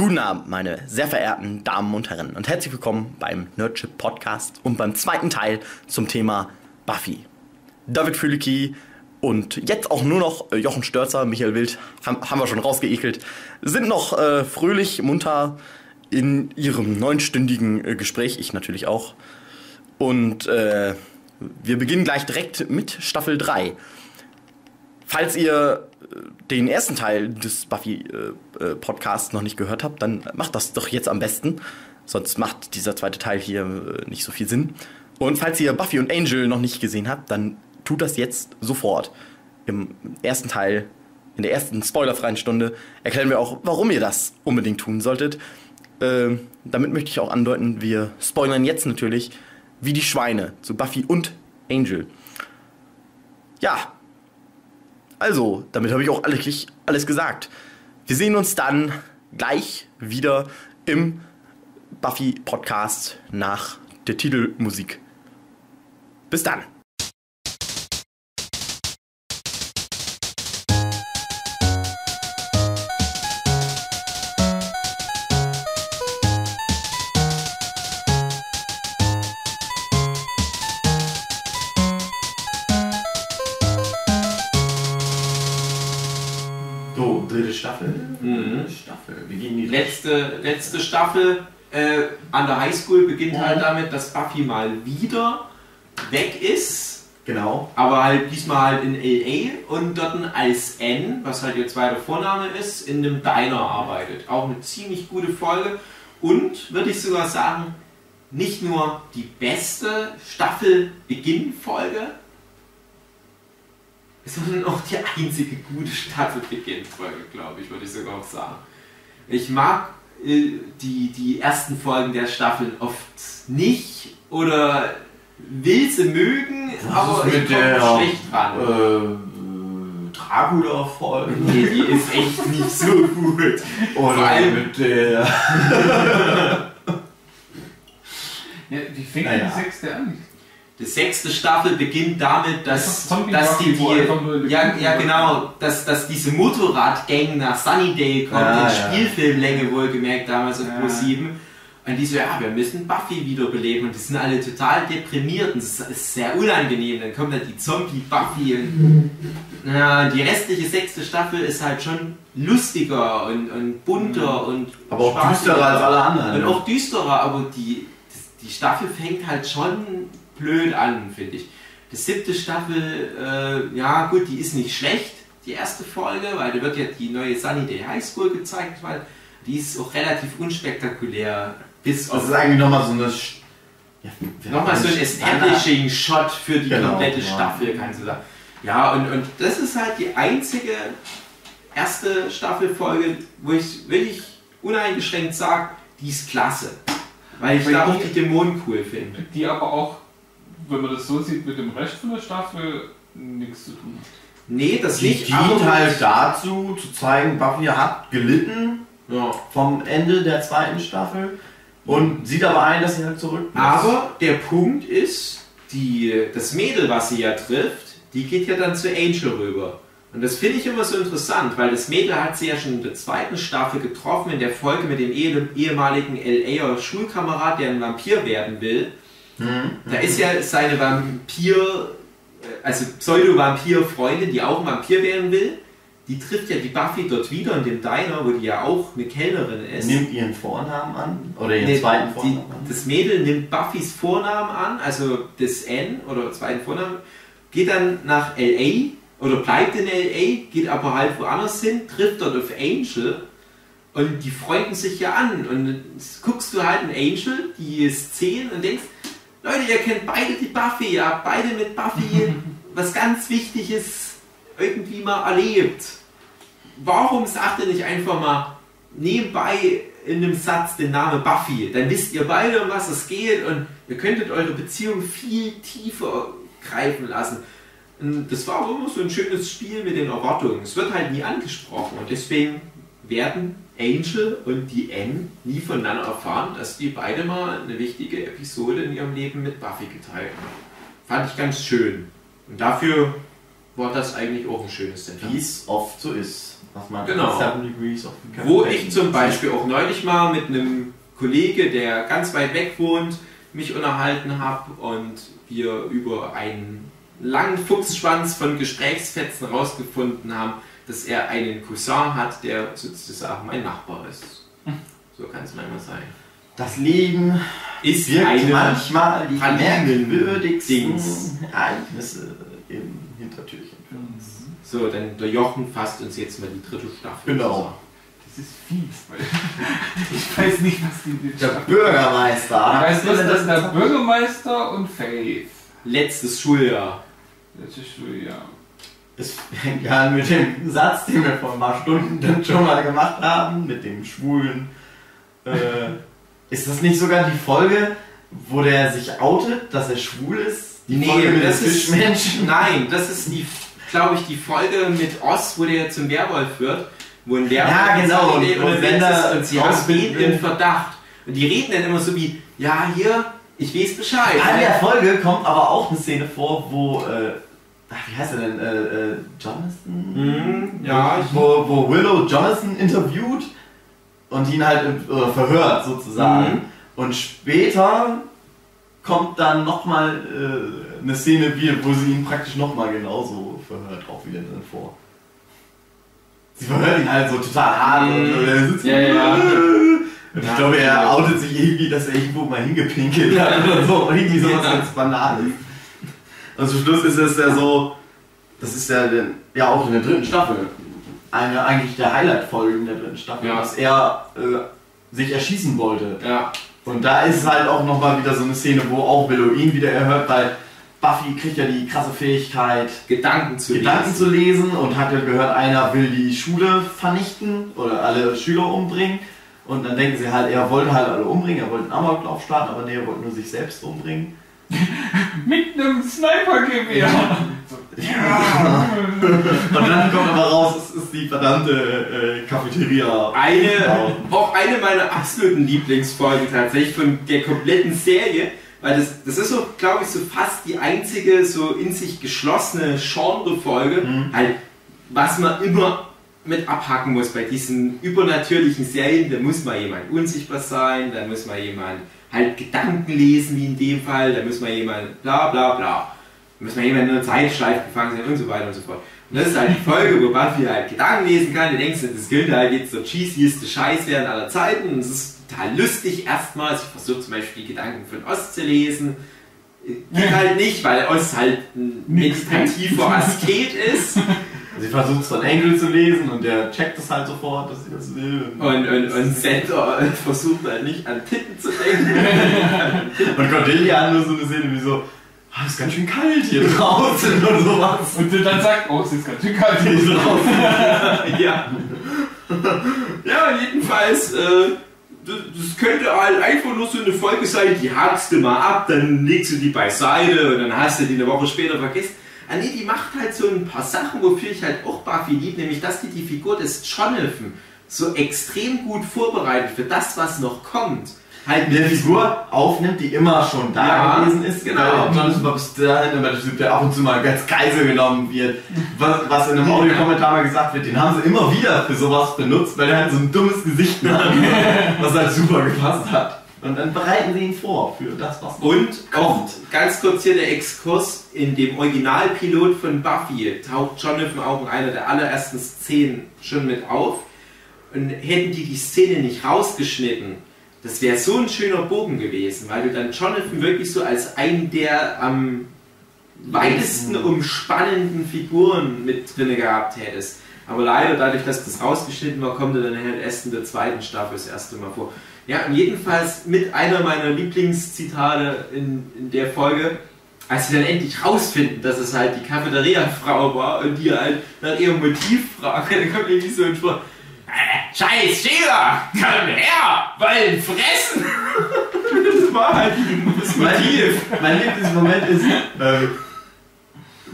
Guten Abend, meine sehr verehrten Damen und Herren, und herzlich willkommen beim Nerdship Podcast und beim zweiten Teil zum Thema Buffy. David Fülicki und jetzt auch nur noch äh, Jochen Störzer, Michael Wild, haben, haben wir schon rausgeekelt, sind noch äh, fröhlich, munter in ihrem neunstündigen äh, Gespräch, ich natürlich auch. Und äh, wir beginnen gleich direkt mit Staffel 3. Falls ihr äh, den ersten Teil des Buffy-Podcasts äh, noch nicht gehört habt, dann macht das doch jetzt am besten. Sonst macht dieser zweite Teil hier nicht so viel Sinn. Und falls ihr Buffy und Angel noch nicht gesehen habt, dann tut das jetzt sofort. Im ersten Teil, in der ersten spoilerfreien Stunde, erklären wir auch, warum ihr das unbedingt tun solltet. Äh, damit möchte ich auch andeuten, wir spoilern jetzt natürlich wie die Schweine zu Buffy und Angel. Ja, also, damit habe ich auch alles, alles gesagt. Wir sehen uns dann gleich wieder im Buffy-Podcast nach der Titelmusik. Bis dann. Staffel. Wir gehen die letzte, letzte Staffel äh, an der Highschool beginnt halt mhm. halt damit, dass Buffy mal wieder weg ist. Genau. Aber halt diesmal halt in LA und dort als N, was halt ihr zweiter Vorname ist, in einem Diner arbeitet. Auch eine ziemlich gute Folge und würde ich sogar sagen, nicht nur die beste Staffel-Beginn-Folge, sondern auch die einzige gute Staffel-Beginn-Folge, glaube ich, würde ich sogar auch sagen. Ich mag äh, die, die ersten Folgen der Staffeln oft nicht oder will sie mögen, Was aber ich komme schlecht dran. Äh, Dracula-Folge. Nee, die ist echt nicht so gut. Oder Vor allem mit der. ja, die fängt naja. die sechste an. Die sechste Staffel beginnt damit, dass, dass die, die ja, ja genau, dass, dass diese Motorradgang nach Sunnydale kommt, ja, in ja. Spielfilmlänge wohlgemerkt damals auf ja. Pro 7 und die so, ja, wir müssen Buffy wiederbeleben. Und die sind alle total deprimiert und es ist sehr unangenehm. Dann kommt dann die Zombie-Buffy und ja, die restliche sechste Staffel ist halt schon lustiger und, und bunter mhm. und Aber auch düsterer als alle anderen. Und auch düsterer, aber die, die Staffel fängt halt schon blöd an, finde ich. Die siebte Staffel, äh, ja gut, die ist nicht schlecht, die erste Folge, weil da wird ja die neue Sunny Day High School gezeigt, weil die ist auch relativ unspektakulär bis das ist eigentlich nochmal so eine. Ja, nochmal so ein Establishing-Shot für die genau, komplette Staffel, kannst du sagen. Ja, und, und das ist halt die einzige erste Staffelfolge, wo ich wirklich uneingeschränkt sage, die ist klasse. Weil ich da auch die Dämonen cool finde. Die aber auch, wenn man das so sieht, mit dem Rest von der Staffel nichts zu tun hat. Nee, das die nicht. Die dient halt dazu, zu zeigen, Buffy hat gelitten ja. vom Ende der zweiten Staffel und sieht aber ein, dass sie halt zurück muss. Aber der Punkt ist, die, das Mädel, was sie ja trifft, die geht ja dann zu Angel rüber. Und das finde ich immer so interessant, weil das Mädel hat sie ja schon in der zweiten Staffel getroffen, in der Folge mit dem ehemaligen LAer Schulkamerad, der ein Vampir werden will. Mhm. Da ist ja seine Vampir, also Pseudo-Vampir-Freundin, die auch ein Vampir werden will die trifft ja die Buffy dort wieder in dem Diner, wo die ja auch eine Kellnerin ist. Nimmt ihren Vornamen an? Oder ihren nee, zweiten Vornamen die, an? Das Mädel nimmt Buffys Vornamen an, also das N oder zweiten Vornamen, geht dann nach L.A. oder bleibt in L.A., geht aber halt woanders hin, trifft dort auf Angel und die freunden sich ja an. Und guckst du halt einen Angel, die ist 10 und denkst, Leute, ihr kennt beide die Buffy, ihr habt beide mit Buffy was ganz Wichtiges irgendwie mal erlebt warum sagt ihr nicht einfach mal nebenbei in einem Satz den Namen Buffy? Dann wisst ihr beide, um was es geht und ihr könntet eure Beziehung viel tiefer greifen lassen. Und das war auch immer so ein schönes Spiel mit den Erwartungen. Es wird halt nie angesprochen und deswegen werden Angel und die N nie voneinander erfahren, dass die beide mal eine wichtige Episode in ihrem Leben mit Buffy geteilt haben. Fand ich ganz schön. Und dafür war das eigentlich auch ein schönes Setup. Wie es oft so ist. Was man Genau. 7 Degrees of Wo ich zum Beispiel auch neulich mal mit einem Kollege, der ganz weit weg wohnt, mich unterhalten habe und wir über einen langen Fuchsschwanz von Gesprächsfetzen rausgefunden haben, dass er einen Cousin hat, der sozusagen mein Nachbar ist. So kann es manchmal sein. Das Leben Ist wirkt eine manchmal die merkwürdigsten. Ereignisse im Hintertürchen für uns. So, dann der Jochen fasst uns jetzt mal die dritte Staffel. Genau. Das ist fies, ich weiß nicht, was die den Der Bürgermeister. Ich weiß denn dass das- der Bürgermeister und Faith. Letztes Schuljahr. Letztes Schuljahr. Es fängt ja an mit dem Satz, den wir vor ein paar Stunden dann schon mal gemacht haben, mit dem Schwulen. Äh, ist das nicht sogar die Folge, wo der sich outet, dass er schwul ist? Die Folge mit das ist, Fischmenschen? nein, das ist die, glaube ich, die Folge mit Oz, wo der zum Werwolf wird. Wo ein Werwolf Ja, genau, und, und und, wenn er und sie haben ihn in Verdacht. Und die reden dann immer so wie, ja, hier, ich weiß Bescheid. In der Folge kommt aber auch eine Szene vor, wo, äh, ach, wie heißt er denn, äh, äh, Jonathan? Mhm, ja, wo, wo Willow Jonathan interviewt und ihn halt äh, verhört sozusagen. Mhm. Und später kommt dann nochmal äh, eine Szene, wie, wo sie ihn praktisch nochmal genauso verhört, auch wieder drin vor. Sie verhört ihn halt so total hart und Mhm. äh, er sitzt Ja, ja. Und ich glaube, er outet sich irgendwie, dass er irgendwo mal hingepinkelt hat oder so. Irgendwie sowas Ja. ganz Banales. Und zum Schluss ist es ja so, das ist ja, den, ja auch in der dritten Staffel, eine eigentlich der Highlight-Folge in der dritten Staffel, Ja. dass er äh, sich erschießen wollte. Ja, Und da ist halt auch nochmal wieder so eine Szene, wo auch Willow ihn wieder erhört, weil Buffy kriegt ja die krasse Fähigkeit, Gedanken zu Gedanken lesen. zu lesen und hat ja gehört, einer will die Schule vernichten oder alle Schüler umbringen. Und dann denken sie halt, er wollte halt alle umbringen, er wollte einen Amoklauf starten, aber nee, er wollte nur sich selbst umbringen. Mit einem Snipergewehr. Und dann kommt aber raus, es ist die verdammte äh, Cafeteria. Eine, auch eine meiner absoluten Lieblingsfolgen tatsächlich von der kompletten Serie, weil das, das ist so, glaube ich, so fast die einzige so in sich geschlossene Genre-Folge, Mhm. halt, was man immer mit abhaken muss bei diesen übernatürlichen Serien, da muss mal jemand unsichtbar sein, da muss mal jemand halt Gedanken lesen, wie in dem Fall, da muss mal jemand bla bla bla, da muss mal jemand in einer Zeitschleife gefangen sein und so weiter und so fort. Und das ist halt die Folge, wo Buffy halt Gedanken lesen kann. Du denkst, das könnte halt jetzt der cheesieste Scheiß während aller Zeiten. Und es ist total lustig erstmals. Ich versuche zum Beispiel die Gedanken von Ost zu lesen. Geht halt nicht, weil Ost halt ein meditativer Asket ist. Sie versucht es von Angel zu lesen und der checkt es halt sofort, dass sie das will. Und, und, und Sender versucht halt nicht an Titten zu denken. Und Cordelia hat nur so eine Szene wie so, ah, ist ganz schön kalt hier draußen und sowas. Und dann sagt, oh, es ist ganz schön kalt hier draußen. ja. Ja, jedenfalls, äh, das, das könnte halt einfach nur so eine Folge sein, die hakst du mal ab, dann legst du die beiseite und dann hast du die eine Woche später vergessen. Ah die macht halt so ein paar Sachen, wofür ich halt auch Buffy lieb, nämlich dass die die Figur des Jonathan so extrem gut vorbereitet für das, was noch kommt. Halt eine Figur aufnimmt, die immer schon da Ja, gewesen ist. genau. Bis dahin immer der ab und zu mal als Geisel genommen wird. Was, was in einem Audiokommentar mal gesagt wird, den haben sie immer wieder für sowas benutzt, weil er halt so ein dummes Gesicht hat, was halt super gepasst hat. Und dann bereiten sie ihn vor für das, was Und kommt. ganz kurz hier der Exkurs, in dem Originalpilot von Buffy taucht Jonathan auch in einer der allerersten Szenen schon mit auf. Und hätten die die Szene nicht rausgeschnitten, das wäre so ein schöner Bogen gewesen, weil du dann Jonathan wirklich so als einen der am weitesten umspannenden Figuren mit drin gehabt hättest. Aber leider, dadurch, dass das rausgeschnitten war, kommt er dann halt erst in der zweiten Staffel das erste Mal vor. Ja, und jedenfalls mit einer meiner Lieblingszitate in, in der Folge, als sie dann endlich rausfinden, dass es halt die Cafeteria-Frau war und die halt nach ihrem Motiv fragen, dann kommt irgendwie so ein Spruch, "Äh, Scheiß Sheila, komm her, wollen fressen! das war halt das Mein, Motiv. mein Lieblingsmoment ist, äh,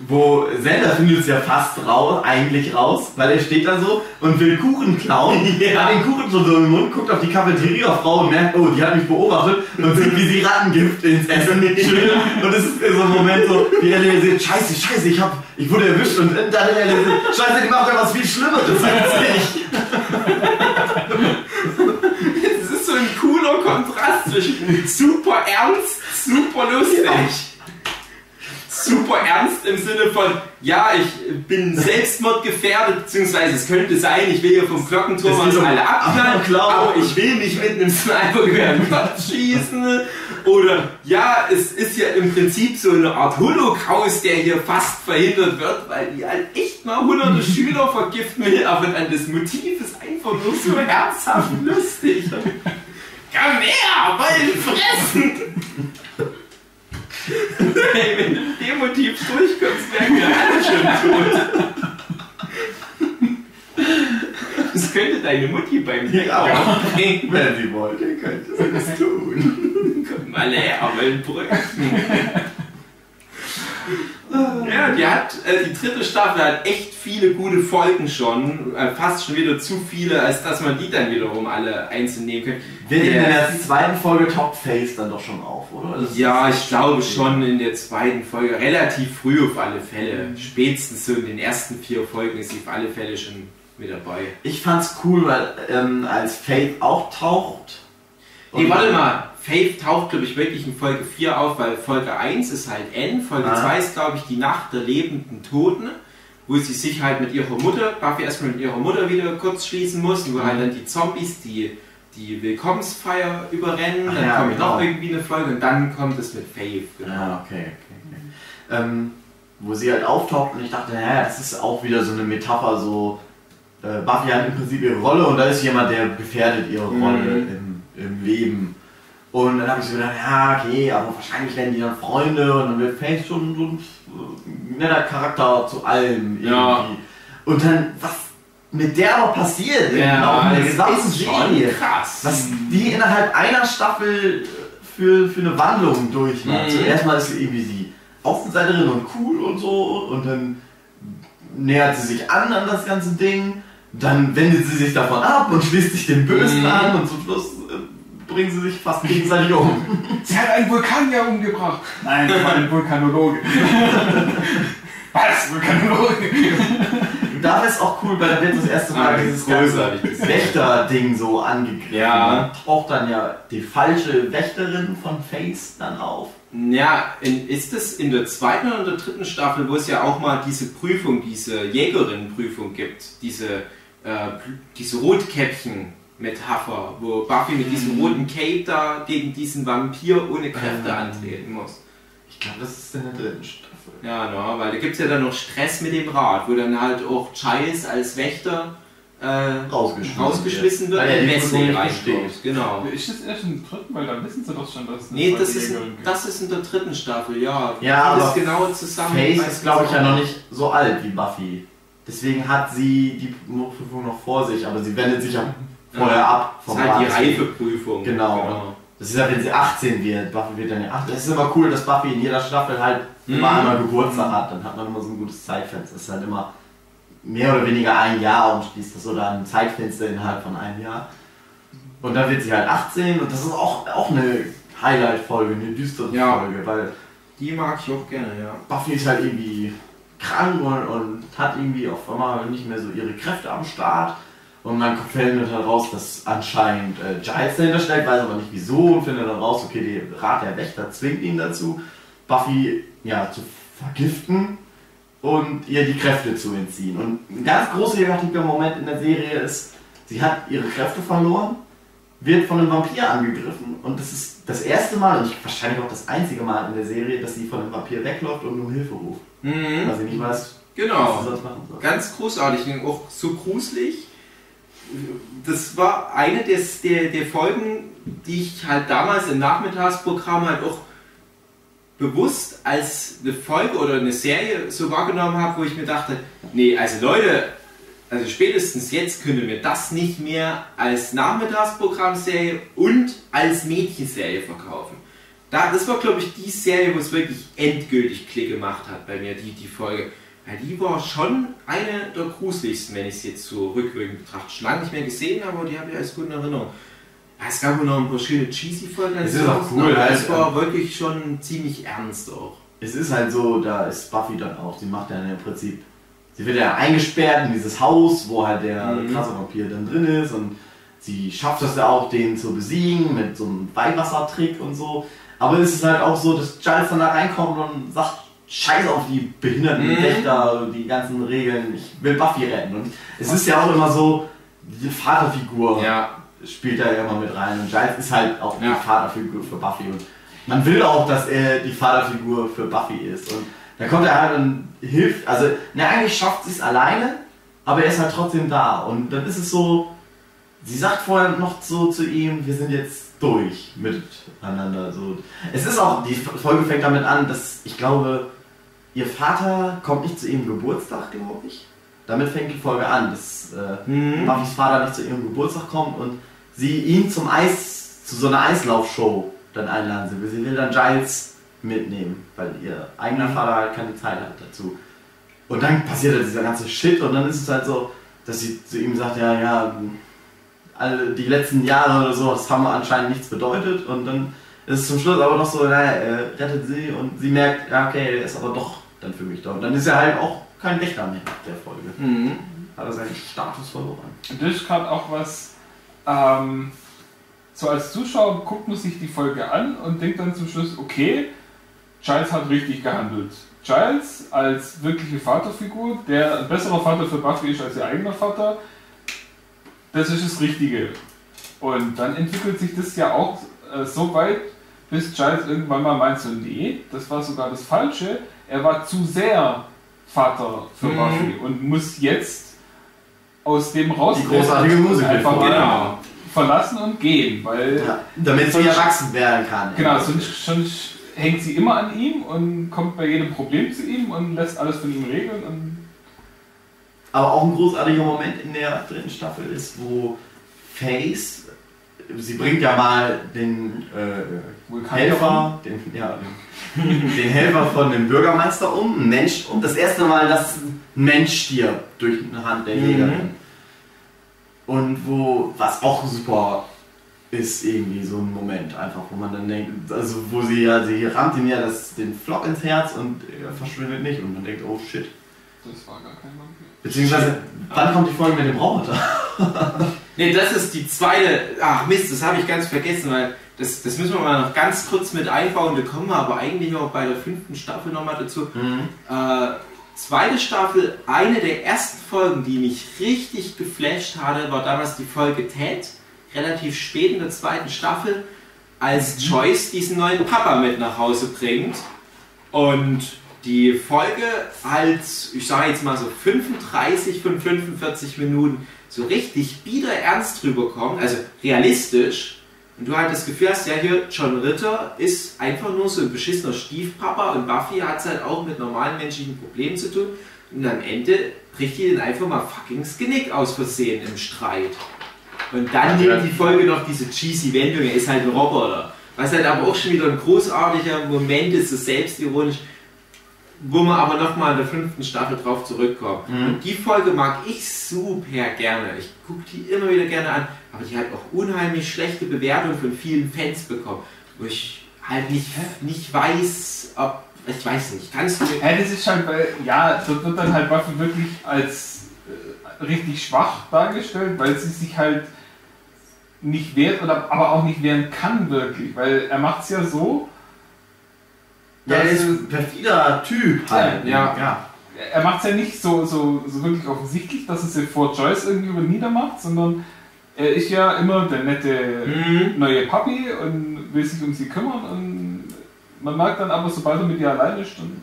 wo Zelda findet es ja fast raus, eigentlich raus, weil er steht da so und will Kuchen klauen, Ja. hat den Kuchen schon so im Mund, guckt auf die Cafeteria-Frau und merkt, oh, die hat mich beobachtet und sieht, wie sie Rattengift ins Essen schüttet. Und es ist so ein Moment so, wie er realisiert, scheiße, scheiße, ich, hab, ich wurde erwischt und dann realisiert, scheiße, die macht ja was viel Schlimmeres als ich. Es ist so ein cooler Kontrast zwischen super ernst, super lustig. Super ernst im Sinne von, ja, ich bin selbstmordgefährdet, beziehungsweise es könnte sein, ich will hier vom Glockenturm um alle abknallen, aber ich will nicht mit einem Snipergewehr in Kopf schießen. Oder, ja, es ist ja im Prinzip so eine Art Holocaust, der hier fast verhindert wird, weil die halt echt mal hunderte Schüler vergiften will, aber dann das Motiv ist einfach nur so herzhaft lustig. Komm her, wollen fressen! Hey, wenn du mit dem Motiv durchkommst, wären wir alle schon tot. Das könnte deine Mutti beim Ja. Bäcker bringen. Wenn sie wollte, könnte sie das tun. Komm mal her, wollen Brötchen. Ja, die hat, äh, die dritte Staffel hat echt viele gute Folgen schon, äh, fast schon wieder zu viele, als dass man die dann wiederum alle einzeln nehmen könnte. Wird in Der- zweiten Folge Top Face dann doch schon auf, oder? Das Ja, ich glaube schon in der zweiten Folge, relativ früh auf alle Fälle. Spätestens so in den ersten vier Folgen ist sie auf alle Fälle schon mit dabei. Ich fand's cool, weil ähm, als Faith auch taucht. Nee, warte mal. Faith taucht, glaube ich, wirklich in Folge 4 auf, weil Folge 1 ist halt N, Folge Ah. 2 ist, glaube ich, die Nacht der lebenden Toten, wo sie sich halt mit ihrer Mutter, Buffy erstmal mit ihrer Mutter wieder kurz schließen muss, wo halt dann die Zombies die, die Willkommensfeier überrennen, Ach dann ja, kommt genau. noch irgendwie eine Folge und dann kommt es mit Faith. Genau. Ja, okay, okay, okay. Ähm, wo sie halt auftaucht und ich dachte, naja, das ist auch wieder so eine Metapher, so äh, Buffy hat im Prinzip ihre Rolle und da ist jemand, der gefährdet ihre Mhm. Rolle im, im Leben. Und dann habe ich so gedacht, ja, okay, aber wahrscheinlich werden die dann Freunde und dann wird Faith schon so ein äh, netter Charakter zu allem irgendwie. Ja. Und dann, was mit der aber passiert im Laufe der gesamten Serie. krass. was die innerhalb einer Staffel äh, für, für eine Wandlung durchmacht. Mhm. Zuerst mal ist sie irgendwie die Außenseiterin und cool und so und dann nähert sie sich an an das ganze Ding, dann wendet sie sich davon ab und schließt sich dem Bösen Mhm. an und zum Schluss äh, bringen sie sich fast gegenseitig um. Sie hat einen Vulkanier umgebracht. Nein, das war ein Vulkanologe. Was? Vulkanologe? Da ist auch cool, weil da wird das erste Mal Ah, dieses großartig. ganze Wächter-Ding so angegriffen. Ja. Da taucht dann ja die falsche Wächterin von Face dann auf. Ja, in, ist es in der zweiten oder der dritten Staffel, wo es ja auch mal diese Prüfung, diese Jägerinnenprüfung gibt, diese, äh, diese Rotkäppchen-Metapher, wo Buffy mit diesem roten Cape da gegen diesen Vampir ohne Kräfte Ähm. antreten muss. Ich glaube, das ist in der dritten Staffel. Ja, no, weil da gibt es ja dann noch Stress mit dem Rat, wo dann halt auch Giles als Wächter äh, Rausgeschmissen rausgeschmissen wird Weil er Wesley besteht. Genau. Ist das erst im dritten? Weil dann wissen sie doch schon, dass es Nee, das ist, gibt. das ist in der dritten Staffel, ja. Ja, aber genau zusammen. Face ist, glaube ich, ja noch nicht so alt wie Buffy. Deswegen hat sie die Prüfung noch vor sich, aber sie wendet sich ja vorher ab Das vom ist halt die. Reifeprüfung. Genau. Das ist ja, wenn sie 18 wird. Buffy wird dann ja 18. Das ist immer cool, dass Buffy in jeder Staffel halt immer Mhm. einmal Geburtstag hat. Dann hat man immer so ein gutes Zeitfenster. Das ist halt immer mehr oder weniger ein Jahr und schließt das oder ein Zeitfenster innerhalb von einem Jahr. Und dann wird sie halt 18 und das ist auch, auch eine Highlight-Folge, eine düstere Ja. Folge, weil Die mag ich auch gerne, ja. Buffy ist halt irgendwie krank und, und hat irgendwie auf einmal nicht mehr so ihre Kräfte am Start. Und dann findet halt raus, dass anscheinend äh, Giles dahinter steckt, weiß aber nicht wieso und findet dann raus, okay, der Rat der Wächter zwingt ihn dazu, Buffy ja, zu vergiften und ihr die Kräfte zu entziehen. Und ein ganz großartiger Moment in der Serie ist, sie hat ihre Kräfte verloren, wird von einem Vampir angegriffen und das ist das erste Mal und ich, wahrscheinlich auch das einzige Mal in der Serie, dass sie von einem Vampir wegläuft und um Hilfe ruft. Mhm. Weil sie nicht weiß, was sie Genau. sonst machen soll. Ganz großartig und auch so gruselig. Das war eine des, der, der Folgen, die ich halt damals im Nachmittagsprogramm halt auch bewusst als eine Folge oder eine Serie so wahrgenommen habe, wo ich mir dachte, nee, also Leute, also spätestens jetzt können wir das nicht mehr als Nachmittagsprogrammserie und als Mädchenserie verkaufen. da, das war, glaube ich, die Serie, wo es wirklich endgültig Klick gemacht hat bei mir, die, die Folge. Weil die war schon eine der gruseligsten, wenn ich es jetzt so rückwirkend betrachte. Schon lange nicht mehr gesehen, aber die habe ich als gute Erinnerung. Ja, es gab noch ein paar schöne cheesy Folgen. Es ist auch cool, aber halt, es war wirklich schon ziemlich ernst auch. es ist halt so, da ist Buffy dann auch, sie macht dann im Prinzip, sie wird ja eingesperrt in dieses Haus, wo halt der Mhm. krasse Vampir dann drin ist und sie schafft es ja auch, den zu besiegen mit so einem Weihwassertrick und so. Aber es ist halt auch so, dass Giles dann da reinkommt und sagt, scheiß auf die behinderten Mhm. Wächter, die ganzen Regeln, ich will Buffy retten. Und es ist ja auch immer so, die Vaterfigur Ja. spielt da ja immer mit rein. Und Giles ist halt auch die Ja. Vaterfigur für Buffy. Und man will auch, dass er die Vaterfigur für Buffy ist. Und da kommt er halt und hilft. Also, na, eigentlich schafft sie es alleine, aber er ist halt trotzdem da. Und dann ist es so, sie sagt vorher noch so zu ihm, wir sind jetzt durch miteinander. So. Es ist auch, die Folge fängt damit an, dass ich glaube, ihr Vater kommt nicht zu ihrem Geburtstag, glaube ich. Damit fängt die Folge an, dass äh, Mhm. Buffys Vater nicht zu ihrem Geburtstag kommt und sie ihn zum Eis, zu so einer Eislaufshow dann einladen will. Sie will dann Giles mitnehmen, weil ihr eigener Vater halt keine Zeit hat dazu. Und dann passiert halt dieser ganze Shit und dann ist es halt so, dass sie zu ihm sagt, ja, ja, alle die letzten Jahre oder so, das haben anscheinend nichts bedeutet und dann ist es zum Schluss aber noch so, naja, er rettet sie und sie merkt, ja, okay, er ist aber doch dann für mich da. Und dann ist er halt auch kein Wächter mehr der Folge. Mhm. Hat er seinen Status verloren. Und das ist gerade auch was, ähm, so als Zuschauer guckt man sich die Folge an und denkt dann zum Schluss, okay, Giles hat richtig gehandelt. Giles als wirkliche Vaterfigur, der ein besserer Vater für Buffy ist als ihr eigener Vater, das ist das Richtige. Und dann entwickelt sich das ja auch äh, so weit, bis Giles irgendwann mal meint so, nee, das war sogar das Falsche. Er war zu sehr Vater für Mhm. Buffy und muss jetzt aus dem raus Die großartige Musical- einfach Genau. verlassen und gehen, weil Ja, damit sie erwachsen werden kann. genau, sonst, sonst hängt sie immer an ihm und kommt bei jedem Problem zu ihm und lässt alles von ihm regeln Aber auch ein großartiger Moment in der dritten Staffel ist, wo Face, sie bringt ja mal den äh, Helfer, den, ja, den, den Helfer von dem Bürgermeister um, ein Mensch um. Das erste Mal, dass ein Mensch stirbt durch eine Hand der Mhm. Jägerin. Und wo, was auch super ist, irgendwie so ein Moment, einfach, wo man dann denkt, also wo sie ja, sie rammt ihm ja das, den Flock ins Herz und er verschwindet nicht und man denkt, oh shit. das war gar kein Vampir. Beziehungsweise, wann kommt die Folge mit dem Roboter? Ne, das ist die zweite. Ach Mist, das habe ich ganz vergessen, weil das, das müssen wir mal noch ganz kurz mit einbauen. Da kommen wir aber eigentlich auch bei der fünften Staffel nochmal dazu. Äh, zweite Staffel, eine der ersten Folgen, die mich richtig geflasht hatte, war damals die Folge Ted, relativ spät in der zweiten Staffel, als Joyce diesen neuen Papa mit nach Hause bringt. Und die Folge halt, ich sage jetzt mal so 35 von 45 Minuten, so richtig bieder ernst rüberkommt, also realistisch. Und du halt das Gefühl hast, ja hier, John Ritter ist einfach nur so ein beschissener Stiefpapa und Buffy hat es halt auch mit normalen menschlichen Problemen zu tun. Und am Ende bricht die den einfach mal fucking das Genick aus Versehen im Streit. Und dann nimmt die Folge noch diese cheesy Wendung, er ist halt ein Roboter. Was halt aber auch schon wieder ein großartiger Moment ist, so selbstironisch, wo man aber nochmal in der fünften Staffel drauf zurückkommt. Mhm. Und die Folge mag ich super gerne. Ich gucke die immer wieder gerne an, aber die hat auch unheimlich schlechte Bewertungen von vielen Fans bekommen, wo ich halt nicht, nicht weiß, ob. Ich weiß nicht, kannst du. Ja, das ist halt, weil, ja, dort wird dann halt Buffy wirklich als äh, richtig schwach dargestellt, weil sie sich halt nicht wehrt, oder, aber auch nicht wehren kann wirklich, weil er macht es ja so, Ja, dass, ist ein perfider Typ halt. Ja. ja. er macht es ja nicht so, so, so wirklich offensichtlich, dass er sie vor Joyce irgendwie über niedermacht, sondern er ist ja immer der nette Mhm. neue Papi und will sich um sie kümmern und man merkt dann aber, sobald er mit ihr alleine ist, dann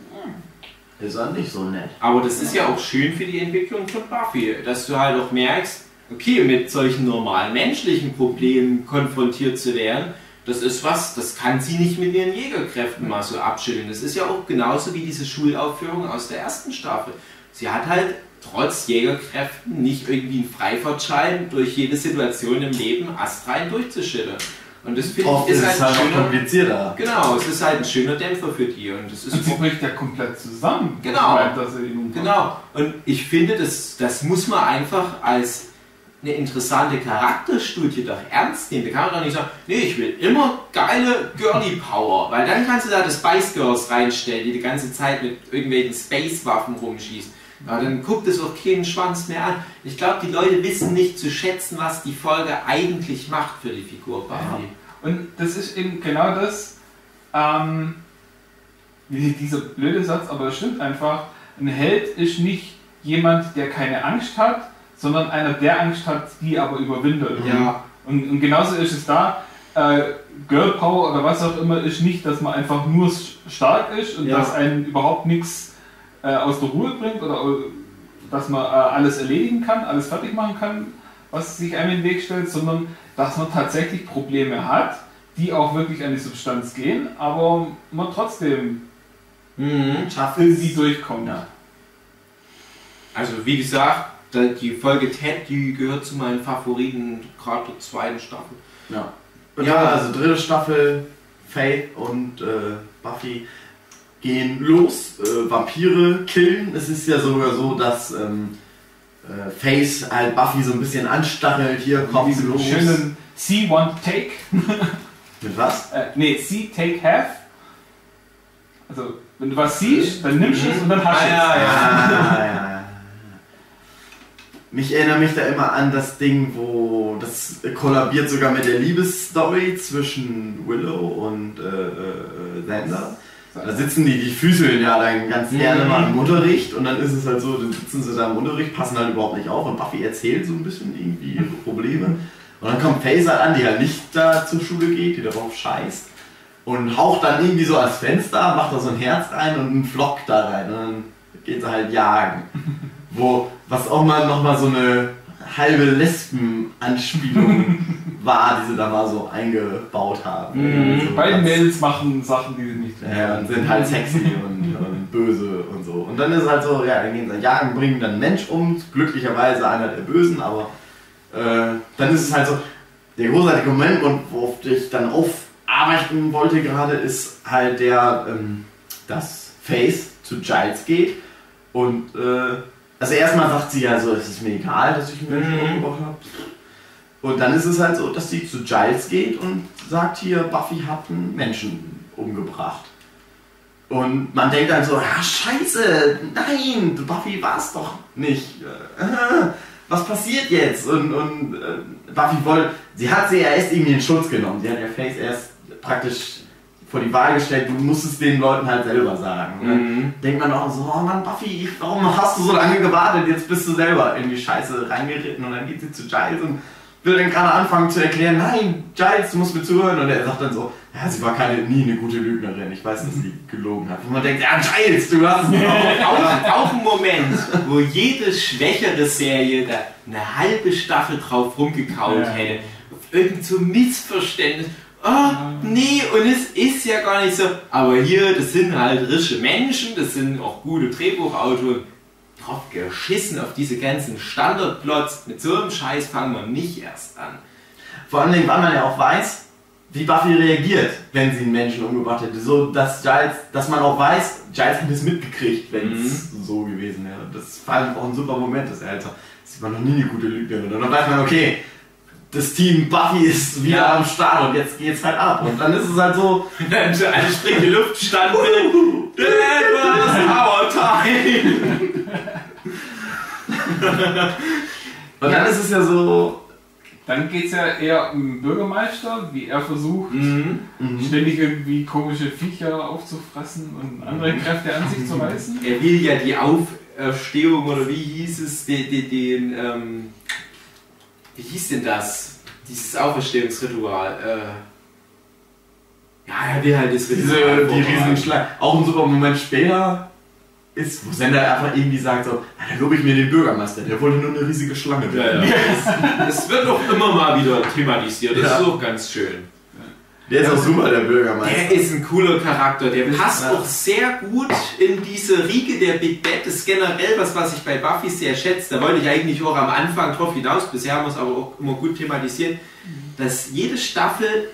Ist er nicht so nett. Aber das ist ja auch schön für die Entwicklung von Buffy, dass du halt auch merkst, okay, mit solchen normalen menschlichen Problemen konfrontiert zu werden, das ist was, das kann sie nicht mit ihren Jägerkräften mal so abschütteln. Das ist ja auch genauso wie diese Schulaufführung aus der ersten Staffel. Sie hat halt trotz Jägerkräften nicht irgendwie einen Freifahrtschein durch jede Situation im Leben astrein durchzuschütteln. Und das finde ich ist ist es halt halt schöner. komplizierter. Genau, es ist halt ein schöner Dämpfer für die. Und das ist Und sie bricht ja komplett zusammen. Genau. Meint. Genau. Und ich finde, das, das muss man einfach als eine interessante Charakterstudie doch ernst nehmen. Da kann man doch nicht sagen, nee, ich will immer geile Girly Power, weil dann kannst du da das Spice Girls reinstellen, die die ganze Zeit mit irgendwelchen Space-Waffen rumschießt. Aber dann guckt es auch keinen Schwanz mehr an. Ich glaube, die Leute wissen nicht zu schätzen, was die Folge eigentlich macht für die Figur Buffy. Und das ist eben genau das, ähm, dieser blöde Satz, aber es stimmt einfach. Ein Held ist nicht jemand, der keine Angst hat, sondern einer, der Angst hat, die aber überwindet. Ja. Und, und genauso ist es da. Äh, Girl Power oder was auch immer ist nicht, dass man einfach nur stark ist und Ja. dass einen überhaupt nichts äh, aus der Ruhe bringt oder äh, dass man äh, alles erledigen kann, alles fertig machen kann, was sich einem in den Weg stellt, sondern dass man tatsächlich Probleme hat, die auch wirklich an die Substanz gehen, aber man trotzdem Mhm. Schafft irgendwie durchkommt. Ja. Also wie gesagt, die Folge Ted, die gehört zu meinen Favoriten, gerade der zweiten Staffel. Ja. ja, also dritte Staffel, Faith und äh, Buffy gehen los, äh, Vampire killen. Es ist ja sogar so, dass ähm, äh, Faith halt Buffy so ein bisschen anstachelt, hier kommt Diesen los. schönen See, Want, Take. Mit was? Äh, nee, See, Take, Have. Also, wenn du was siehst, dann nimmst du es und dann hast du Ah, es. ja, ja. Ah, ja, ja. Mich erinnere mich da immer an das Ding, wo das kollabiert sogar mit der Liebesstory zwischen Willow und äh, äh, Xander. Da sitzen die, die füßeln ja dann ganz gerne Mhm. mal im Unterricht und dann ist es halt so, dann sitzen sie da im Unterricht, passen halt überhaupt nicht auf und Buffy erzählt so ein bisschen irgendwie ihre Probleme. Und dann kommt Faith halt an, die halt nicht da zur Schule geht, die darauf scheißt und haucht dann irgendwie so ans Fenster, macht da so ein Herz rein und einen Flock da rein und dann geht sie halt jagen. Wo, was auch mal nochmal so eine halbe Lesben-Anspielung war, die sie da mal so eingebaut haben. Mhm. So Beide ganz- Mädels machen Sachen, die sie nicht tun. ja, und sind halt sexy und, und böse und so. Und dann ist es halt so, ja, dann gehen sie jagen, bringen dann einen Mensch um, glücklicherweise einer der Bösen, aber äh, dann ist es halt so, der großartige Moment, worauf ich dann aufarbeiten wollte gerade, ist halt der, ähm, dass Faith zu Giles geht und äh, also erstmal sagt sie ja so, es ist mir egal, dass ich einen Menschen Mhm. umgebracht habe. Und dann ist es halt so, dass sie zu Giles geht und sagt hier, Buffy hat einen Menschen umgebracht. Und man denkt dann so, ah scheiße, nein, Buffy war es doch nicht. Was passiert jetzt? Und, und äh, Buffy wollte, sie hat sie ja erst irgendwie in Schutz genommen. Sie hat ja Face erst praktisch vor die Wahl gestellt, du musst es den Leuten halt selber sagen. Dann Mhm. denkt man auch so, oh Mann, Buffy, warum hast du so lange gewartet? Jetzt bist du selber in die Scheiße reingeritten und dann geht sie zu Giles und will dann gerade anfangen zu erklären, nein, Giles, du musst mir zuhören. Und er sagt dann so, ja, sie war keine, nie eine gute Lügnerin. Ich weiß, dass sie gelogen hat. Und man denkt, ja, Giles, du hast es auch. Auch, ein Moment, wo jede schwächere Serie da eine halbe Staffel drauf rumgekaut Ja. hätte. Auf irgend so Missverständnis. Oh, nee, und es ist ja gar nicht so. Aber hier, das sind halt rische Menschen, das sind auch gute Drehbuchautoren. Drauf geschissen auf diese ganzen Standardplots. Mit so einem Scheiß fangen wir nicht erst an. Vor allem, weil man ja auch weiß, wie Buffy reagiert, wenn sie einen Menschen umgebracht hätte. So, dass Giles, dass man auch weiß, Giles hätte es mitgekriegt, wenn es so gewesen wäre. Das war auch ein super Moment, dass er halt so, sie war noch nie eine gute Lügnerin. Und dann weiß man, okay, das Team Buffy ist wieder Ja. am Start und jetzt geht's halt ab. Und dann ist es halt so, Dann eine springende Luft stand. Was our time. und dann ist es ja so, Dann geht es ja eher um den Bürgermeister, wie er versucht, Mhm. ständig irgendwie komische Viecher aufzufressen und andere Kräfte an sich zu reißen. Er will ja die Auferstehung oder wie hieß es, den, den, den ähm, wie hieß denn das? Dieses Auferstehungsritual. Äh, ja, er will halt das diese, die Schlangen. Auch ein super Moment später ist, wo Sender einfach irgendwie sagt so, ja, dann lobe ich mir den Bürgermeister, der wollte nur eine riesige Schlange Ja, ja. Das wird auch immer mal wieder thematisiert. Das Ja. ist auch ganz schön. Der ist auch super, der Bürgermeister. Der ist ein cooler Charakter, der passt Ja. auch sehr gut in diese Riege der Big Bad. Das ist generell was, was ich bei Buffy sehr schätze. Da wollte ich eigentlich auch am Anfang drauf hinaus, bisher haben wir es aber auch immer gut thematisiert, dass jede Staffel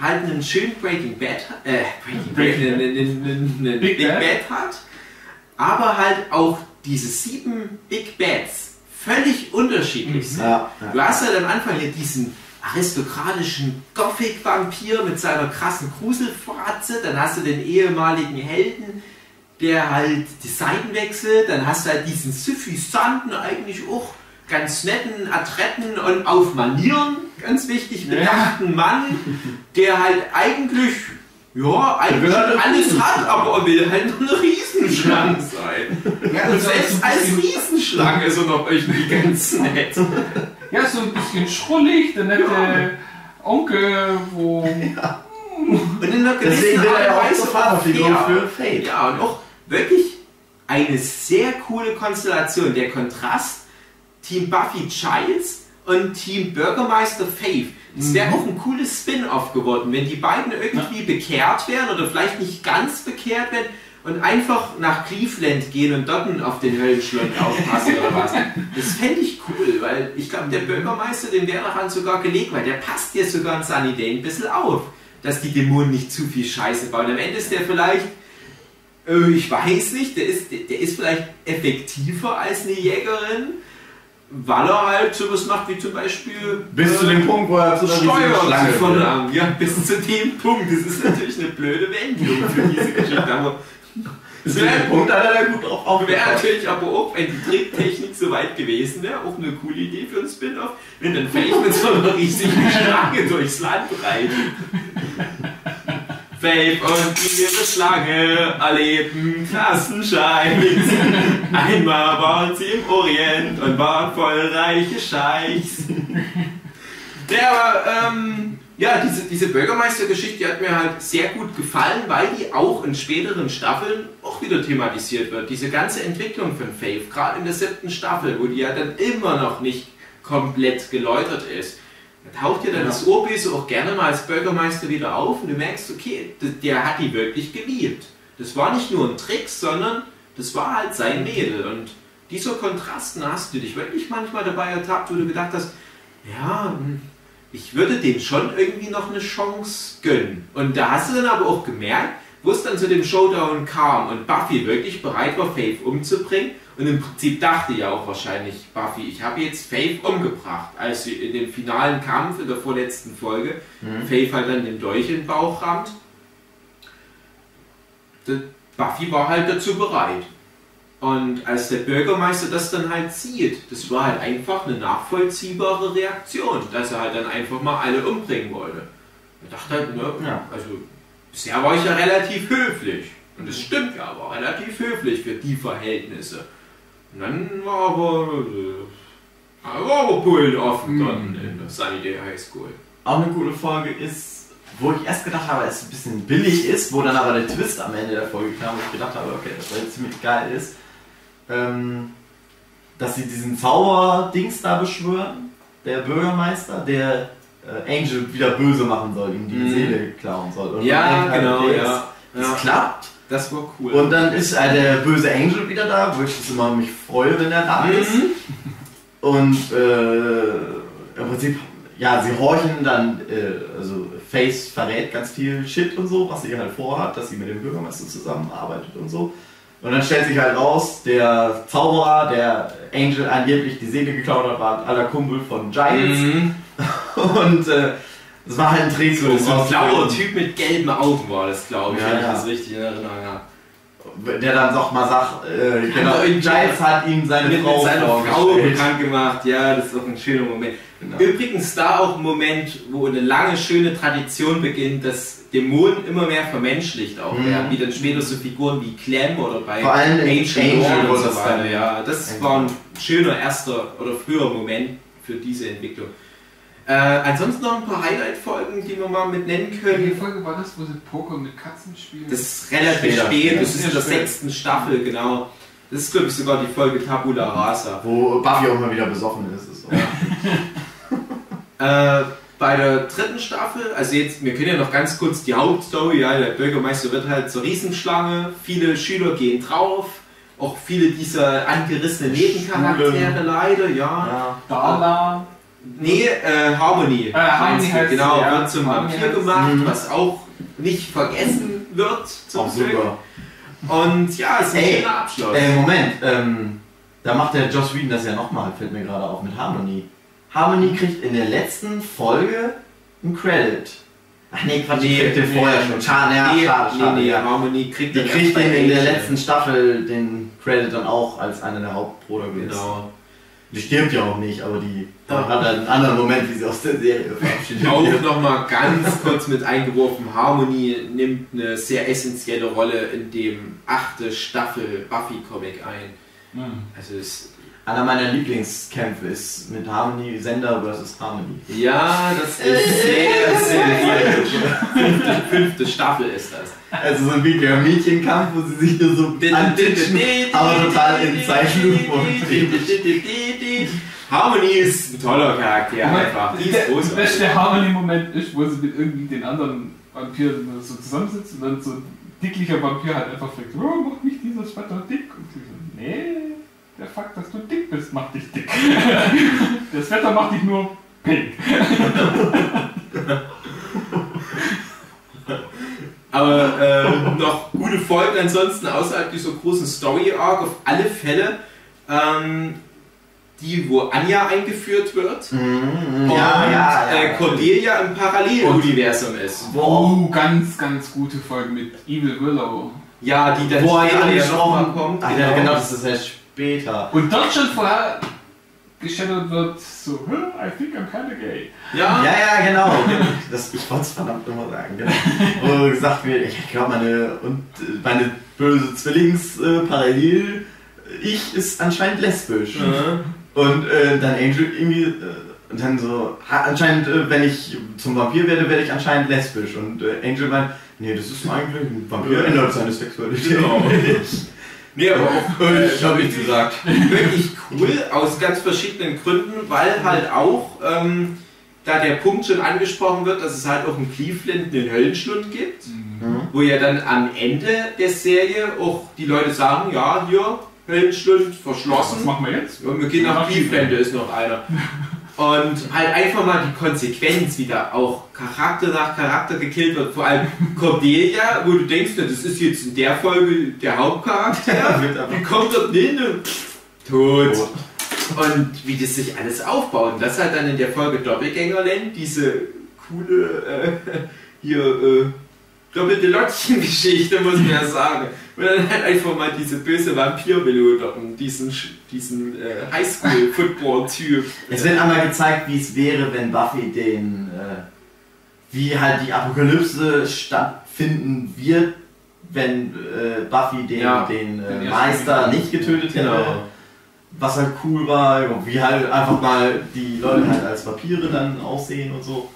halt einen schönen Breaking Bad, äh, Breaking Bad, Breaking einen, einen, einen, einen Big Big, Bad. Bad hat, aber halt auch diese sieben Big Bads völlig unterschiedlich sind. Ja, ja. Du hast halt am Anfang hier diesen aristokratischen Gothic-Vampir mit seiner krassen Gruselfratze, dann hast du den ehemaligen Helden, der halt die Seiten wechselt, dann hast du halt diesen suffisanten, eigentlich auch ganz netten, adretten und auf Manieren, ganz wichtig, Ja. bedachten Mann, der halt eigentlich, ja, eigentlich halt eine alles hat, aber er will halt nur eine Riesenschlange sein. Ja, Und selbst so ein als Riesenschlange ist er noch irgendwie ganz nett. Ja, so ein bisschen schrullig, der nette Onkel, wo. Und in einer gewissen Deswegen will er ja Art auch und Vaterfigur fair. für Fate. Ja, und auch wirklich eine sehr coole Konstellation. Der Kontrast Team Buffy Giles und Team Bürgermeister Faith. Das wäre auch ein cooles Spin-off geworden, wenn die beiden irgendwie bekehrt wären oder vielleicht nicht ganz bekehrt werden und einfach nach Cleveland gehen und dort auf den Höllenschlund aufpassen oder was. Das fände ich cool, weil ich glaube, der Bürgermeister, dem wäre daran sogar gelegt, weil der passt dir sogar in Sunny Day ein bisschen auf, dass die Dämonen nicht zu viel Scheiße bauen. Am Ende ist der vielleicht äh, ich weiß nicht, der ist, der, der ist vielleicht effektiver als eine Jägerin, weil er halt sowas macht wie zum Beispiel Bis zu dem Punkt, wo er zu Steuer Schlange. Ja, bis zu dem Punkt. Das ist natürlich eine blöde Wendung für diese Geschichte. Aber Dem wäre Punkt hat er da gut drauf wäre aufgepasst. natürlich aber auch, wenn die Tricktechnik so weit gewesen wäre, auch eine coole Idee für ein Spin-off, wenn dann Faith mit so einer riesigen Schlange durchs Land reitet. Faith und ihre Schlange erleben Klassenscheiß. Einmal waren sie im Orient und waren voll reiche Scheichs. Ja, aber ähm, ja, diese, diese Bürgermeistergeschichte die hat mir halt sehr gut gefallen, weil die auch in späteren Staffeln auch wieder thematisiert wird. Diese ganze Entwicklung von Faith, gerade in der siebten Staffel, wo die ja dann immer noch nicht komplett geläutert ist. Da taucht dir dann Ja. das Urböse auch gerne mal als Bürgermeister wieder auf und du merkst, okay, der hat die wirklich geliebt. Das war nicht nur ein Trick, sondern das war halt sein Mädel. Und dieser Kontrast, da hast du dich wirklich manchmal dabei ertappt, wo du gedacht hast, ja, hm, ich würde dem schon irgendwie noch eine Chance gönnen. Und da hast du dann aber auch gemerkt, wo es dann zu dem Showdown kam und Buffy wirklich bereit war, Faith umzubringen. Und im Prinzip dachte ja auch wahrscheinlich Buffy, ich habe jetzt Faith umgebracht, als sie in dem finalen Kampf in der vorletzten Folge Faith halt dann den Dolch in den Bauch rammt. Buffy war halt dazu bereit. Und als der Bürgermeister das dann halt sieht, das war halt einfach eine nachvollziehbare Reaktion, dass er halt dann einfach mal alle umbringen wollte. Er dachte halt, ne, Ja. also bisher war ich ja relativ höflich. Und das stimmt ja, war relativ höflich für die Verhältnisse. Und dann war aber, äh, war aber Bullen offen Mhm. in der Sunnydale High School. Auch eine coole Folge ist, wo ich erst gedacht habe, dass es ein bisschen billig ist, wo dann aber der Twist am Ende der Folge kam, wo ich gedacht habe, okay, das war jetzt ziemlich geil ist, ähm, dass sie diesen Zauber-Dings da beschwören, der Bürgermeister, der äh, Angel wieder böse machen soll, ihm die Mhm. Seele klauen soll. Und Ja, genau, ja. Es, es Ja. klappt. Das war cool. Und dann ist äh, der böse Angel wieder da, wo ich das immer mich freue, wenn er da ist. Mhm. Und äh, im Prinzip, ja, sie horchen dann, äh, also Face verrät ganz viel Shit und so, was sie halt vorhat, dass sie mit dem Bürgermeister zusammenarbeitet und so. Und dann stellt sich halt raus, der Zauberer, der Angel angeblich die Seele geklaut hat, war ein aller Kumpel von Giants. Mhm. Und äh, es war halt ein Trick. So, ein blauer Typ mit gelben Augen war das, glaube ich, Ja, wenn ich ja. das richtig in Erinnerung habe. Der dann doch mal sagt, äh, genau, Giants hat ihm seine Mit, Frau mit seiner Frau bekannt gemacht, ja, das ist auch ein schöner Moment. Genau. Übrigens da auch ein Moment, wo eine lange, schöne Tradition beginnt, dass Dämonen immer mehr vermenschlicht auch Mhm. werden, wie dann später so Figuren wie Clem oder bei Vor allem Angel Lore und so das weiter. dann- Ja, das war ein schöner erster oder früher Moment für diese Entwicklung. Äh, ansonsten noch ein paar Highlight-Folgen, die wir mal mit nennen Welche können. Folge war das, wo sie Poker mit Katzen spielen? Das ist relativ Später, spät, später. das ist in der sechsten Staffel, genau. Das ist, glaube ich, sogar die Folge Tabula Rasa. Wo Buffy auch mal wieder besoffen ist. ist so. Äh, bei der dritten Staffel, also jetzt, wir können ja noch ganz kurz die Hauptstory, ja, der Bürgermeister wird halt zur Riesenschlange, viele Schüler gehen drauf, auch viele dieser angerissenen Nebencharaktere leider, ja. Ja. Dala. Nee, äh, Harmony. Äh, Harmony heißt- genau, ja, wird zum Harmony Vampir heißt- gemacht, Mhm. was auch nicht vergessen wird zum Auch Glück. super. Und ja, es ist ein Ey, schöner Abschluss. Äh, Moment, ähm, da macht der Joss Whedon das ja nochmal, fällt mir gerade auf, mit Harmony. Harmony kriegt in der letzten Folge einen Credit. Ach nee, Quatsch, die kriegt den vorher schon. Schade, ja, nee, schade, schade. nee, nee, ja. Harmony kriegt Die dann kriegt bei in, der letzten Staffel den Credit dann auch als einer der Hauptprotagonisten. Genau. Die stirbt ja auch nicht, aber die hat dann einen anderen Moment, wie sie aus der Serie verabschiedet Auch wird. nochmal ganz kurz mit eingeworfen, Harmony nimmt eine sehr essentielle Rolle in dem achte Staffel Buffy-Comic ein. Hm. Also es, Einer meiner Lieblingskämpfe ist mit Harmony, Sender versus Harmony. ja, das ist sehr, sehr gut. Fünfte, fünfte Staffel ist das. Also so ein wirklicher Mädchenkampf, wo sie sich nur so antitschen, aber total in Zeitlupe Harmony ist ein toller Charakter einfach. Die ist Der beste Harmony-Moment ist, wo sie mit irgendwie den anderen Vampiren so zusammensitzen und dann so ein dicklicher Vampir halt einfach fragt, oh, macht mich dieser Sweater dick? Und sie so, nee, der Fakt, dass du dick bist, macht dich dick. der Sweater macht dich nur pink. Aber äh, noch gute Folgen ansonsten außerhalb dieser großen Story-Arc auf alle Fälle. Ähm, die, wo Anja eingeführt wird Mhm, und ja, ja, ja. Äh, Cordelia im Paralleluniversum ist. Wo auch Oh, ganz, ganz gute Folge mit Evil Willow. Ja, die dann wo er später ja kommt. Genau, das ist erst später. Und dort schon vorher geschätzt wird, so, "Huh, I think I'm kinda gay. Ja, Ja, ja, genau. Das, ich wollte es verdammt immer sagen. Genau. Wo gesagt wird, ich glaube, meine, und, äh, meine böse Zwillings-Parallel, ich ist anscheinend lesbisch. Mhm. Und äh, dann Angel irgendwie, äh, und dann so, anscheinend, äh, wenn ich zum Vampir werde, werde ich anscheinend lesbisch. Und äh, Angel meint, nee, das ist eigentlich, ein Vampir ändert seine Sexualität. Genau. Nee, aber auch äh, Ich habe nichts gesagt. wirklich cool aus ganz verschiedenen Gründen, weil halt auch ähm, da der Punkt schon angesprochen wird, dass es halt auch in Cleveland einen Höllenschlund gibt, wo ja dann am Ende der Serie auch die Leute sagen, ja, hier, Höllenschlund Was verschlossen. machen wir jetzt? Und wir gehen nach Cleveland, da ist noch einer. Und halt einfach mal die Konsequenz, wie da auch Charakter nach Charakter gekillt wird. Vor allem Cordelia, wo du denkst, das ist jetzt in der Folge der Hauptcharakter. Die kommt dort hin und tot. tot. Und wie das sich alles aufbaut. Und das halt dann in der Folge Doppelgängerland, diese coole, äh, hier, äh, doppelte Lottchen-Geschichte, muss man ja sagen. Und dann halt einfach mal diese böse Vampir-Melodie, diesen, Sch- diesen äh, Highschool-Football-Typ. Es wird einmal gezeigt, wie es wäre, wenn Buffy den, äh, wie halt die Apokalypse stattfinden wird, wenn äh, Buffy den, Ja, den den äh, ersten Meister nicht getötet hätte. Genau. Was halt cool war, wie halt einfach mal die Leute halt als Vampire dann aussehen und so.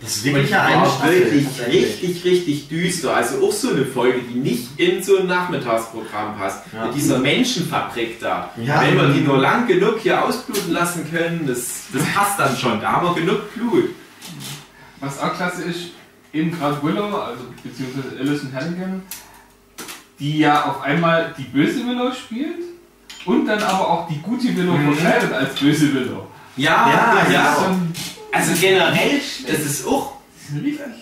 Das ist wirklich Ja, eine wirklich richtig, richtig düster. Also auch so eine Folge, die nicht in so ein Nachmittagsprogramm passt. Ja. Mit dieser Menschenfabrik da. Ja. Wenn wir die nur lang genug hier ausbluten lassen können, das, das passt dann schon. Da haben wir genug Blut. Was auch klasse ist, eben gerade Willow, also beziehungsweise Alison Hannigan, die ja auf einmal die böse Willow spielt und dann aber auch die gute Willow Mhm. verkleidet als böse Willow. Ja, Ja, Das ja. Also generell, das ist auch.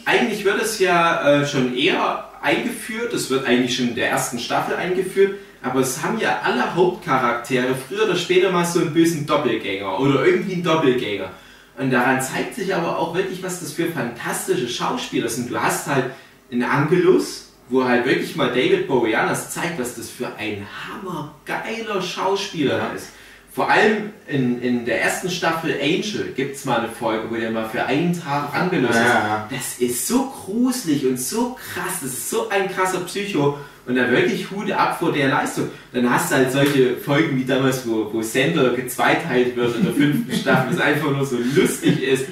Eigentlich wird es ja äh, schon eher eingeführt, es wird eigentlich schon in der ersten Staffel eingeführt, aber es haben ja alle Hauptcharaktere früher oder später mal so einen bösen Doppelgänger oder irgendwie einen Doppelgänger. Und daran zeigt sich aber auch wirklich, was das für fantastische Schauspieler sind. Du hast halt einen Angelus, wo halt wirklich mal David Boreanaz zeigt, was das für ein hammergeiler Schauspieler ist. Vor allem in, in der ersten Staffel Angel gibt es mal eine Folge, wo der mal für einen Tag angelöst Ja. ist. Das ist so gruselig und so krass, das ist so ein krasser Psycho und da wirklich Hut ab vor der Leistung. Dann hast du halt solche Folgen wie damals, wo, wo Sender gezweiteilt wird in der fünften Staffel, das einfach nur so lustig ist.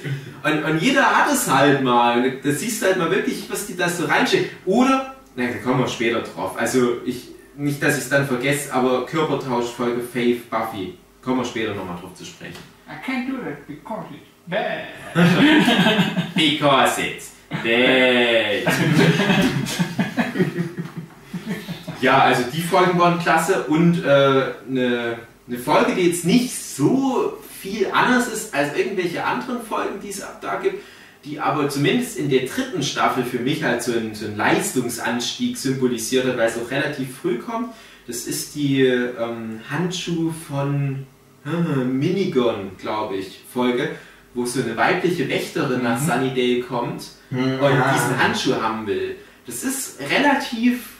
Und, und jeder hat es halt mal. Da siehst du halt mal wirklich, was die da so reinstecken. Oder, na, da kommen wir später drauf. Also ich, nicht, dass ich es dann vergesse, aber Körpertauschfolge Faith Buffy. Kommen wir später nochmal drauf zu sprechen. I can't do that because it's bad. Because it's bad. ja, also die Folgen waren klasse und äh, eine, eine Folge, die jetzt nicht so viel anders ist als irgendwelche anderen Folgen, die es ab da gibt, die aber zumindest in der dritten Staffel für mich halt so einen, so einen Leistungsanstieg symbolisiert hat, weil es auch relativ früh kommt. Das ist die ähm, Handschuh von äh, Minigon, glaube ich, Folge, wo so eine weibliche Wächterin nach Sunnydale kommt Hm, und ja. diesen Handschuh haben will. Das ist relativ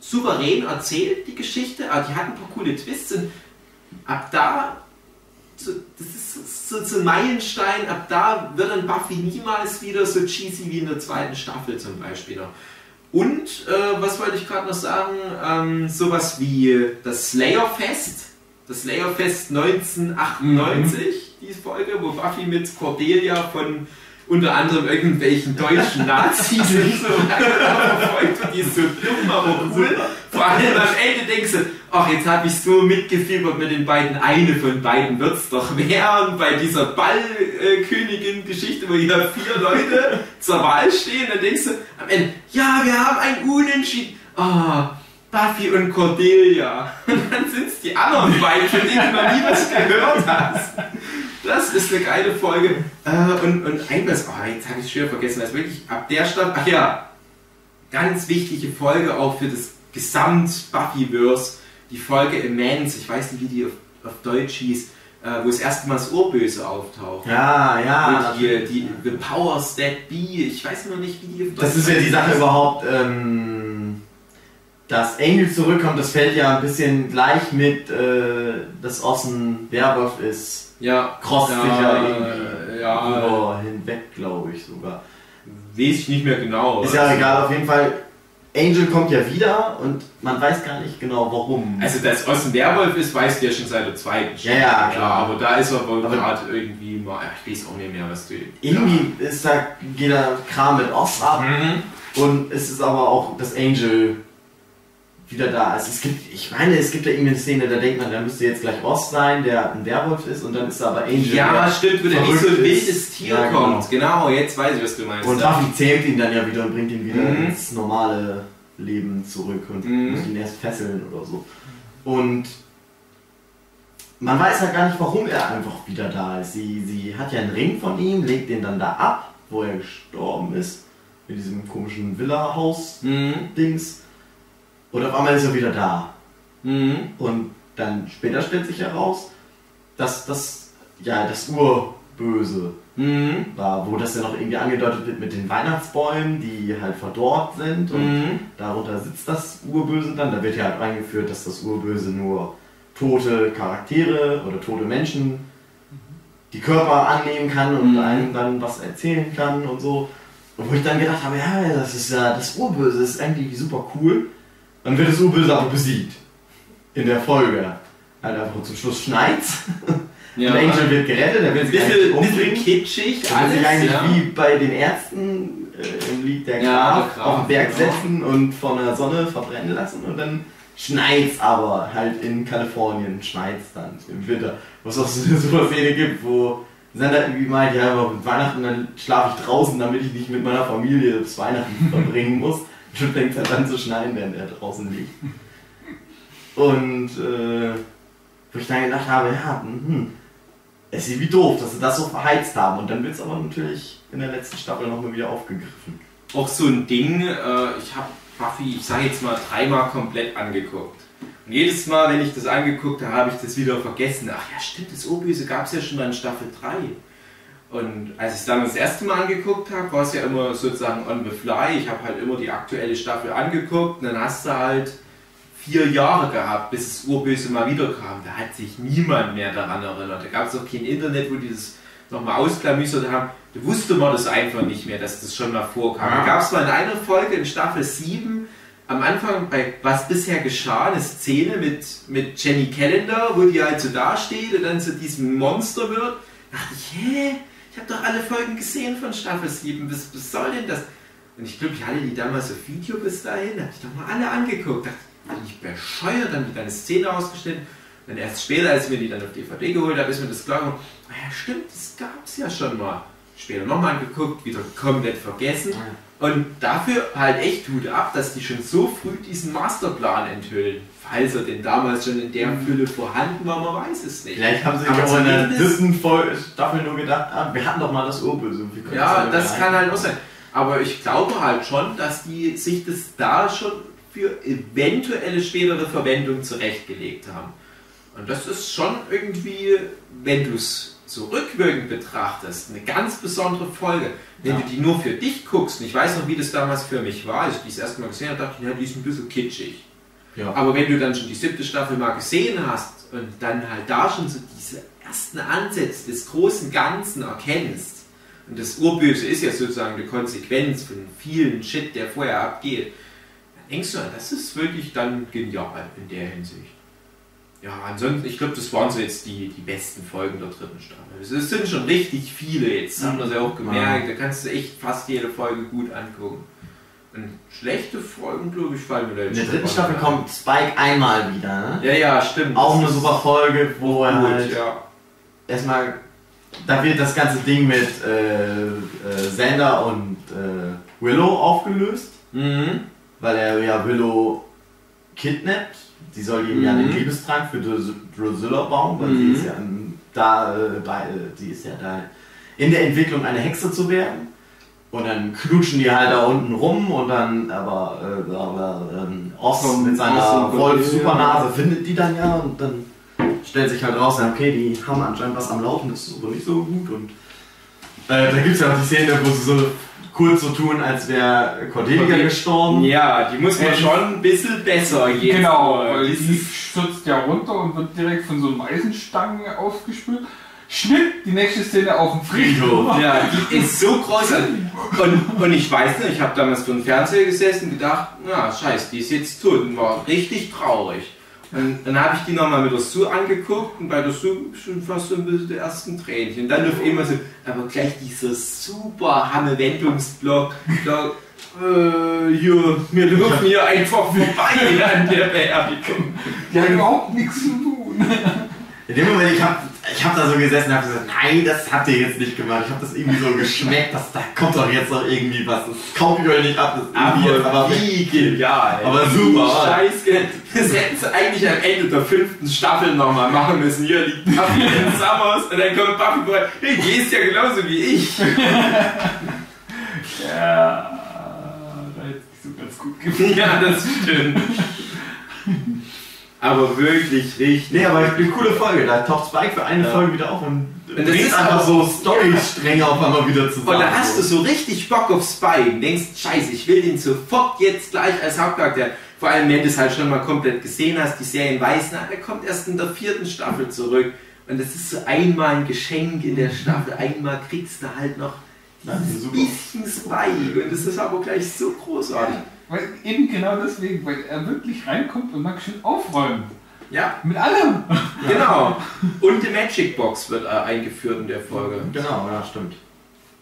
souverän erzählt, die Geschichte, aber die hat ein paar coole Twists und ab da, so, das ist so, so ein Meilenstein, ab da wird dann Buffy niemals wieder so cheesy wie in der zweiten Staffel zum Beispiel noch. Und, äh, was wollte ich gerade noch sagen, ähm, sowas wie das Slayer-Fest, das Slayer-Fest 1998, die Folge, wo Buffy mit Cordelia von unter anderem irgendwelchen deutschen Nazis und so weiter verfolgt wird. Die ist so dumm, aber cool. Vor allem am Ende denkst du, ach, jetzt habe ich so mitgefiebert mit den beiden. Eine von beiden wird's doch werden. Bei dieser Ballkönigin-Geschichte, wo hier vier Leute zur Wahl stehen, dann denkst du am Ende, ja, wir haben ein Unentschieden. Ah, Buffy und Cordelia. Und dann sind's die anderen beiden, von denen du noch nie was gehört hast. Das ist eine geile Folge. Äh, und, und ein was, oh, jetzt habe ich es schwer vergessen, also wirklich ab der Stadt, ach ja, ganz wichtige Folge auch für das Gesamt-Buffyverse, die Folge Immense, ich weiß nicht, wie die auf, auf Deutsch hieß, äh, wo das erste Mal das Urböse auftaucht. Ja, ja. Wo die, die The Powers That Be, ich weiß noch nicht, wie die auf Das Deutsch ist ja die. Sache überhaupt, ähm, dass Angel zurückkommt, das fällt ja ein bisschen gleich mit, äh, dass Ossen Werwolf ist. Ja, Cross ja irgendwie äh, ja, hinweg, glaube ich sogar. weiß ich nicht mehr genau. Ist ja Also- egal, auf jeden Fall. Angel kommt ja wieder und man weiß gar nicht genau warum. Also, dass Ost ein Werwolf ist, weißt du ja schon seit der zweiten Ja, ja, klar. Ja, aber da ist er wohl gerade irgendwie mal, ich weiß auch nicht mehr, was du. Irgendwie ist da, geht da Kram mit Oz ab Mhm. und es ist aber auch, dass Angel wieder da ist. Es gibt, ich meine, es gibt da irgendwie eine Szene, da denkt man, da müsste jetzt gleich Oz sein, der ein Werwolf ist und dann ist da aber Angel. Ja, stimmt, wo der nicht so ein wildes Tier Ja, genau. kommt. Genau. jetzt weiß ich, was du meinst. Und Buffy zählt ihn dann ja wieder und bringt ihn wieder Mhm. ins normale Leben zurück und Mhm. muss ihn erst fesseln oder so. Und man weiß halt gar nicht, warum er einfach wieder da ist. Sie, sie hat ja einen Ring von ihm, legt den dann da ab, wo er gestorben ist. In diesem komischen Villa-Haus-Dings. Mhm. Und auf einmal ist er wieder da. Mhm. Und dann später stellt sich heraus, dass das ja das Urböse Mhm. war, wo das ja noch irgendwie angedeutet wird mit den Weihnachtsbäumen, die halt verdorrt sind und Mhm. darunter sitzt das Urböse dann. Da wird ja halt eingeführt, dass das Urböse nur tote Charaktere oder tote Menschen die Körper annehmen kann und Mhm. einem dann was erzählen kann und so. Und wo ich dann gedacht habe, ja, das ist ja das Urböse, das ist eigentlich super cool. Dann wird das Urböse aber besiegt. In der Folge. Halt einfach zum Schluss schneit's. Ja. Und Angel wird gerettet, er will Ein sich bisschen, bisschen kitschig, Er will sich alles. eigentlich ja. wie bei den Ärzten äh, im Lied der Ja, Graf, der Graf, auf den Berg genau. setzen und von der Sonne verbrennen lassen und dann schneit's aber halt in Kalifornien, schneit's dann im Winter. Was auch so eine super Szene gibt, wo Sender irgendwie meint, ja, aber mit Weihnachten dann schlafe ich draußen, damit ich nicht mit meiner Familie das Weihnachten verbringen muss. Und fängt halt an zu schneien, während er draußen liegt. Und äh, wo ich dann gedacht habe, ja, mhm, es ist wie doof, dass sie das so verheizt haben. Und dann wird es aber natürlich in der letzten Staffel nochmal wieder aufgegriffen. Auch so ein Ding, äh, ich habe Buffy, ich sage jetzt mal, dreimal komplett angeguckt. Und jedes Mal, wenn ich das angeguckt habe, habe ich das wieder vergessen. Ach ja, stimmt, das Urböse gab es ja schon mal in Staffel 3. Und als ich es dann das erste Mal angeguckt habe, war es ja immer sozusagen on the fly. Ich habe halt immer die aktuelle Staffel angeguckt und dann hast du halt vier Jahre gehabt, bis das Urböse mal wieder kam. Da hat sich niemand mehr daran erinnert. Da gab es auch kein Internet, wo die das nochmal ausklamüsert haben. Da wusste man das einfach nicht mehr, dass das schon mal vorkam. Da gab es mal in einer Folge in Staffel 7 am Anfang bei Was bisher geschah, eine Szene mit, mit Jenny Callender, wo die halt so dasteht und dann zu diesem Monster wird. Da dachte ich, hä? Ich habe doch alle Folgen gesehen von Staffel 7. Was, was soll denn das? Und ich glaube, ich hatte die damals auf Video bis dahin, da habe ich doch mal alle angeguckt. Dachte, die nicht bescheuert, dann wird eine Szene ausgestellt. Dann erst später, als ich mir die dann auf DVD geholt habe, ist mir das klar geworden, ah ja stimmt, das gab es ja schon mal. später nochmal angeguckt, wieder komplett vergessen. Und dafür halt echt Hut ab, dass die schon so früh diesen Masterplan enthüllen. Falls er denn damals schon in der Fülle vorhanden war, man weiß es nicht. Vielleicht haben sie sich auch in der dritten Staffel nur gedacht, ah, wir hatten doch mal das Ja, ja das rein. kann halt auch sein. Aber ich glaube halt schon, dass die sich das da schon für eventuelle spätere Verwendung zurechtgelegt haben. Und das ist schon irgendwie, wenn du es so rückwirkend betrachtest, eine ganz besondere Folge. Wenn Ja. du die nur für dich guckst, und ich weiß noch, wie das damals für mich war, als ich die das erste Mal gesehen habe, dachte ich, ja, die ist ein bisschen kitschig. Ja. Aber wenn du dann schon die siebte Staffel mal gesehen hast und dann halt da schon so diese ersten Ansätze des großen Ganzen erkennst, und das Urböse ist ja sozusagen die Konsequenz von vielen Shit, der vorher abgeht, dann denkst du, das ist wirklich dann genial in der Hinsicht. Ja, ansonsten, ich glaube, das waren so jetzt die, die besten Folgen der dritten Staffel. Es- sind schon richtig viele jetzt, haben wir es ja auch gemerkt. Da kannst du echt fast jede Folge gut angucken. Und schlechte Folgen, glaube ich, fallen mir da In jetzt der schon dritten Staffel ein. kommt Spike einmal wieder, ne? Ja, ja, stimmt. Auch eine Das ist super Folge, wo er gut, halt ja. erstmal, da wird das ganze Ding mit äh, äh, Xander und äh, Willow aufgelöst, Mhm. weil er ja Willow kidnappt. Sie soll ihm ja Mhm. den Liebestrank für Drusilla bauen, weil Mhm. sie ist ja da, äh, bei, äh, sie ist ja da in der Entwicklung eine Hexe zu werden. Und dann knutschen die halt da unten rum und dann, aber, äh, aber Oz Vom mit seiner und Wolf Cordelia. Supernase findet die dann ja und dann stellt sich halt raus, ja, okay, die haben anscheinend was am Laufen, das ist aber nicht so gut und äh, da gibt es ja auch die Szene, wo sie so kurz so tun, als wäre Cordelia Cordelia- gestorben. Ja, die muss man Ähm, schon ein bisschen besser jetzt. Genau, weil dieses- die stürzt ja runter und wird direkt von so einem Eisenstangen aufgespült. Schnitt, die nächste Szene auf dem Friedhof. Ja, die ist so großartig. Und, und ich weiß nicht, ich habe damals vor dem Fernseher gesessen und gedacht, na scheiße, die ist jetzt tot und war richtig traurig. Und dann habe ich die nochmal mit der Sue angeguckt und bei der Sue schon fast so ein bisschen die ersten Tränchen. Und dann auf immer so, aber gleich dieser super Hamme-Wendungsblock. Da, äh, hier, wir dürfen hier einfach vorbei an der Beerdigung. Die hat überhaupt nichts zu tun. In dem Moment, ich hab, ich hab da so gesessen und hab gesagt, nein, das habt ihr jetzt nicht gemacht. Ich hab das irgendwie so geschmeckt, dass da kommt doch jetzt noch irgendwie was. Das kaufe ich euch nicht ab. Das ist irgendwie jetzt Aber wie genial. Aber super. Scheiße. Das hätten sie eigentlich am Ende der fünften Staffel nochmal machen müssen. Hier liegt Buffy in Summers und dann kommt Buffy vorbei. Hey, die ist ja genauso wie ich. Ja, da hätte es so ganz gut gemacht. Ja, das stimmt. Aber wirklich richtig. Nee, aber eine coole Folge. Da taucht Spike für eine Ja. Folge wieder auf und, Und das ist einfach so Storystränge auf einmal wieder zusammen. Und dann hast du so richtig Bock auf Spike und denkst, scheiße, ich will den sofort jetzt gleich als Hauptcharakter. Vor allem, wenn du es halt schon mal komplett gesehen hast, die Serien weiß, na, der kommt erst in der vierten Staffel zurück. Und das ist so einmal ein Geschenk in der Staffel. Einmal kriegst du halt noch super. bisschen Spike. Und das ist aber gleich so großartig. Weil, eben genau deswegen, weil er wirklich reinkommt und mag schön aufräumen. Ja, Mit allem. genau. Und die Magic Box wird äh, eingeführt in der Folge. Genau, ja, stimmt.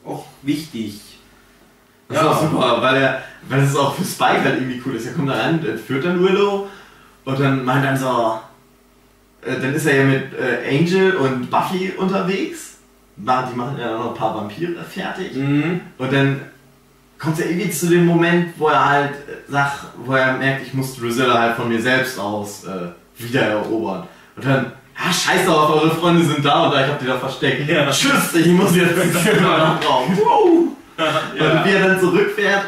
Auch wichtig. Das ist auch super, weil er, weil es auch für Spike halt irgendwie cool ist. Er kommt da rein, entführt dann Willow und dann meint dann so, äh, dann ist er ja mit äh, Angel und Buffy unterwegs. Die machen ja noch ein paar Vampire fertig. Mhm. Und dann kommt er irgendwie zu dem Moment, wo er halt äh, sagt, wo er merkt, ich muss Drusilla halt von mir selbst aus äh, wieder erobern. Und dann, ah, scheiß drauf, eure Freunde sind da und da, ich hab die da versteckt. Ja. Tschüss, ich muss jetzt wieder nach Raum. Wow. Und wie er dann zurückfährt,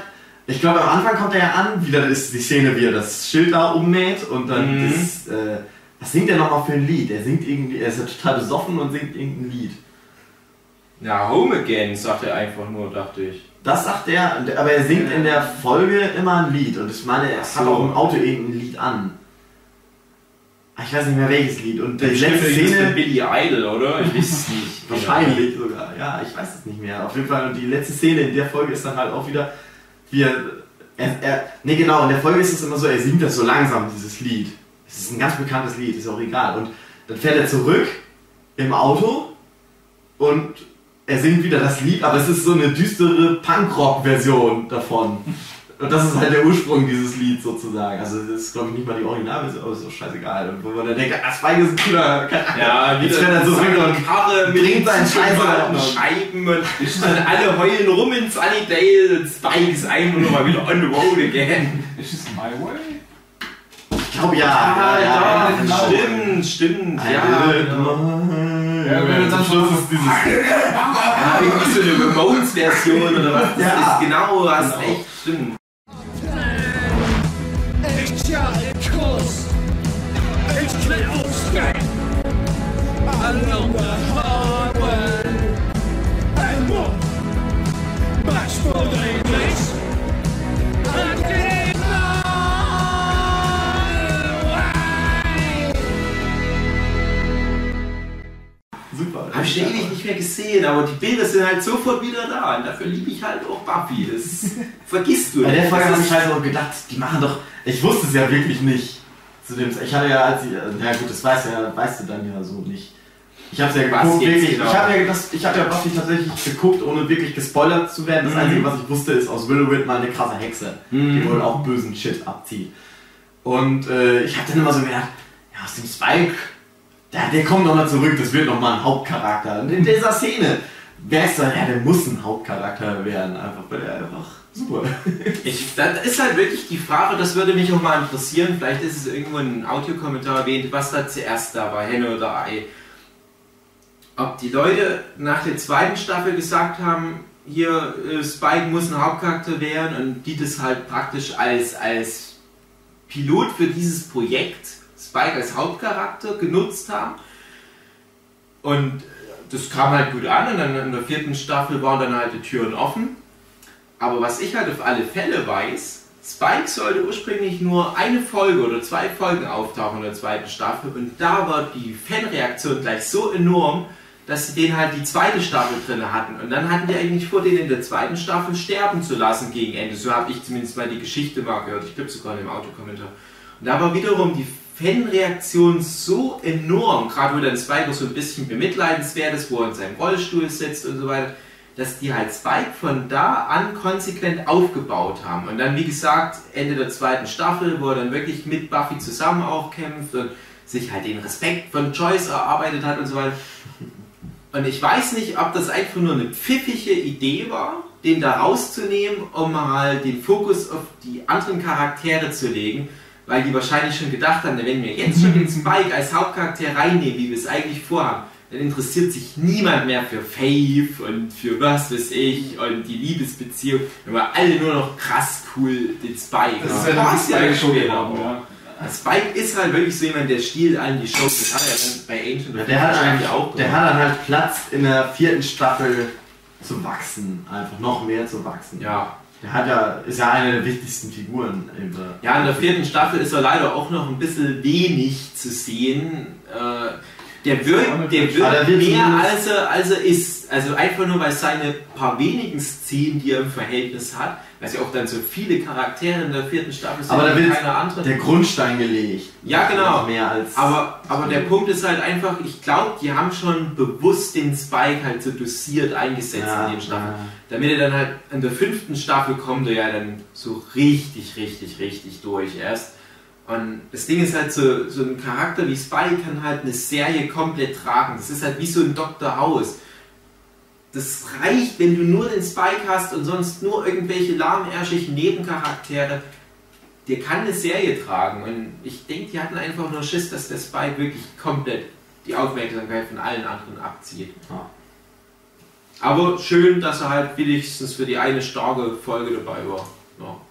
ich glaube am Anfang kommt er ja an, wieder ist die Szene, wie er das Schild da ummäht und dann Mhm. das, äh, was singt er nochmal für ein Lied? Er singt irgendwie, er ist ja total besoffen und singt irgendein Lied. Ja, Home Again, sagt er einfach nur, dachte ich. Das sagt er, aber er singt in der Folge immer ein Lied und ich meine, er Ach hat so. auch im Auto irgendein Lied an. Ah, Ich weiß nicht mehr welches Lied und die letzte ist Szene, mit Billy Idol, oder? Ich weiß es nicht. wahrscheinlich sogar, ja, ich weiß es nicht mehr. Auf jeden Fall, und die letzte Szene in der Folge ist dann halt auch wieder, wie er, er, er ne genau, in der Folge ist es immer so, er singt das so langsam, dieses Lied. Es ist ein ganz bekanntes Lied, ist auch egal. Und dann fährt er zurück im Auto und er singt wieder das Lied, aber es ist so eine düstere Punkrock-Version davon. Und das ist halt der Ursprung dieses Lieds sozusagen. Also das ist glaube ich nicht mal die Originalversion, aber ist doch scheißegal. Und wo man dann denkt, ah, Spike ist ein cooler Charakter. Ja, Jetzt rennt er so rüber und Karre mit bringt seinen Scheiß zugemalten auf. Scheiben und dann alle heulen rum in Sunnydale und Spike ist einfach nur mal wieder on the road again. Ist es My Way? Ich glaube ja. Ah, ja, ja, genau. stimmt, stimmt. Ja, Ja, genau. Ja, wenn er zum dann Schluss ist dieses. ja, irgendwie so eine Ramones-Version oder was das Ja. ist. Genau, du hast Genau. echt, stimmt. Ich charge Kurs. Ich will aufsteigen. Along the highway. And what? Much for the Habe ich schon ewig nicht mehr gesehen, aber die Bilder sind halt sofort wieder da und dafür liebe ich halt auch Buffy. Das vergisst du Bei der nicht. Folge habe ich halt so gedacht, die machen doch. Ich wusste es ja wirklich nicht. Zu dem, ich hatte ja, als ich, ja gut, das weißt, ja, weißt du dann ja so nicht. Ich habe ja geguckt, wirklich. genau? Ich habe ja, das, ich hab ja Buffy tatsächlich geguckt, ohne wirklich gespoilert zu werden. Das Mhm. Einzige, was ich wusste, ist aus Willowit mal eine krasse Hexe, Mhm. die wohl auch bösen Shit abzieht. Und äh, ich habe dann immer so gedacht, ja, aus dem Spike, der, der kommt noch mal zurück, das wird noch mal ein Hauptcharakter. Und in dieser Szene merkst du, ja, der muss ein Hauptcharakter werden, einfach, weil er einfach super. Ich, das ist halt wirklich die Frage, das würde mich auch mal interessieren. Vielleicht ist es irgendwo in einem Audiokommentar erwähnt, was da zuerst da war, Henne oder Ei. Ob die Leute nach der zweiten Staffel gesagt haben, hier äh, Spike muss ein Hauptcharakter werden und die das halt praktisch als, als Pilot für dieses Projekt Spike als Hauptcharakter genutzt haben. Und das kam halt gut an und dann in der vierten Staffel waren dann halt die Türen offen. Aber was ich halt auf alle Fälle weiß, Spike sollte ursprünglich nur eine Folge oder zwei Folgen auftauchen in der zweiten Staffel und da war die Fanreaktion gleich so enorm, dass sie den halt die zweite Staffel drin hatten. Und dann hatten die eigentlich vor, den in der zweiten Staffel sterben zu lassen gegen Ende. So habe ich zumindest mal die Geschichte mal gehört. Ich glaube sogar in dem Autokommentar. Und da war wiederum die Fanreaktion so enorm, gerade wo dann Spike so ein bisschen bemitleidenswert ist, wo er in seinem Rollstuhl sitzt und so weiter, dass die halt Spike von da an konsequent aufgebaut haben. Und dann, wie gesagt, Ende der zweiten Staffel, wo er dann wirklich mit Buffy zusammen auch kämpft und sich halt den Respekt von Joyce erarbeitet hat und so weiter. Und ich weiß nicht, ob das einfach nur eine pfiffige Idee war, den da rauszunehmen, um mal den Fokus auf die anderen Charaktere zu legen, weil die wahrscheinlich schon gedacht haben, wenn wir jetzt schon den Spike als Hauptcharakter reinnehmen, wie wir es eigentlich vorhaben, dann interessiert sich niemand mehr für Faith und für was weiß ich und die Liebesbeziehung, wenn wir alle nur noch krass cool den Spike. Das ist Ja, das Spike schon geworden, auch. ja. Spike ist halt wirklich so jemand, der stiehlt allen die Show. Das hat er dann bei Ancient Ja, der hat, eigentlich, der gemacht. hat dann halt Platz in der vierten Staffel zu wachsen, einfach noch mehr zu wachsen. Ja. Der hat ja, ist ja eine der wichtigsten Figuren in der. Ja, in der vierten Staffel ist er leider auch noch ein bisschen wenig zu sehen. Äh, der wirkt, der wirkt wird mehr als er, als er ist. Also einfach nur, weil seine paar wenigen Szenen, die er im Verhältnis hat, weil es ja auch dann so viele Charaktere in der vierten Staffel sind, Aber da wird keine andere. der Grundstein gelegt. Ja, genau. Mehr als. Aber, aber der Punkt ist halt einfach, ich glaube, die haben schon bewusst den Spike halt so dosiert eingesetzt Ja, in den Staffeln. ja. Damit er dann halt in der fünften Staffel kommt er ja dann so richtig, richtig, richtig durch erst. Und das Ding ist halt so, so ein Charakter wie Spike kann halt eine Serie komplett tragen. Das ist halt wie so ein Dr. House. Das reicht, wenn du nur den Spike hast und sonst nur irgendwelche lahmärschigen Nebencharaktere. Der kann eine Serie tragen. Und ich denke, die hatten einfach nur Schiss, dass der Spike wirklich komplett die Aufmerksamkeit von allen anderen abzieht. Ja. Aber schön, dass er halt wenigstens für die eine starke Folge dabei war.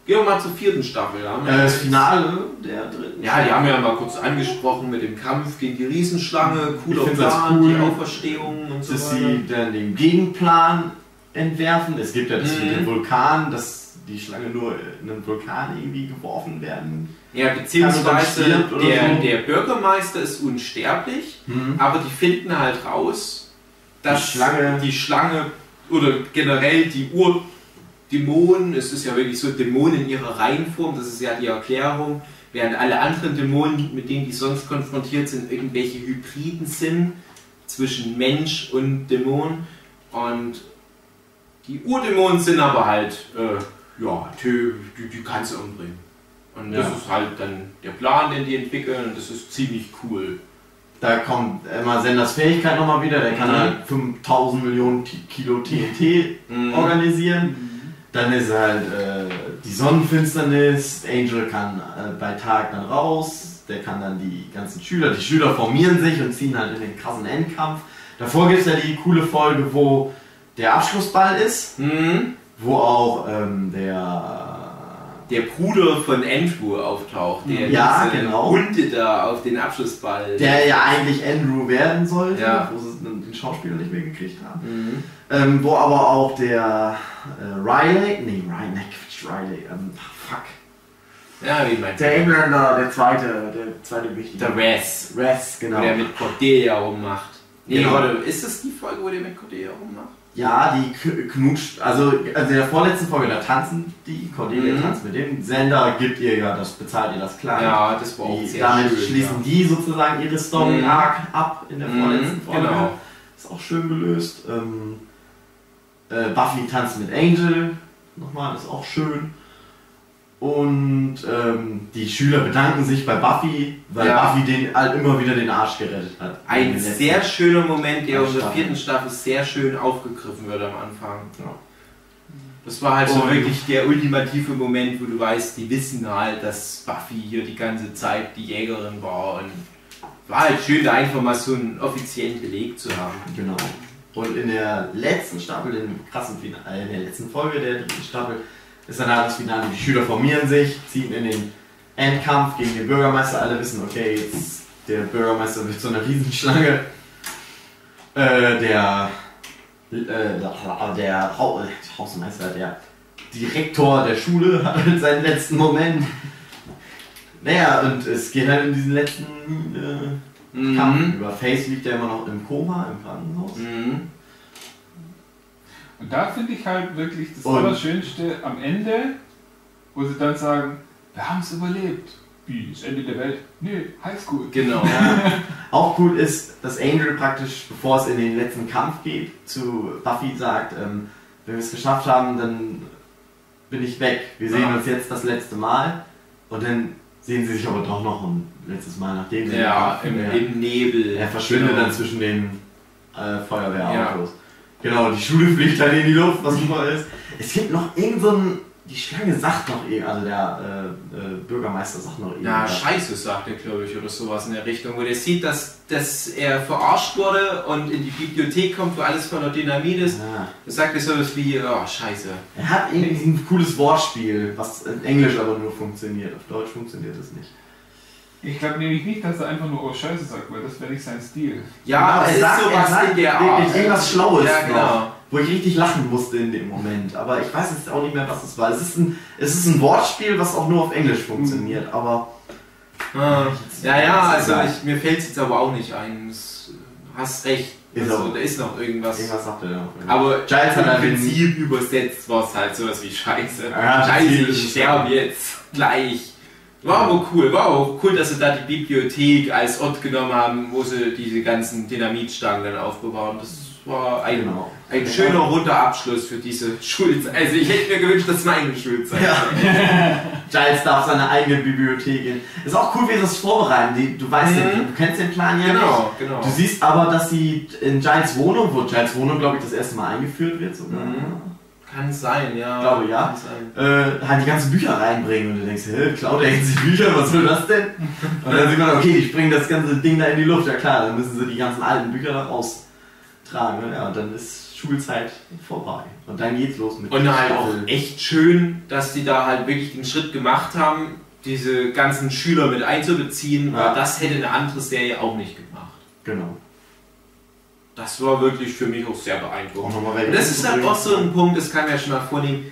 Ja. Gehen wir mal zur vierten Staffel. Da haben wir Äh, das Finale der dritten. ja, die haben wir ja mal kurz angesprochen mit dem Kampf gegen die Riesenschlange, cooler Plan, cool, die Auferstehung und so dass weiter. sie dann den Gegenplan entwerfen. Es gibt ja das Mhm. mit dem Vulkan, dass die Schlange nur in einen Vulkan irgendwie geworfen werden. Ja, beziehungsweise Also der, so. der Bürgermeister ist unsterblich, aber die finden halt raus, dass Die Schlange- die Schlange oder generell die Urdämonen, es ist ja wirklich so Dämonen in ihrer Reihenform, das ist ja die Erklärung, während alle anderen Dämonen, mit denen die sonst konfrontiert sind, irgendwelche Hybriden sind zwischen Mensch und Dämon und die Urdämonen sind aber halt äh, ja, die, die, die kannst du umbringen. Und das Ja. ist halt dann der Plan, den die entwickeln und das ist ziemlich cool. Da kommt immer Senders Fähigkeit nochmal wieder, der kann Mhm. halt 5000 Millionen Kilo TNT Mhm. organisieren. Dann ist halt äh, die Sonnenfinsternis, Angel kann äh, bei Tag dann raus, der kann dann die ganzen Schüler, die Schüler formieren sich und ziehen halt in den krassen Endkampf. Davor gibt es ja die coole Folge, wo der Abschlussball ist, Mhm. wo auch ähm, der Der Bruder von Andrew auftaucht, der Ja, diese genau. Hunde da auf den Abschlussball. der ja eigentlich Andrew werden sollte, Ja. wo sie den Schauspieler nicht mehr gekriegt haben. Mhm. Ähm, wo aber auch der äh, Riley, nee, Riley, nee, Quatsch, Riley, ähm, fuck. Ja, wie meinst Der? Engländer, der zweite, der zweite wichtige. Der Res, Res, wo genau. der mit Cordelia rummacht. Nee, Genau. warte, ist das die Folge, wo der mit Cordelia rummacht? Ja, die knutscht, also, also in der vorletzten Folge, da tanzen die, Cordelia Mhm. tanzt mit dem, Sender gibt ihr ja, das bezahlt ihr das klar. Ja, das war auch Die, sehr damit schön. schließen ja. die sozusagen ihre Story Mhm. Arc ab in der vorletzten Mhm, Folge. genau. Ist auch schön gelöst. Ähm, äh, Buffy tanzt mit Angel. Nochmal, ist auch schön. Und ähm, die Schüler bedanken sich bei Buffy, weil Ja. Buffy den halt immer wieder den Arsch gerettet hat. In Ein sehr schöner Moment, der in der vierten Staffel sehr schön aufgegriffen wird am Anfang. Das war halt so Und- wirklich der ultimative Moment, wo du weißt, die wissen halt, dass Buffy hier die ganze Zeit die Jägerin war und war halt schön, da einfach mal so einen offiziellen Beleg zu haben. Genau. Und in der letzten Staffel, in, dem krassen Finale, äh, in der letzten Folge der dritten Staffel, ist dann halt das Finale. Die Schüler formieren sich, ziehen in den Endkampf gegen den Bürgermeister. Alle wissen, okay, jetzt der Bürgermeister wird so eine Riesenschlange. Äh, der, äh, der, Hau- Hausmeister, der Direktor der Schule hat halt seinen letzten Moment. Naja, und es geht halt in diesen letzten äh, Kampf über. Face liegt ja immer noch im Koma im Krankenhaus. Mhm. Und da finde ich halt wirklich das Und- Allerschönste am Ende, wo sie dann sagen, wir haben es überlebt. Wie, das Ende der Welt? Nee, Highschool. Genau. Auch cool ist, dass Angel praktisch, bevor es in den letzten Kampf geht, zu Buffy sagt, ähm, wenn wir es geschafft haben, dann bin ich weg. Wir sehen Ja. uns jetzt das letzte Mal. Und dann sehen sie sich aber doch noch ein letztes Mal, nachdem sie Ja, im, im Nebel. er verschwindet Genau. dann zwischen den äh, Feuerwehrautos. Genau, die Schule fliegt dann in die Luft, was super ist. Es gibt noch irgend so ein, die Schlange sagt noch, irgend- also der äh, äh, Bürgermeister sagt noch Na, irgendwas. Scheiße, sagt er, glaube ich, oder sowas in der Richtung, wo der sieht, dass, dass er verarscht wurde und in die Bibliothek kommt, wo alles voller Dynamit ist. Ja. Da sagt er sowas wie, oh, Scheiße. Er hat irgendwie ein cooles Wortspiel, was in Englisch aber nur funktioniert. Auf Deutsch funktioniert es nicht. Ich glaube nämlich nicht, dass er einfach nur oh Scheiße sagt, weil das wäre nicht sein Stil. Ja, Genau, es er ist sagt- er sowas sagt in der Art. irgendwas Schlaues Ja, noch. genau. Wo ich richtig lachen musste in dem Moment. Aber ich weiß jetzt auch nicht mehr, was es war. Es ist ein, es ist ein Wortspiel, was auch nur auf Englisch funktioniert. Aber Ah, ja, ja, also ich, mir fällt es jetzt aber auch nicht ein. Es- Hast recht. Ist Also, da ist noch irgendwas. irgendwas sagt er noch. Aber Giles hat im Prinzip übersetzt war es halt sowas wie Scheiße. Ja, Scheiße, ich sterbe jetzt gleich. War aber cool, war auch cool, dass sie da die Bibliothek als Ort genommen haben, wo sie diese ganzen Dynamitstangen dann aufbewahren. Das war ein, Genau. ein schöner runder Abschluss für diese Schulzeit. Also ich hätte mir gewünscht, dass meine Schulzeit. Ja. Giles darf seine eigene Bibliothek in. Ist auch cool, wie sie das vorbereiten. Du weißt Mhm. den, du kennst den Plan ja nicht. Genau, genau. Du siehst aber, dass sie in Giles Wohnung, wo Giles Wohnung, glaube ich, das erste Mal eingeführt wird, sogar. Mhm. Kann sein, ja. Ich glaube, ja. Äh, halt die ganzen Bücher reinbringen und du denkst, hä, klaut er jetzt die Bücher, was soll das denn? Und dann sieht man, okay, die springen das ganze Ding da in die Luft, ja klar, dann müssen sie die ganzen alten Bücher da raustragen. Ne? Ja, und dann ist Schulzeit vorbei. Und dann geht's los mit Und halt auch echt schön, dass die da halt wirklich den Schritt gemacht haben, diese ganzen Schüler mit einzubeziehen, Ja. weil das hätte eine andere Serie auch nicht gemacht. Genau. Das war wirklich für mich auch sehr beeindruckend. Und das ist halt auch so ein Punkt, das kann man ja schon mal vornehmen.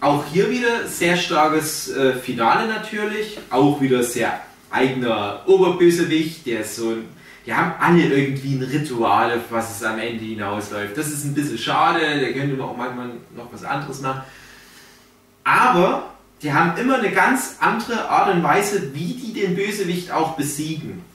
Auch hier wieder sehr starkes äh, Finale natürlich, auch wieder sehr eigener Oberbösewicht, der ist so ein, die haben alle irgendwie ein Ritual, auf was es am Ende hinausläuft. Das ist ein bisschen schade, der könnte auch manchmal noch was anderes machen. Aber die haben immer eine ganz andere Art und Weise, wie die den Bösewicht auch besiegen.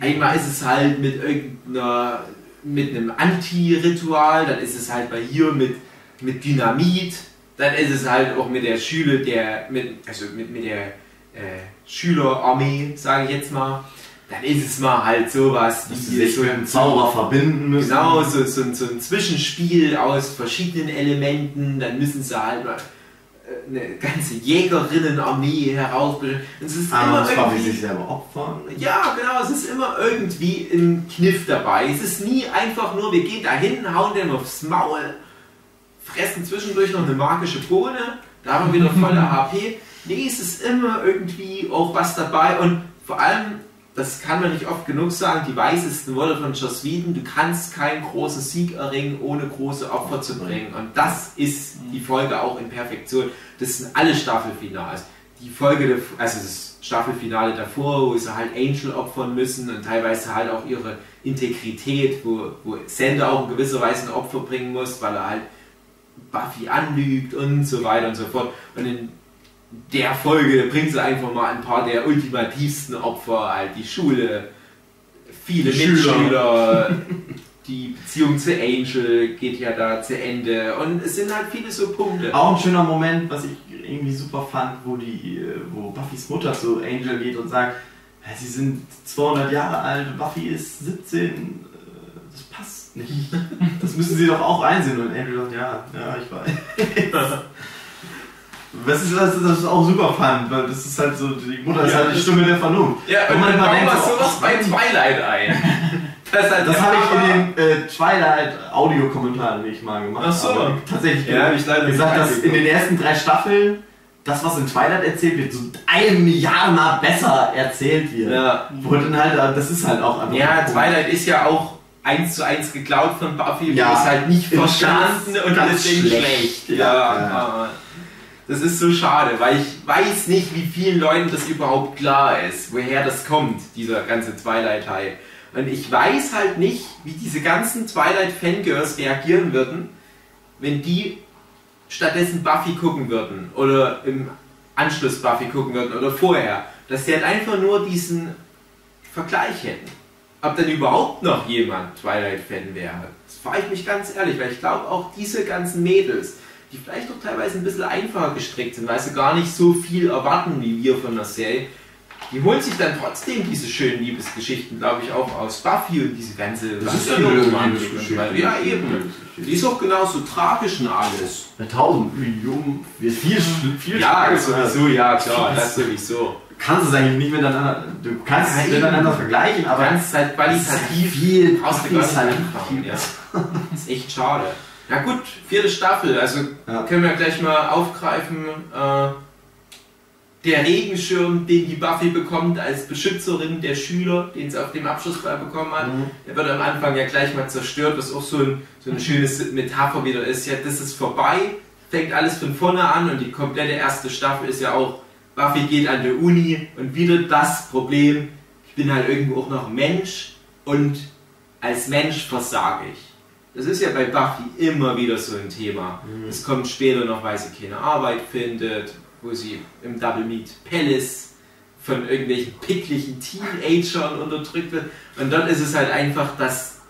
Einmal ist es halt mit irgendeiner, mit einem Anti-Ritual, dann ist es halt bei hier mit, mit Dynamit, dann ist es halt auch mit der Schüler, der, mit, also mit, mit der äh, Schülerarmee, sage ich jetzt mal, dann ist es mal halt sowas Dass sie sich so mit dem Zauber verbinden müssen. Genau, so, so, so ein Zwischenspiel aus verschiedenen Elementen, dann müssen sie halt mal eine ganze Jägerinnenarmee herausbilden. Es ist Aber immer das irgendwie, sich selber opfern. ja, genau, es ist immer irgendwie ein Kniff dabei. Es ist nie einfach nur, wir gehen da hin, hauen dem aufs Maul, fressen zwischendurch noch eine magische Bohne, da haben wir wieder volle HP. Nee, es ist immer irgendwie auch was dabei und vor allem, das kann man nicht oft genug sagen, die weisesten Worte von Joss Whedon, du kannst keinen großen Sieg erringen, ohne große Opfer zu bringen. Und das ist die Folge auch in Perfektion. Das sind alle Staffelfinals. Die Folge, der, also das Staffelfinale davor, wo sie halt Angel opfern müssen und teilweise halt auch ihre Integrität, wo, wo Sander auch in gewisser Weise ein Opfer bringen muss, weil er halt Buffy anlügt und so weiter und so fort. Und in der Folge bringt sie einfach mal ein paar der ultimativsten Opfer, halt die Schule, viele Die Schüler. Mitschüler, die Beziehung zu Angel geht ja da zu Ende und es sind halt viele so Punkte. Auch ein schöner Moment, was ich irgendwie super fand, wo die, äh, wo Buffys Mutter zu Angel geht und sagt, "Ja, sie sind 200 Jahre alt, Buffy ist 17, äh, das passt nicht. Das müssen sie doch auch einsehen. Und Angel sagt, ja, ja, ich weiß. Was ist das, das ist auch super fand, weil das ist halt so, die Mutter ist Ja, halt die das- Stimme der Vernunft. Ja, Und und man denkt wir so, sowas ach, bei. Twilight ein. Das, ist halt Das habe ich in den äh, Twilight Audiokommentaren nicht mal gemacht. Ach so. tatsächlich Ja, ich leider gesagt, dass in den ersten drei Staffeln das, was in Twilight erzählt wird, so eine Milliarde Mal besser erzählt wird. Ja. Wo dann halt, das ist halt auch einfach. Ja. Twilight ist ja auch eins zu eins geklaut von Buffy, Ja. ja. ist halt nicht verstanden und deswegen schlecht. schlecht. Ja, Ja, ja. aber das ist so schade, weil ich weiß nicht, wie vielen Leuten das überhaupt klar ist, woher das kommt, dieser ganze Twilight-Teil. Und ich weiß halt nicht, wie diese ganzen Twilight-Fangirls reagieren würden, wenn die stattdessen Buffy gucken würden oder im Anschluss Buffy gucken würden oder vorher. Dass sie halt einfach nur diesen Vergleich hätten. Ob dann überhaupt noch jemand Twilight-Fan wäre, das frage ich mich ganz ehrlich, weil ich glaube auch diese ganzen Mädels, die vielleicht auch teilweise ein bisschen einfacher gestrickt sind, weil sie gar nicht so viel erwarten wie wir von der Serie, die holen sich dann trotzdem diese schönen Liebesgeschichten, glaube ich, auch aus Buffy und diese ganze Das ist ja eine Liebesgeschichte. weiter. Ja, eben. Die ist auch genauso tragisch und alles. Bei 1000 Millionen, viel, viel, viel Ja, sowieso, ja, klar, das sowieso. kannst es eigentlich nicht miteinander, du kannst Ja, es miteinander vergleichen, Aber ist halt qualitativ viel, brauchst du gar nicht halt ja. Das ist echt schade. Ja gut, vierte Staffel, also Ja. können wir gleich mal aufgreifen. Äh, der Regenschirm, den die Buffy bekommt als Beschützerin der Schüler, den sie auf dem Abschlussball bekommen hat, Mhm. der wird am Anfang ja gleich mal zerstört, was auch so, ein, so eine schöne Metapher wieder ist. Ja, das ist vorbei, fängt alles von vorne an und die komplette erste Staffel ist ja auch, Buffy geht an der Uni und wieder das Problem, ich bin halt irgendwo auch noch Mensch und als Mensch versage ich. Das ist ja bei Buffy immer wieder so ein Thema. Es kommt später noch, weil sie keine Arbeit findet, wo sie im Double Meat Palace von irgendwelchen picklichen Teenagern unterdrückt wird. Und dort ist es halt einfach, dass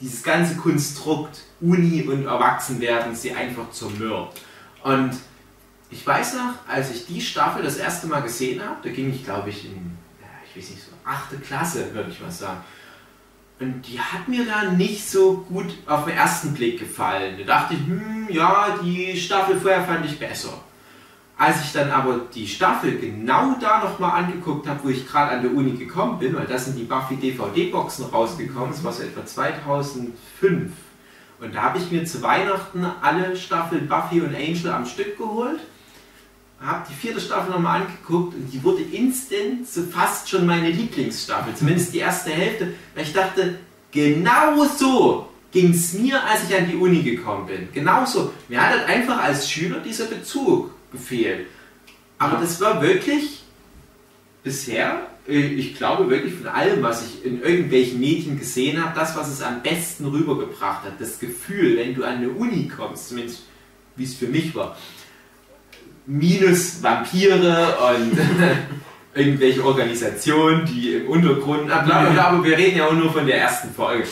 dieses ganze Konstrukt Uni und Erwachsenwerden sie einfach zermürbt. Und ich weiß noch, als ich die Staffel das erste Mal gesehen habe, da ging ich glaube ich in, ich weiß nicht, so achte Klasse, würde ich mal sagen. Und die hat mir da nicht so gut auf den ersten Blick gefallen. Da dachte ich, hm, ja, die Staffel vorher fand ich besser. Als ich dann aber die Staffel genau da nochmal angeguckt habe, wo ich gerade an der Uni gekommen bin, weil da sind die Buffy DVD-Boxen rausgekommen, das war so etwa 2005. Und da habe ich mir zu Weihnachten alle Staffeln Buffy und Angel am Stück geholt, habe die vierte Staffel nochmal angeguckt und die wurde instant so fast schon meine Lieblingsstaffel, zumindest die erste Hälfte, weil ich dachte, genau so ging es mir, als ich an die Uni gekommen bin. Genauso. Mir hat halt einfach als Schüler dieser Bezug gefehlt. Aber das war wirklich bisher, äh, ich glaube wirklich von allem, was ich in irgendwelchen Medien gesehen habe, das, was es am besten rübergebracht hat. Das Gefühl, wenn du an eine Uni kommst, zumindest wie es für mich war, minus Vampire und irgendwelche Organisationen, die im Untergrund, aber wir reden ja auch nur von der ersten Folge.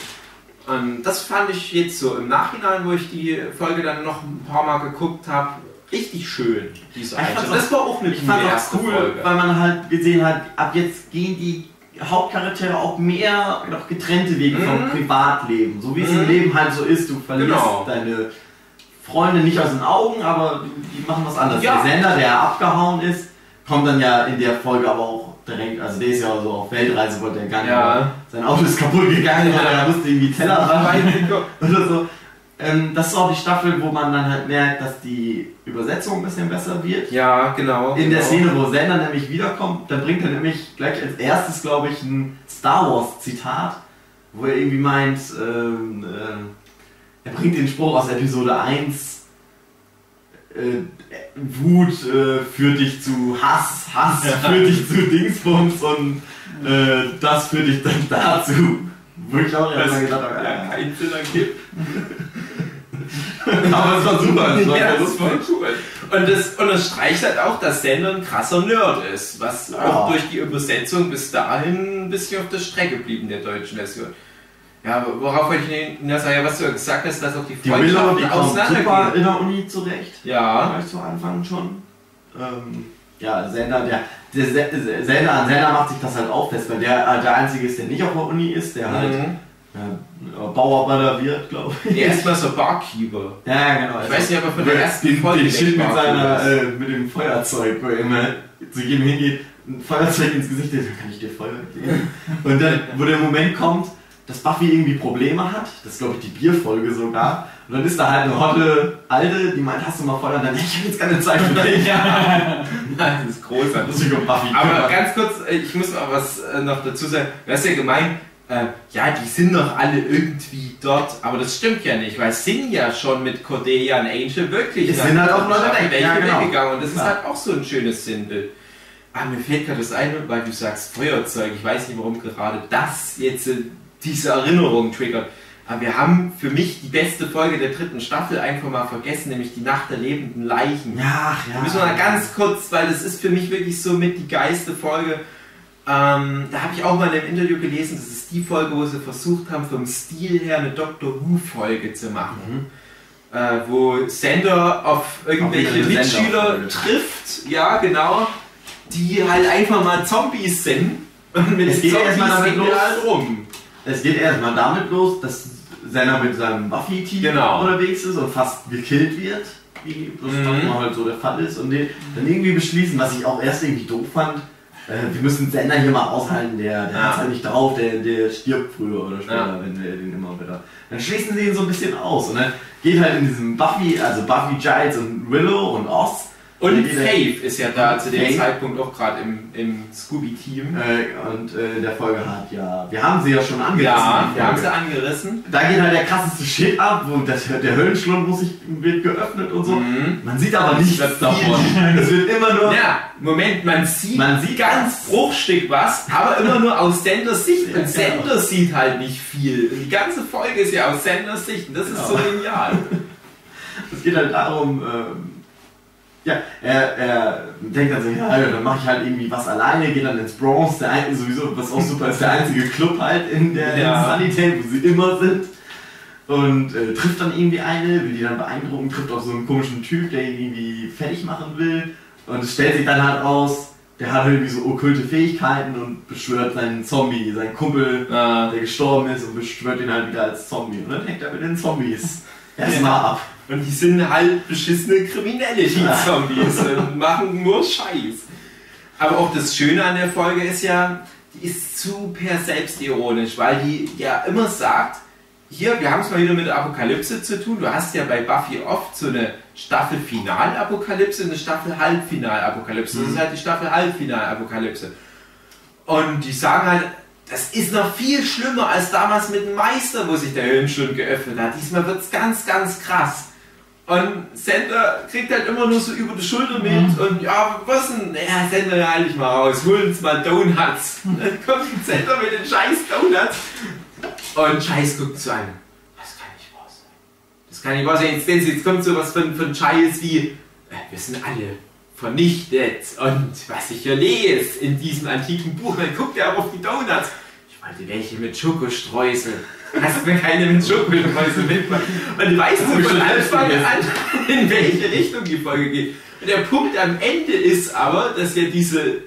Und das fand ich jetzt so im Nachhinein, wo ich die Folge dann noch ein paar Mal geguckt habe, richtig schön, diese Ich Einstellung. auch- Das war auch eine Ich fand erste cool, Folge. weil man halt gesehen hat, ab jetzt gehen die Hauptcharaktere auch mehr noch getrennte Wege vom Mhm. Privatleben. So wie es Mhm. im Leben halt so ist. Du verlierst Genau. deine Freunde nicht aus den Augen, aber die machen was anderes. Ja. Der Sender, der abgehauen ist, kommt dann ja in der Folge aber auch direkt, also der ist ja so auf Weltreise, wollte er gegangen, Ja. sein Auto ist kaputt gegangen Ja. oder er musste irgendwie Teller dran oder so. Ähm, das ist auch die Staffel, wo man dann halt merkt, dass die Übersetzung ein bisschen besser wird. Ja, genau. In der genau. Szene, wo Sender nämlich wiederkommt, dann bringt er nämlich gleich als erstes, glaube ich, ein Star Wars Zitat, wo er irgendwie meint, ähm, äh, er bringt den Spruch aus Episode 1, äh, Wut äh, führt dich zu Hass, Hass führt dich zu Dingsbums und äh, das führt dich dann dazu. Wo ich auch erstmal gedacht habe, ja, keinen Sinn ergibt. aber es war super, es war Ja, das lustig. cool. Und das, und das streicht halt auch, dass Sender ein krasser Nerd ist, was Ja. auch durch die Übersetzung bis dahin ein bisschen auf der Strecke blieb in der deutschen Version. Ja, aber worauf wollte ich hinaus sagen? Ja, was du ja gesagt hast, dass auch die Die Willow, die Freundschaften kommt super auseinandergehen. in der Uni zurecht. Ja, Gleich zu Anfang schon. Ähm, ja, Sender, der, der Se- Sender an Sender macht sich das halt auch fest, weil der äh, der Einzige ist, der nicht auf der Uni ist, der halt mhm. ja, Bauarbeiter wird, glaube ich. Nee, erstmal so Barkeeper. Ja, genau. Ich weiß nicht, ob er von der ersten den, Folge den Schild mit, seiner, äh, mit dem Feuerzeug, wo er immer zu jedem hingeht, ein Feuerzeug ins Gesicht dann kann ich dir Feuer geben. Und dann, wo der Moment kommt, dass Buffy irgendwie Probleme hat, das ist glaube ich die Bierfolge sogar, und dann ist da halt eine hotte Alte, die meint, hast du mal Feuer? Und dann, ich habe jetzt keine Zeit für dich. Das ist großartig. Das ist Buffy. Aber ganz kurz, äh, ich muss noch was äh, noch dazu sagen. Du hast ja gemeint, äh, ja, die sind doch alle irgendwie dort, aber das stimmt ja nicht, weil es sind ja schon mit Cordelia und Angel wirklich Es nach sind halt auch Leute Staffel weg, ja, genau. weggegangen und das ist Klar. halt auch so ein schönes Sinnbild. Ah, mir fällt gerade das ein, weil du sagst Feuerzeug. Ich weiß nicht, warum gerade das jetzt diese Erinnerung triggert. Aber wir haben für mich die beste Folge der dritten Staffel einfach mal vergessen, nämlich die Nacht der lebenden Leichen. Ja, Da ja. müssen wir mal ganz kurz, weil das ist für mich wirklich so mit die geilste Folge. Ähm, da habe ich auch mal in einem Interview gelesen, das ist die Folge, wo sie versucht haben, vom Stil her eine Doctor Who-Folge zu machen. Äh, wo Sender auf irgendwelche eine Mitschüler trifft, ja genau, die halt einfach mal Zombies sind. Und mit Es geht erstmal damit los. halt rum. Es geht erstmal damit los, dass Senna mit seinem Buffy-Team Genau. unterwegs ist und fast gekillt wird, wie das Mhm. manchmal halt so der Fall ist. Und die dann irgendwie beschließen, was ich auch erst irgendwie doof fand, äh, wir müssen Senna hier mal aushalten, der, der Ja. hat's halt nicht drauf, der, der stirbt früher oder später, Ja. wenn wir den immer wieder. Dann schließen sie ihn so ein bisschen aus und dann geht halt in diesem Buffy, also Buffy, Giles und Willow und Oz. Und Faith ist ja da zu dem Faith. Zeitpunkt auch gerade im, im Scooby-Team. Äh, und äh, der Folge hat ja, wir haben sie ja schon angerissen. Ja, wir haben sie angerissen. Da geht halt der krasseste Shit ab, wo das, der Höllenschlund muss sich, wird geöffnet und so. Mhm. Man sieht aber nichts davon. Es wird immer nur. Ja, Moment, man sieht, Man sieht ganz. Bruchstück was, aber immer nur aus Senders Sicht. Ja, Und Sender sieht halt nicht viel. Die ganze Folge ist ja aus Senders Sicht. Und das ist so genial. Es geht halt darum, ähm, ja, er, er denkt dann so, ja, dann mache ich halt irgendwie was alleine, geht dann ins Bronx, der ein, sowieso, was auch super ist, der einzige Club halt in der Ja. Sunnydale, wo sie immer sind. Und äh, trifft dann irgendwie eine, will die dann beeindrucken, trifft auch so einen komischen Typ, der ihn irgendwie fertig machen will. Und es stellt sich dann halt aus, der hat irgendwie so okkulte Fähigkeiten und beschwört seinen Zombie, seinen Kumpel, Äh, der gestorben ist und beschwört ihn halt wieder als Zombie. Und dann hängt er mit den Zombies erstmal ab. Und die sind halt beschissene Kriminelle, die. Zombies. Und machen nur Scheiß. Aber auch das Schöne an der Folge ist ja, die ist super selbstironisch, weil die ja immer sagt, hier, wir haben es mal wieder mit Apokalypse zu tun. Du hast ja bei Buffy oft so eine Staffel-Final-Apokalypse und eine Staffel-Halbfinal-Apokalypse. Das ist halt die Staffel-Halbfinal-Apokalypse. Und die sagen halt, das ist noch viel schlimmer als damals mit dem Meister, wo sich der Höllenschlund geöffnet hat. Diesmal wird es ganz, ganz krass. Und Sender kriegt halt immer nur so über die Schulter mit und ja, was denn? Ja, Sender, ja, halt dich mal raus, hol uns mal Donuts. Und dann kommt Sender mit den scheiß Donuts. Und Scheiß guckt zu einem. Das kann nicht wahr sein. Das kann nicht wahr sein. Jetzt, jetzt, jetzt kommt sowas von, von Scheiß wie, äh, wir sind alle vernichtet. Und was ich hier lese in diesem antiken Buch, dann guckt er aber auf die Donuts. Ich wollte welche mit Schokostreusel. Hast mir keine mit Schokostreusel mitgebracht. Und weißt du von Anfang an, in welche Richtung die Folge geht. Und der Punkt am Ende ist aber, dass ja diese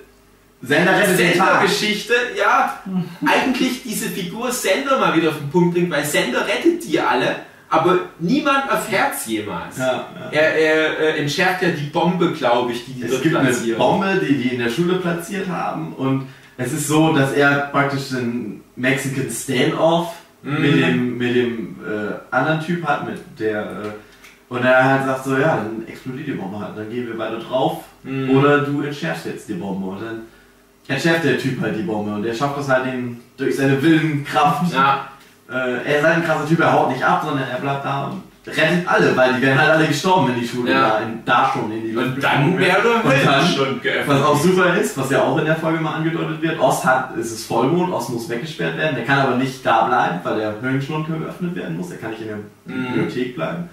Sender. Sender-Geschichte, ja, eigentlich diese Figur Sender mal wieder auf den Punkt bringt, weil Sender rettet die alle, aber niemand erfährt's jemals. Ja, ja. Er, er äh, entschärft ja die Bombe, glaube ich, die die Es gibt eine platzieren. Bombe, die die in der Schule platziert haben und es ist so, dass er praktisch den Mexican Standoff Mhm. mit dem, mit dem äh, anderen Typ hat, mit der äh, und er halt sagt so, ja, dann explodiert die Bombe halt, dann gehen wir beide drauf Mhm. oder du entschärfst jetzt die Bombe und dann entschärft der Typ halt die Bombe und der schafft es halt ihn durch seine Willenkraft. Ja, Äh, er ist halt ein krasser Typ, er haut nicht ab, sondern er bleibt da und rettet alle, weil die wären halt alle gestorben, wenn die Schule Ja. da, in, da schon in die Luft und dann wäre der Und dann- Welt schon geöffnet. was auch super ist, was ja auch in der Folge mal angedeutet wird, Ost hat, es ist Vollmond, Ost muss weggesperrt werden, der kann aber nicht da bleiben, weil der Höhlenschlund geöffnet werden muss, der kann nicht in der Mhm. Bibliothek bleiben.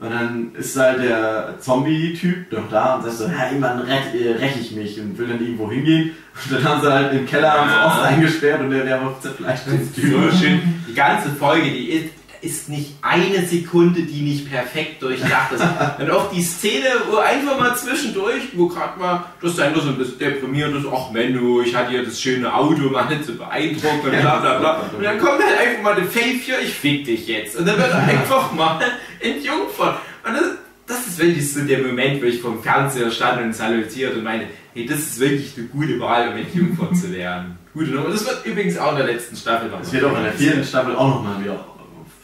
Und dann ist halt der Zombie-Typ noch da und sagt so, ja, irgendwann räch, äh, räch ich mich und will dann irgendwo hingehen. Und dann haben sie halt im Keller Ja. Ost eingesperrt und der wäre zerfleischt So schön. Die ganze Folge, die ist, ist nicht eine Sekunde, die nicht perfekt durchdacht ist. Und auch die Szene, wo einfach mal zwischendurch, wo gerade mal das Sender so ein bisschen deprimiert ist, ach Menno, ich hatte ja das schöne Auto, mal nicht so beeindruckt und bla bla bla. Und dann kommt halt einfach mal der Faith ich fick dich jetzt. Und dann wird er einfach mal entjungfert. Und das, das ist wirklich so der Moment, wo ich vom Fernseher stand und salutiert und meine, hey, das ist wirklich eine gute Wahl, um entjungfert zu werden. Gute Nummer. Das wird übrigens auch in der letzten Staffel noch Das wird auch in der vierten Staffel auch nochmal wieder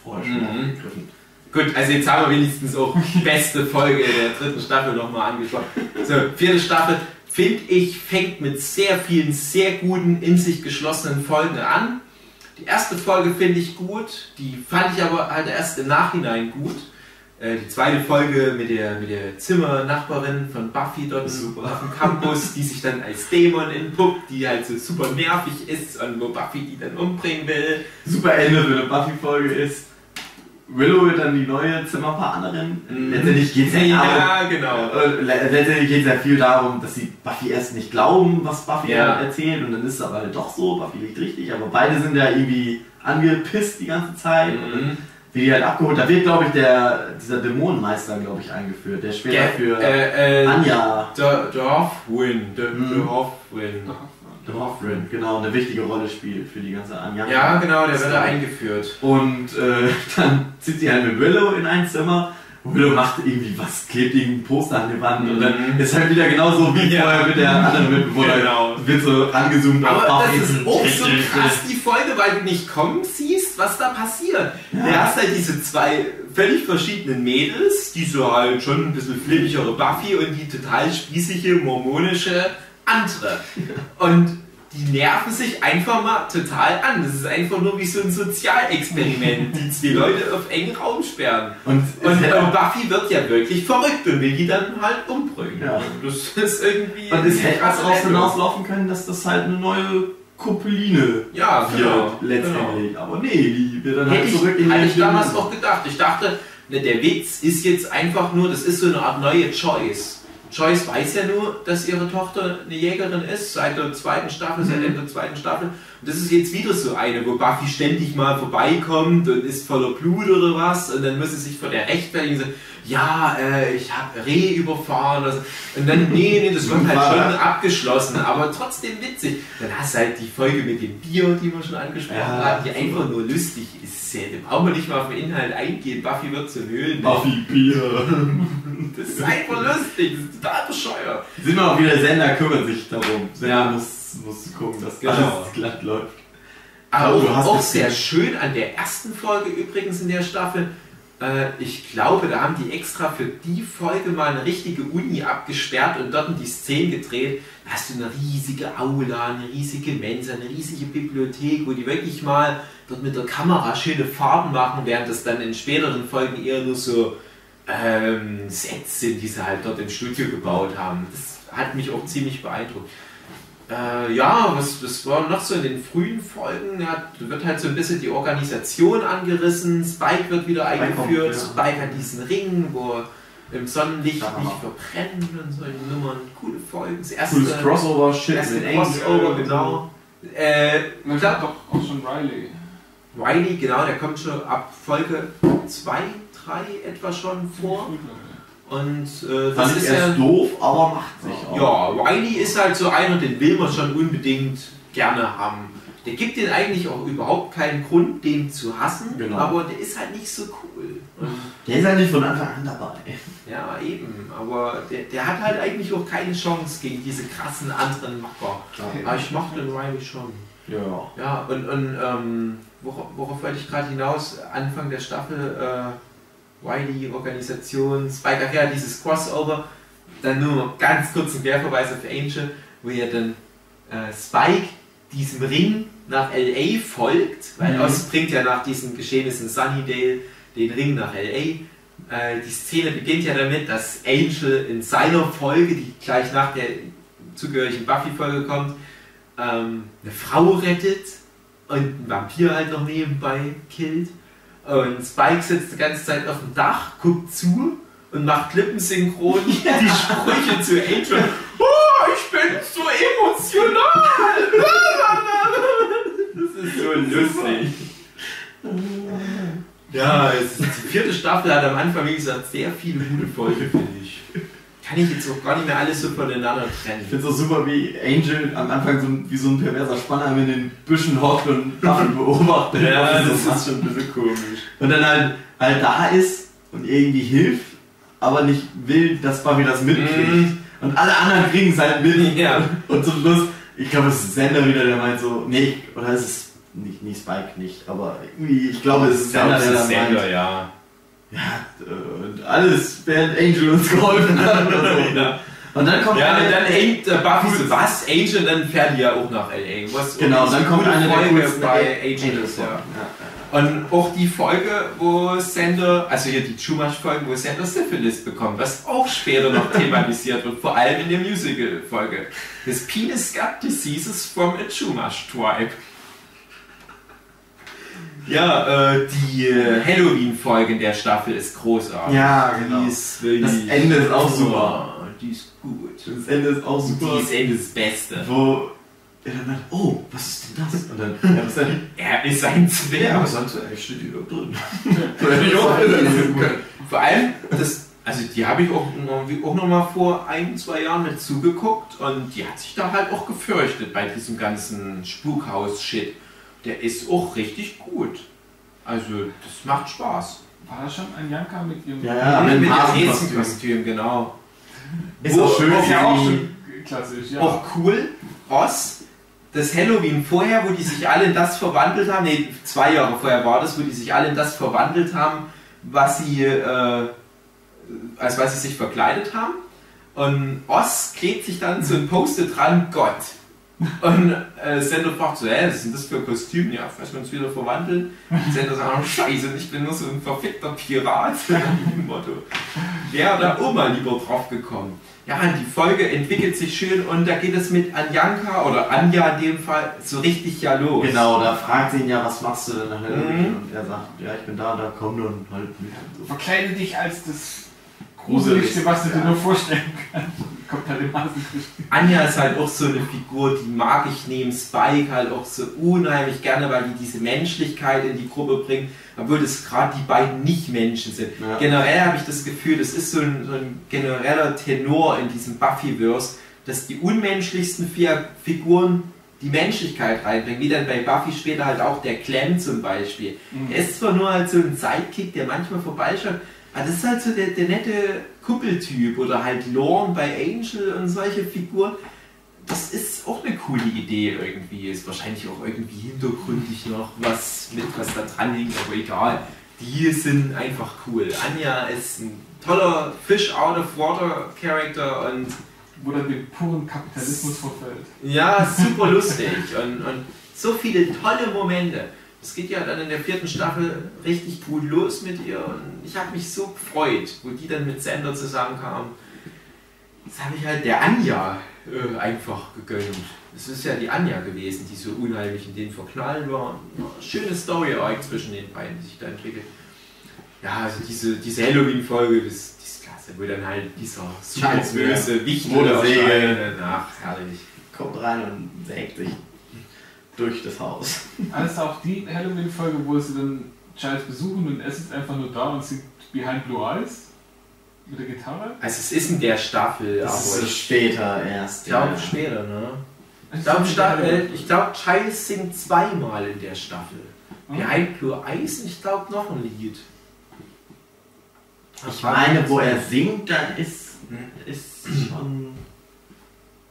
vorher schon Mhm. aufgegriffen. Gut, also jetzt haben wir wenigstens auch die beste Folge der dritten Staffel nochmal angesprochen. So, vierte Staffel, finde ich, fängt mit sehr vielen, sehr guten, in sich geschlossenen Folgen an. Die erste Folge finde ich gut, die fand ich aber halt erst im Nachhinein gut. Äh, Die zweite Folge mit der, mit der Zimmernachbarin von Buffy dort Super. auf dem Campus, die sich dann als Dämon entpuppt, die halt so super nervig ist und wo Buffy die dann umbringen will. super Ende für eine Buffy-Folge ist, Willow wird dann die neue Zimmerpartnerin. Mhm. Letztendlich geht es ja, Ja, genau. darum, äh, le- letztendlich geht es ja viel darum, dass sie Buffy erst nicht glauben, was Buffy Ja. halt erzählt und dann ist es aber halt doch so, Buffy liegt richtig, aber beide sind ja irgendwie angepisst die gance Zeit und dann Mhm. wird die halt abgeholt. Da wird, glaube ich, der, dieser Dämonenmeister, glaube ich, eingeführt, der später Ge- für äh, äh, Anja Der Dorfwin, der Mhm. Dorfwin. Dorfrin, genau, eine wichtige Rolle spielt für die ganze Anja. Ja, genau, der wird da eingeführt. Und äh, dann zieht sie halt mit Willow in ein Zimmer. Und Willow macht irgendwie was, klebt irgendein Poster an die Wand. Und dann Mhm. ist halt wieder genauso wie Ja. vorher mit der anderen Mitbewohnerin. Genau. Wird so rangezoomt Aber auf das ist auch so krass, die Folge, weil du nicht kommen siehst, was da passiert. Du hast halt diese zwei völlig verschiedenen Mädels, die so halt schon ein bisschen flippigere Buffy und die total spießige, mormonische andere. Und die nerven sich einfach mal total an. Das ist einfach nur wie so ein Sozialexperiment, die zwei Leute auf engen Raum sperren. Und, Und, hätte und Buffy wird ja wirklich verrückt und will die dann halt umbringen. Ja. Das ist irgendwie. und es hätte daraus Wendung. hinauslaufen können, dass das halt eine neue Kopeline Ja, wird, genau. letztendlich. Aber nee, die wird dann Hätte halt ich, zurück in hatte den ich damals auch gedacht. Ich dachte, ne, der Witz ist jetzt einfach nur, das ist so eine Art neue Choice. Joyce weiß ja nur, dass ihre Tochter eine Jägerin ist, seit der zweiten Staffel, seit Ende der zweiten Staffel. Das ist jetzt wieder so eine, wo Buffy ständig mal vorbeikommt und ist voller Blut oder was. Und dann muss sie sich vor der rechtfertigen sagen, ja, äh, ich habe Reh überfahren. Oder so. Und dann, nee, nee, das wird halt schon abgeschlossen, aber trotzdem witzig. Dann hast du halt die Folge mit dem Bier, die wir schon angesprochen Ja, haben, die einfach nur lustig ist. Da brauchen wir nicht mal auf den Inhalt eingehen. Buffy wird zum Höhlen. Buffy Bier. Das ist einfach lustig, das ist total bescheuert. Sind wir auch wieder, Sender kümmert sich darum. Sender Ja. muss, muss gucken, dass Genau. alles glatt läuft. Aber du auch, auch sehr schön an der ersten Folge übrigens in der Staffel. Äh, ich glaube, da haben die extra für die Folge mal eine richtige Uni abgesperrt und dort die Szenen gedreht. Da hast du eine riesige Aula, eine riesige Mensa, eine riesige Bibliothek, wo die wirklich mal dort mit der Kamera schöne Farben machen, während das dann in späteren Folgen eher nur so ähm, Sets sind, die sie halt dort im Studio gebaut haben. Das hat mich auch ziemlich beeindruckt. Äh, ja, was, was war noch so in den frühen Folgen? Ja, da wird halt so ein bisschen die Organisation angerissen, Spike wird wieder Spike eingeführt, kommt, ja. Spike hat diesen Ring, wo im Sonnenlicht Ja, nicht verbrennt und solche Nummern. Coole Folgen. Das erste, Cooles Crossover-Shit erste mit Crossover, Angel. genau. Äh, Man klar, doch auch schon Riley. Riley, genau, der kommt schon ab Folge 2, 3 etwa schon vor. Und äh, das Fand ist ja. doof, aber macht sich auch. Ja, Riley ist halt so einer, den will man schon unbedingt gerne haben. Der gibt den eigentlich auch überhaupt keinen Grund, den zu hassen, Genau. aber der ist halt nicht so cool. Der ist halt nicht von Anfang an dabei. ja, eben, aber der, der hat halt eigentlich auch keine Chance gegen diese krassen anderen Macher. Aber ich mochte den Riley schon. Ja. Ja, und, und ähm, worauf, worauf wollte ich gerade hinaus? Anfang der Staffel, äh, Wiley, Organisation, Spike, ach ja, dieses Crossover. Dann nur ganz kurz ein Querverweis auf Angel, wo ja dann äh, Spike diesem Ring nach L.A. folgt, weil Mhm. Oz bringt ja nach diesen Geschehnissen Sunnydale den Ring nach L.A. Äh, die Szene beginnt ja damit, dass Angel in seiner Folge, die gleich nach der zugehörigen Buffy-Folge kommt, ähm, eine Frau rettet und einen Vampir halt noch nebenbei killt. Und Spike sitzt die ganze Zeit auf dem Dach, guckt zu und macht lippensynchron die Sprüche zu Angel. Oh, ich bin so emotional! Das ist so lustig. Ja, es ist die vierte Staffel hat am Anfang, wie gesagt, sehr viele gute Folgen, finde ich. Kann ich jetzt auch gar nicht mehr alles so voneinander trennen. Ich finde es auch super, wie Angel am Anfang so ein, wie so ein perverser Spanner in den Büschen hockt und Buffy beobachtet. Ja, das macht. ist schon ein bisschen komisch. Und dann halt, halt da ist und irgendwie hilft, aber nicht will, dass Buffy das mitkriegt. Mhm. Und alle anderen kriegen es halt mit. Ja. Und zum Schluss, ich glaube, es ist Sender wieder, der meint so, nee, oder ist es nicht, nicht Spike nicht, aber irgendwie, ich glaube, es ist Sender, der dann meint, ja. Ja, und alles, während Angel uns geholfen hat oder so. Ja. Und dann kommt Ja, eine, dann hängt äh, Buffy so, was? Angel, dann fährt die ja auch nach L.A. Was genau, dann kommt eine der Folge coolsten bei Angel vor. ja. ja. Und auch die Folge, wo Sander, also hier die Chumash-Folge, wo Sander Syphilis bekommt, was auch später noch thematisiert wird, vor allem in der Musical-Folge. His penis got diseases from a Chumash tribe. Ja, äh, die äh, Halloween-Folge in der Staffel ist großartig. Ja, genau. Die ist Das Ende ist auch super. Oh, die ist gut. Das Ende ist auch super. Die ist Ende das Beste. wo er dann meint, oh, was ist denn das? Und dann, ja, was denn? Er ist ein Zwerg. Ja, was sagst du? Ey, steht hier doch drin. Vor allem, das, also die habe ich auch auch noch mal vor ein, zwei Jahren mit zugeguckt und die hat sich da halt auch gefürchtet bei diesem ganzen Spukhaus-Shit. Der ist auch richtig gut. Also, das macht Spaß. War das schon ein Janka mit ihrem. Ja, ja, mit mit Hasenkostüm. Genau. Ist Wo- auch schön, Ist ja auch schon klassisch, ja. Auch cool, Ross, das Halloween vorher, wo die sich alle in das verwandelt haben, nee, zwei Jahre vorher war das, wo die sich alle in das verwandelt haben, was sie, äh, als was sie sich verkleidet haben. Und Oz klebt sich dann so ein Post-it dran, Gott. Und äh, Sender fragt so, hä, was ist denn das für ein Kostüm? Ja, falls wir uns wieder verwandeln. Sender sagt, oh, scheiße, ich bin nur so ein verfickter Pirat. Motto. Wäre da mal lieber drauf gekommen. Ja, und die Folge entwickelt sich schön und da geht es mit Anjanka oder Anja in dem Fall so richtig ja los. Genau, da fragt sie ihn ja, was machst du denn Halloween? Mhm. Und er sagt, ja, ich bin da, da komm dann halt mit. Und so. Verkleide dich als das Gruseligste, was du dir ja. nur vorstellen kannst. Kommt halt im. Anja ist halt auch so eine Figur, die mag ich neben Spike halt auch so unheimlich gerne, weil die diese Menschlichkeit in die Gruppe bringt, obwohl das gerade die beiden nicht Menschen sind. Ja. Generell habe ich das Gefühl, das ist so ein, so ein genereller Tenor in diesem Buffyverse, dass die unmenschlichsten vier Figuren die Menschlichkeit reinbringen, wie dann bei Buffy später halt auch der Clem zum Beispiel. Er ist zwar nur halt so ein Sidekick, der manchmal vorbeischaut, aber das ist halt so der, der nette Kuppeltyp oder halt Lorne bei Angel und solche Figuren. Das ist auch eine coole Idee irgendwie. Ist wahrscheinlich auch irgendwie hintergründig noch was mit, was da dran hängt, aber egal. Die sind einfach cool. Anja ist ein toller Fish out of water Character und Wo dann dem puren Kapitalismus verfällt. ja, super lustig und, und so viele tolle Momente. Es geht ja dann in der vierten Staffel richtig gut los mit ihr und ich habe mich so gefreut, wo die dann mit Sander zusammenkamen. Das habe ich halt der Anja äh, einfach gegönnt. Es ist ja die Anja gewesen, die so unheimlich in den verknallt war. Schöne Story-Arc zwischen den beiden, die sich da entwickelt. Ja, also diese, diese Halloween-Folge, das, die ist klasse, wo dann halt dieser super böse Wichtel. Ach, herrlich. Kommt rein und sägt sich. Durch das Haus. Alles auch die Halloween-Folge, wo sie dann Giles besuchen und es ist einfach nur da und singt Behind Blue Eyes mit der Gitarre. Also es ist in der Staffel, Das aber ist so ich später erst. glaube ja. später, ne? Ich glaube, ist Sta Halloween. äh, ich glaub, Giles singt zweimal in der Staffel. Mhm. Behind Blue Eyes und ich glaube noch ein Lied. Ich meine, wo er singt, dann ist, ist schon.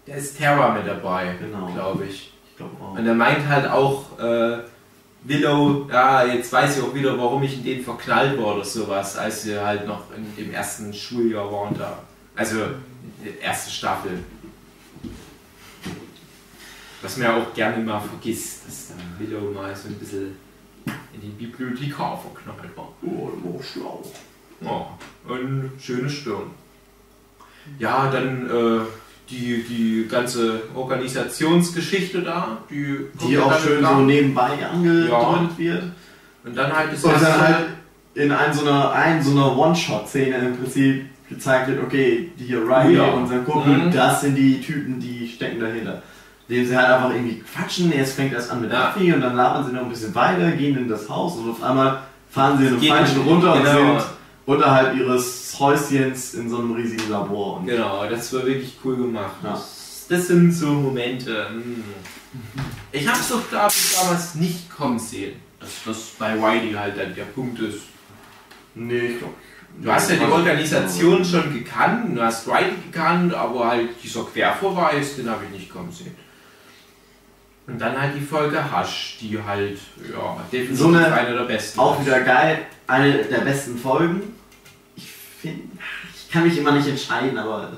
Da ist Terra mit dabei, Genau. glaube ich. Und er meint halt auch, äh, Willow, ja, jetzt weiß ich auch wieder, warum ich in den verknallt war oder sowas, als sie halt noch in dem ersten Schuljahr waren da. Also, erste Staffel. Was man ja auch gerne mal vergisst, dass dann Willow mal so ein bisschen in die Bibliothekar verknallt war. Oh, oh, schlau. Ja, eine schöne Stirn. Ja, dann äh, die, die ganze Organisationsgeschichte da, die, Die ja auch schön so nebenbei angedeutet wird. Und dann halt das Und dann halt in ein, so einer, ein, so einer One-Shot-Szene im Prinzip gezeigt wird, okay, die hier Riley Ja. und sein Kumpel, Mhm. das sind die Typen, die stecken dahinter. Indem sie halt einfach irgendwie quatschen, erst fängt das an mit Ja. Buffy und dann labern sie noch ein bisschen weiter, gehen in das Haus und auf einmal fahren sie in einem Gehen- Falschen runter genau. und sind unterhalb ihres Häuschens in so einem riesigen Labor. Und Genau, das war wirklich cool gemacht. Ja. Das, sind so Momente. mm. Ich habe es doch, glaube ich, damals nicht kommen sehen, dass das bei Wiley halt dann der Punkt ist. Nee, ich glaube. Du hast ja die Organisation schon gekannt, du hast Riley gekannt, aber halt dieser Querverweis, den habe ich nicht kommen sehen. Und dann halt die Folge Hush, die halt, ja, definitiv So eine- eine der besten Auch wieder geil, eine der besten Folgen. Ich kann mich immer nicht entscheiden, aber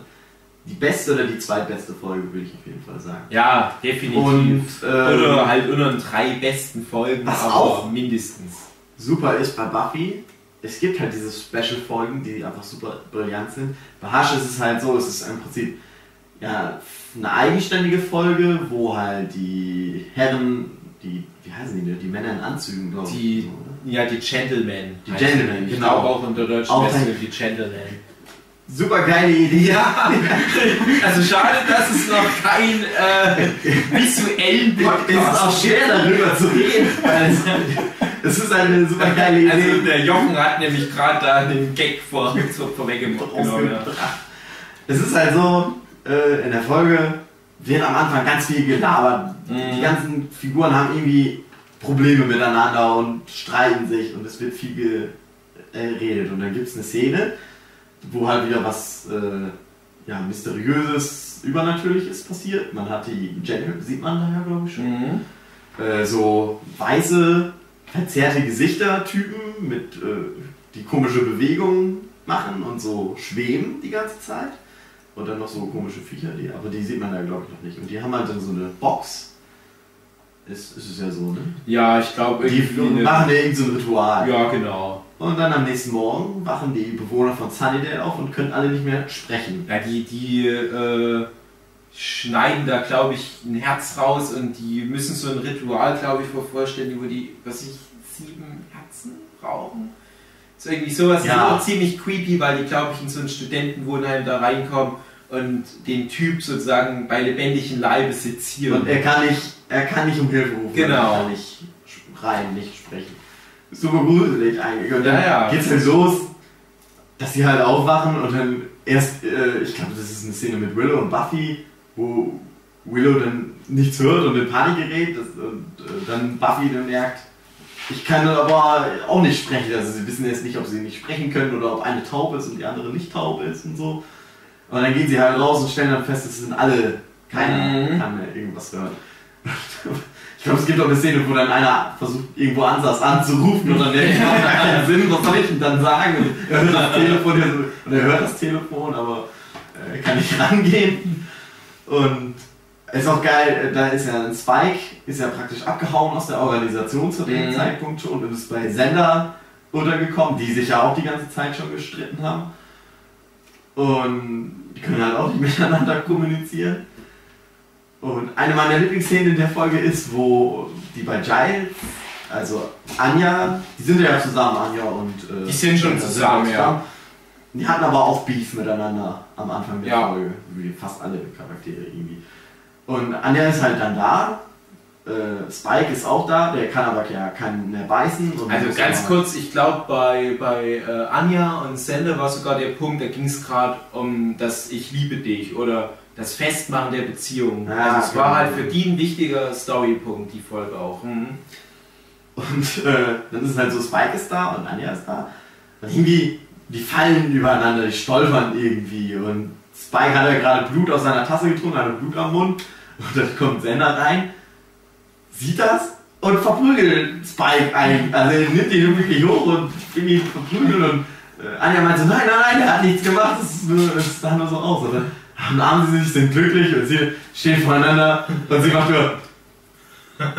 die beste oder die zweitbeste Folge würde ich auf jeden Fall sagen. Ja, definitiv. Und ähm, Oder halt unter den drei besten Folgen, Was aber auch? mindestens. super ist bei Buffy, es gibt halt diese Special-Folgen, die einfach super brillant sind. Bei Hush ist es halt so, es ist im Prinzip ja, eine eigenständige Folge, wo halt die Herren, die, wie heißen die, denn? die Männer in Anzügen, glaube ich. Die-? Ja, die Gentlemen. Die Gentlemen, genau. glaube auch unter deutschen Auch die Gentlemen. Super geile Idee. Ja, also schade, dass es noch keinen äh, visuellen Es ist auch Podcast schwer darüber zu reden, weil es, es ist eine super geile Idee. Also der Jochen hat nämlich gerade da den Gag vor, vor, vorweggemacht. Genau, ja. Es ist halt so, äh, in der Folge wird am Anfang ganz viel gelabert. Mhm. Die ganzen Figuren haben irgendwie Probleme miteinander und streiten sich und es wird viel geredet. Und dann gibt es eine Szene, wo halt wieder was äh, ja, Mysteriöses, Übernatürliches passiert. Man hat die Jenny, sieht man daher glaube ich schon. Mhm. äh, so weiße, verzerrte Gesichtertypen mit äh, die komische Bewegungen machen und so schweben die ganze Zeit. Und dann noch so komische Viecher, die, aber die sieht man da glaube ich noch nicht. Und die haben halt dann so eine Box. Ist, ist es ja so, ne? Ja, ich glaube Die irgendwie. machen ja irgendein so ein Ritual. ja, genau. Und dann am nächsten Morgen wachen die Bewohner von Sunnydale auf und können alle nicht mehr sprechen. Ja, die, die äh, schneiden da, glaube ich, ein Herz raus und die müssen so ein Ritual, glaube ich, vorstellen, wo die, was ich, sieben Herzen brauchen. So irgendwie sowas Ja. ist auch ziemlich creepy, weil die, glaube ich, in so ein Studentenwohnheim da reinkommen und den Typ sozusagen bei lebendigem Leibe sezieren. Und er kann nicht, er kann nicht um Hilfe rufen. Genau. Er kann nicht schreien, nicht sprechen. Super gruselig eigentlich. Und dann Ja, ja. geht's halt los, dass sie halt aufwachen und dann erst, äh, ich glaube, das ist eine Szene mit Willow und Buffy, wo Willow dann nichts hört und in Panik gerät das, und äh, dann Buffy dann merkt, ich kann aber auch nicht sprechen. Also sie wissen jetzt nicht, ob sie nicht sprechen können oder ob eine taub ist und die andere nicht taub ist und so. Und dann gehen sie halt raus und stellen dann fest, es sind alle, keiner Mhm. kann mehr irgendwas hören. Ich glaube, es gibt auch eine Szene, wo dann einer versucht, irgendwo ansatz anzurufen und dann denkt, das macht gar keinen Sinn, was soll ich denn dann sagen? Und er hört das Telefon, und er hört das Telefon, aber äh, kann nicht rangehen. Und es ist auch geil, äh, da ist ja ein Spike, ist ja praktisch abgehauen aus der Organisation zu dem Mhm. Zeitpunkt schon und ist bei Sender untergekommen, die sich ja auch die ganze Zeit schon gestritten haben. Und die können halt auch nicht miteinander kommunizieren. Und eine meiner Lieblingsszenen in der Folge ist, wo die bei Giles, also Anja, die sind ja zusammen, Anja und. Äh, Die sind schon zusammen, ja. Die hatten aber auch Beef miteinander am Anfang der Ja. Folge, wie fast alle Charaktere irgendwie. Und Anja ist halt dann da, äh, Spike ist auch da, der kann aber ja keinen mehr beißen. Also ganz kurz, ich glaube bei, bei äh, Anja und Sende war sogar der Punkt, da ging es gerade um das Ich liebe dich oder das Festmachen der Beziehung. Ja, also es war genau. halt für die ein wichtiger Storypunkt, die Folge auch. Mhm. Und äh, dann ist halt so, Spike ist da und Anja ist da. Und irgendwie, die fallen übereinander, die stolpern irgendwie. Und Spike hat ja gerade Blut aus seiner Tasse getrunken, hat Blut am Mund. Und dann kommt Sender rein, sieht das und verprügelt Spike ein. Also er nimmt ihn wirklich hoch und irgendwie verprügelt. Und äh, Anja meint so, nein, nein, nein, der hat nichts gemacht, das, das sah nur so aus. Dann umarmen sie sich, sind glücklich und sie stehen voneinander und sie macht nur...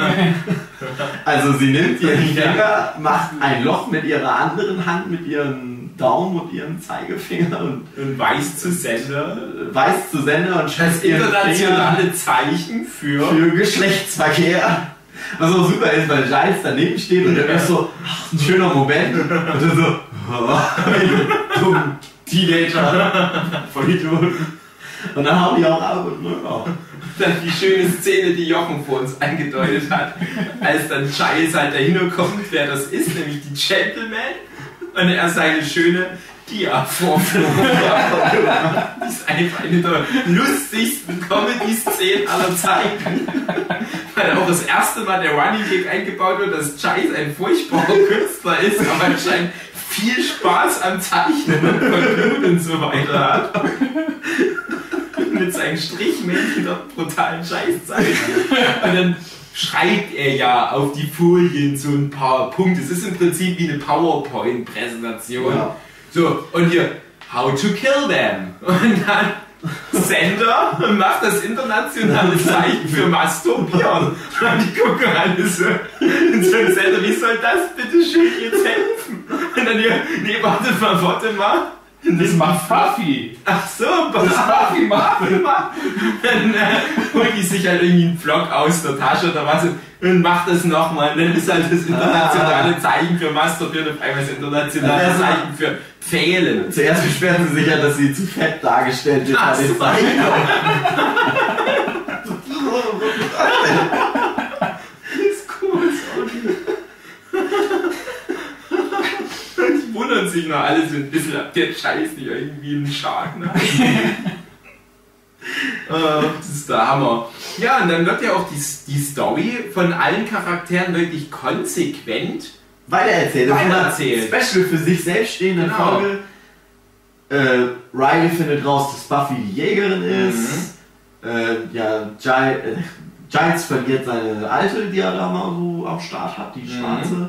Also sie nimmt ihren Finger, macht ein Loch mit ihrer anderen Hand, mit ihrem Daumen und ihrem Zeigefinger und Und weiß zu Sender weist zu Sender und schätzt internationale Zeichen für. für Geschlechtsverkehr. Was auch super ist, weil Giles daneben steht und der ist so, ach, ein schöner Moment. Und dann so, oh, du Teenager, voll Idioten. Und dann hauen die auch ab und ja. Dann die schöne Szene, die Jochen vor uns angedeutet hat, als dann Giles halt dahinter kommt, wer das ist, nämlich die Gentleman. Und er seine schöne Dia-Vorführung. Die ist einfach eine der lustigsten Comedy-Szenen aller Zeiten. Weil auch das erste Mal der Running Gag eingebaut wird, dass Giles ein furchtbarer Künstler ist, aber anscheinend viel Spaß am Zeichnen und Blut und so weiter hat mit seinen Strichmännchen dort brutalen Scheiß zeichnet. Und dann schreibt er ja auf die Folien so ein paar Punkte. Es ist im Prinzip wie eine PowerPoint-Präsentation. Ja. So, und hier, how to kill them. Und dann Sender macht das internationale Zeichen für Masturbieren. Und die gucken alle so. Und so ein Sender, wie soll das bitte schön jetzt helfen? Und dann nee, warte mal, warte mal. Das macht Buffy. Ach so, Das Buffy macht. Buffy macht. Dann äh, holt die sich halt irgendwie einen Vlog aus der Tasche oder was und macht das nochmal. Und dann ist halt das internationale Zeichen für Masturbieren auf einmal das internationale Ja. Zeichen für Pfählen. Zuerst beschweren sie sich ja, dass sie zu fett dargestellt wird Ach so. Zeichen. ist großartig. Die wundern sich noch alle so ein bisschen, ob der Scheiß nicht irgendwie einen Schaden hat. Äh, das ist der Hammer. Ja, und dann wird ja auch die, die Story von allen Charakteren wirklich konsequent. Weitererzählt. Weitererzählt. Special für sich selbst stehende Genau. Folge. Äh, Riley findet raus, dass Buffy die Jägerin ist. Äh, ja, Giles, äh, Giles verliert seine alte, die er da mal so am Start hat, die Mhm. schwarze. Ja,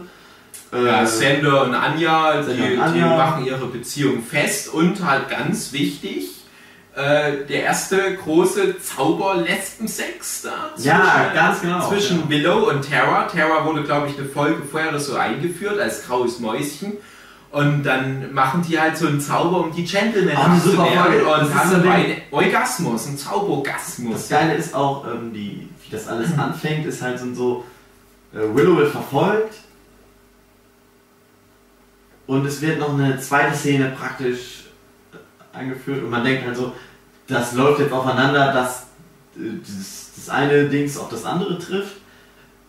Äh, Sander und Anja, die, und die Anja. machen ihre Beziehung fest und halt ganz wichtig, äh, der erste große Zauber-Lesben-Sex da Ja, ganz genau, zwischen ja. Willow und Terra. Terra wurde, glaube ich, eine Folge vorher oder so eingeführt als graues Mäuschen. Und dann machen die halt so einen Zauber, um die Gentlemen abzuwehren Folge. Das und ist haben so einen Orgasmus, einen Zaubergasmus. Das Geile ist auch, ähm, die, wie das alles anfängt, ist halt so, so äh, Willow wird verfolgt und es wird noch eine zweite Szene praktisch äh, eingeführt und man denkt halt so, das läuft jetzt aufeinander, dass äh, das, das eine Dings auf das andere trifft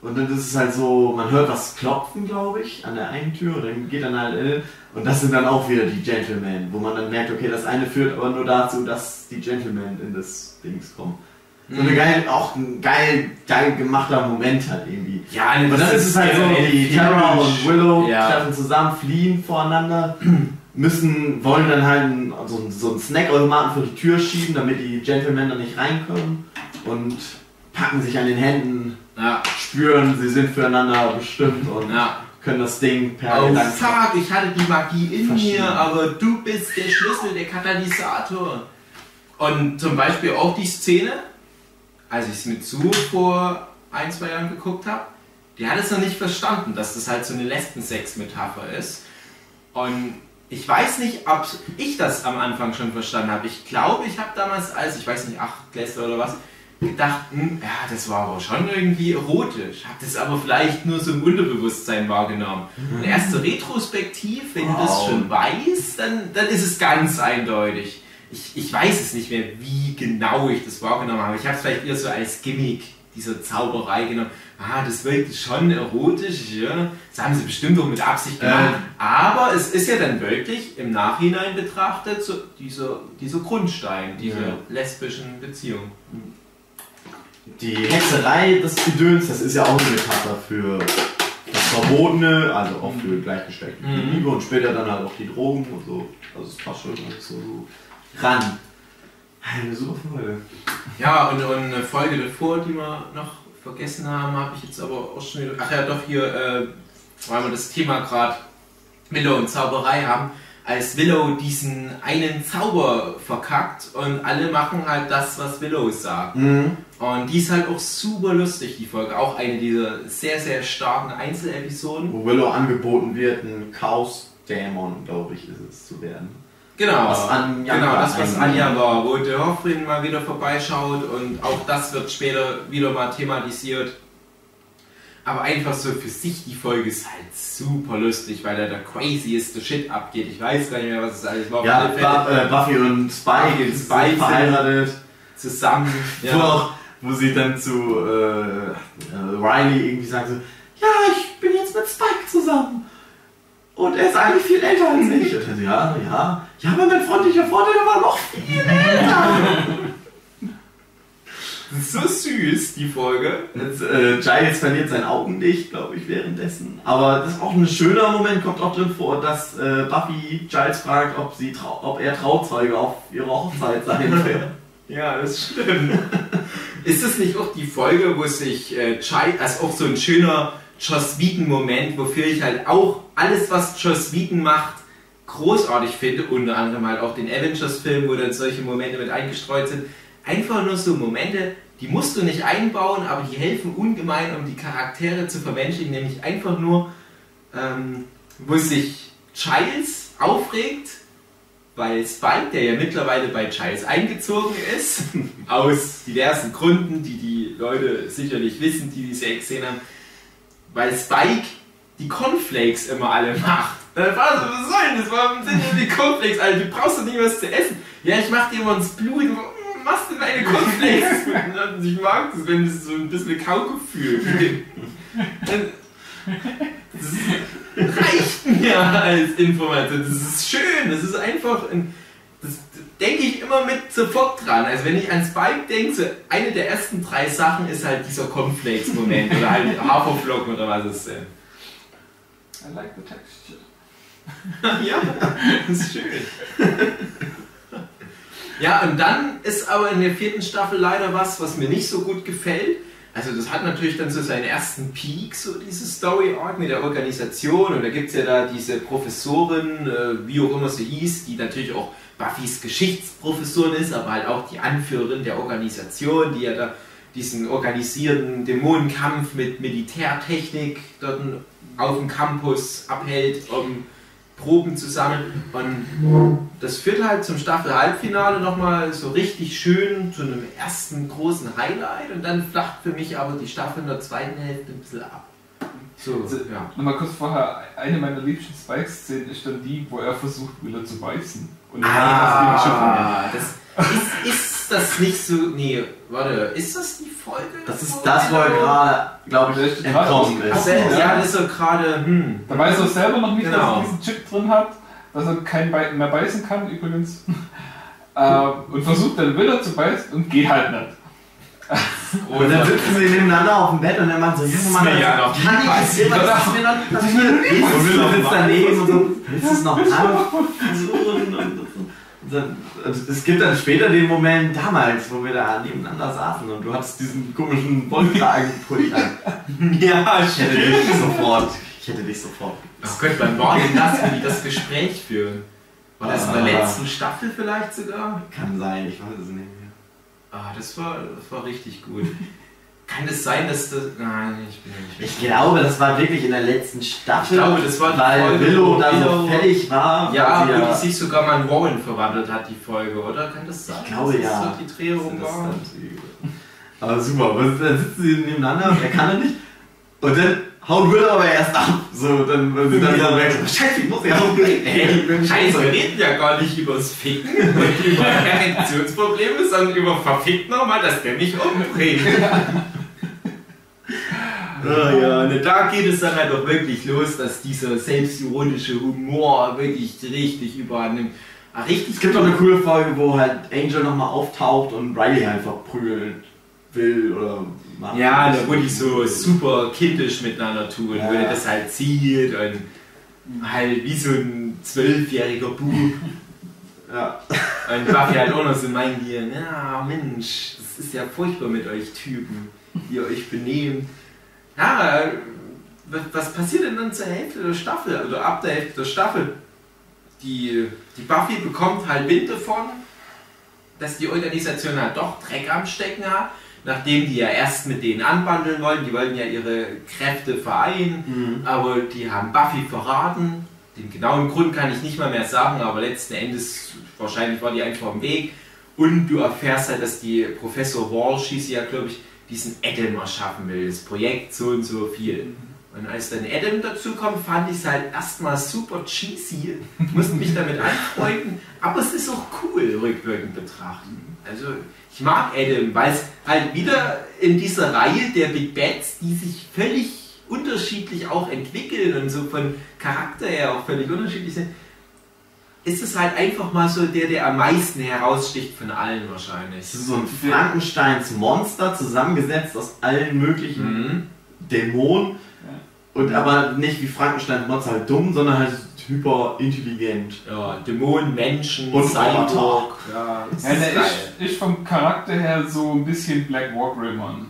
und dann ist es halt so, man hört was klopfen, glaube ich, an der einen Tür und dann geht dann halt in und das sind dann auch wieder die Gentlemen, wo man dann merkt, okay, das eine führt aber nur dazu, dass die Gentlemen in das Dings kommen. So eine geil, auch ein geil, geil gemachter Moment halt irgendwie. Ja, Und dann ist es halt so, die Terra und Willow Ja. treffen zusammen, fliehen voreinander, müssen, wollen dann halt so, einen- so einen Snackautomaten vor die Tür schieben, damit die Gentlemen da nicht reinkommen und packen sich an den Händen, Ja, spüren, sie sind füreinander bestimmt und ja. können das Ding per Oh fuck, ich hatte die Magie in Verstehen. mir, aber du bist der Schlüssel, der Katalysator. Und zum Beispiel auch die Szene, als ich es mit Sue vor ein, zwei Jahren geguckt habe, die hat es noch nicht verstanden, dass das halt so eine Lesbensex-Metapher ist. Und ich weiß nicht, ob ich das am Anfang schon verstanden habe. Ich glaube, ich habe damals als, ich weiß nicht, acht Klässler oder was, gedacht, hm, ja, das war aber schon irgendwie erotisch. Hab das aber vielleicht nur so im Unterbewusstsein wahrgenommen. Und erst so retrospektiv, wenn du das schon weißt, dann, dann ist es ganz eindeutig. Ich, ich weiß es nicht mehr, wie genau ich das wahrgenommen habe. Ich habe es vielleicht eher so als Gimmick dieser Zauberei genommen. Ah, das wirkt schon erotisch, ja. Das haben sie bestimmt auch mit Absicht gemacht. Aber es ist ja dann wirklich im Nachhinein betrachtet so dieser, dieser Grundstein dieser Ja. lesbischen Beziehung. Die Hexerei, das Gedöns, das ist ja auch eine Metapher für das Verbotene, also auch für gleichgeschlechtliche Mhm. Liebe und später dann halt auch die Drogen und so. Also es passt schon so ran. Eine super Folge. Ja, und, und eine Folge davor, die wir noch vergessen haben, habe ich jetzt aber auch schon wieder. Ach ja, doch hier, äh, weil wir das Thema gerade Willow und Zauberei haben. Als Willow diesen einen Zauber verkackt und alle machen halt das, was Willow sagt. Mhm. Und die ist halt auch super lustig, die Folge. Auch eine dieser sehr, sehr starken Einzelepisoden. Wo Willow angeboten wird, ein Chaos-Dämon, glaube ich, ist es zu werden. Genau, Was Anja genau das, was. Anja war, wo der Hoffrin mal wieder vorbeischaut und auch das wird später wieder mal thematisiert. Aber einfach so für sich die Folge ist halt super lustig, weil da der crazieste Shit abgeht. Ich weiß gar nicht mehr, was es alles war. Ja, äh, Buffy und Spike, und Spike verheiratet. zusammen. Wo, Ja. auch, wo sie dann zu äh, äh, Riley irgendwie sagt so, ja, ich bin jetzt mit Spike zusammen. Und er ist eigentlich viel älter als ich. Und dann so, ja, ja. Ja, aber mein freundlicher der war noch viel älter. Das ist so süß, die Folge. Jetzt, äh, Giles verliert sein Augenlicht, glaube ich, währenddessen. Aber das ist auch ein schöner Moment, kommt auch drin vor, dass äh, Buffy Giles fragt, ob, sie trau ob er Trauzeuge auf ihrer Hochzeit sein will. Ja, das stimmt. ist es nicht auch die Folge, wo sich äh, Chai, also auch so ein schöner Joss Whedon-Moment, wofür ich halt auch alles, was Joss Whedon macht, großartig finde, unter anderem halt auch den Avengers-Film, wo dann solche Momente mit eingestreut sind. Einfach nur so Momente, die musst du nicht einbauen, aber die helfen ungemein, um die Charaktere zu vermenschlichen, nämlich einfach nur, ähm, wo sich Giles aufregt, weil Spike, der ja mittlerweile bei Giles eingezogen ist, aus diversen Gründen, die die Leute sicherlich wissen, die die Serie gesehen haben, weil Spike die Cornflakes immer alle macht. Dann war so, was soll denn das? Warum sind denn die Cornflakes alle? Du brauchst doch nicht was zu essen. Ja, ich mach dir immer ins Blut. Warum machst du deine Cornflakes? Und ich mag das, wenn das so ein bisschen Kaugefühl gibt. Das reicht mir als Information. Das ist schön. Das ist einfach ein, das denke ich immer mit sofort dran. Also wenn ich an Spike denke, so eine der ersten drei Sachen ist halt dieser Cornflakes-Moment oder halt Haferflocken oder was es sind. I like the texture. ja, das ist schön. Ja, und dann ist aber in der vierten Staffel leider was, was mir nicht so gut gefällt. Also das hat natürlich dann so seinen ersten Peak, so diese Story-Arc mit der Organisation. Und da gibt es ja da diese Professorin, äh, wie auch immer sie hieß, die natürlich auch Buffys Geschichtsprofessorin ist, aber halt auch die Anführerin der Organisation, die ja da diesen organisierten Dämonenkampf mit Militärtechnik dort auf dem Campus abhält, um Proben zu sammeln. Und das führt halt zum Staffel-Halbfinale nochmal so richtig schön zu einem ersten großen Highlight und dann flacht für mich aber die Staffel in der zweiten Hälfte ein bisschen ab. So, Also, ja. Nochmal kurz vorher, eine meiner liebsten Spike-Szenen ist dann die, wo er versucht, Willa zu beißen. Und hat das Ah, das ist, ist das nicht so. Nee, warte, ist das die Folge? Das ist das, wo er gerade, glaube ich, ist entkommen ist. ja, das ist so gerade. Hm. Da weiß er selber noch nicht, dass Genau. er diesen Chip drin hat, dass er keinen Be mehr beißen kann, übrigens. äh, und versucht dann Willa zu beißen und geht halt nicht. Und dann sitzen sie nebeneinander auf dem Bett und er macht so, ja, Mann, mir ja kann ich das ist mir noch passiert. Und sitzt daneben und so, willst du es noch anversuchen? Dann, es gibt dann später den Moment damals, wo wir da nebeneinander saßen und du hattest diesen komischen Wollkragenpulli an. Ja, Ich hätte dich sofort, ich hätte dich sofort. Ach Gott, wann war denn das, wenn die das Gespräch führen? War das in der Ah. letzten Staffel vielleicht sogar? Kann sein, ich weiß es nicht mehr. Ah, das war, das war richtig gut. Kann es sein, dass das. Nein, ich bin nicht Ich glaube, das war wirklich in der letzten Staffel. Ich glaube, das war die weil Folge, Willow da so fertig war. Ja, wo die sich sogar mal in Warren verwandelt hat, die Folge, oder? Kann das sein? Ich glaube, das ja. So die Drehung Das war? Aber super, dann sitzen sie nebeneinander, er kann er nicht. Und dann haut Will aber erst ab. So, dann, wenn sie dann Ja. so so, Scheiße, ich muss ja auch. Hey, Scheiße, wir reden ja gar nicht übers Ficken und über Erektionsprobleme, sondern über verfickt nochmal, dass der mich umbringt. Ah, ja, und da geht es dann halt auch wirklich los, dass dieser selbstironische Humor wirklich richtig überhand nimmt. Ah, richtig Es gibt auch eine coole Folge, wo halt Angel nochmal auftaucht und Riley einfach prügeln will oder macht. Ja, da wo die so super kindisch miteinander tun, Ja. wo er das halt sieht und halt wie so ein zwölfjähriger Bub. Ja. Und Buffy halt auch noch so meint hier, ja Mensch, das ist ja furchtbar mit euch Typen, wie ihr euch benehmt. Ja, äh, was, passiert denn dann zur Hälfte der Staffel oder ab der Hälfte der Staffel? Die, die Buffy bekommt halt Wind davon, dass die Organisation halt doch Dreck am Stecken hat, nachdem die ja erst mit denen anbandeln wollen, die wollten ja ihre Kräfte vereinen, aber die haben Buffy verraten. Den genauen Grund kann ich nicht mal mehr sagen, aber letzten Endes, wahrscheinlich war die einfach im Weg. Und du erfährst halt, dass die Professor Walsh, hieß sie ja, glaube ich, diesen Adam erschaffen will. Das Projekt so und so viel. Und als dann Adam dazu kommt, fand ich es halt erstmal super cheesy. Musste mich damit anfreunden, aber es ist auch cool, rückwirkend betrachten. Also ich mag Adam, weil es halt wieder in dieser Reihe der Big Bats, die sich völlig unterschiedlich auch entwickeln und so von Charakter her auch völlig unterschiedlich sind, ist es halt einfach mal so der, der am meisten heraussticht von allen wahrscheinlich. Es ist so ein Frankensteins Monster zusammengesetzt aus allen möglichen Mhm. Dämonen. Und aber nicht wie Frankensteins Monster halt dumm, sondern halt hyper intelligent. Ja, Dämonen, Menschen, Und Cyborg. Ja, das Ja, ist der geil. ist, ist vom Charakter her so ein bisschen Black Wargreymon.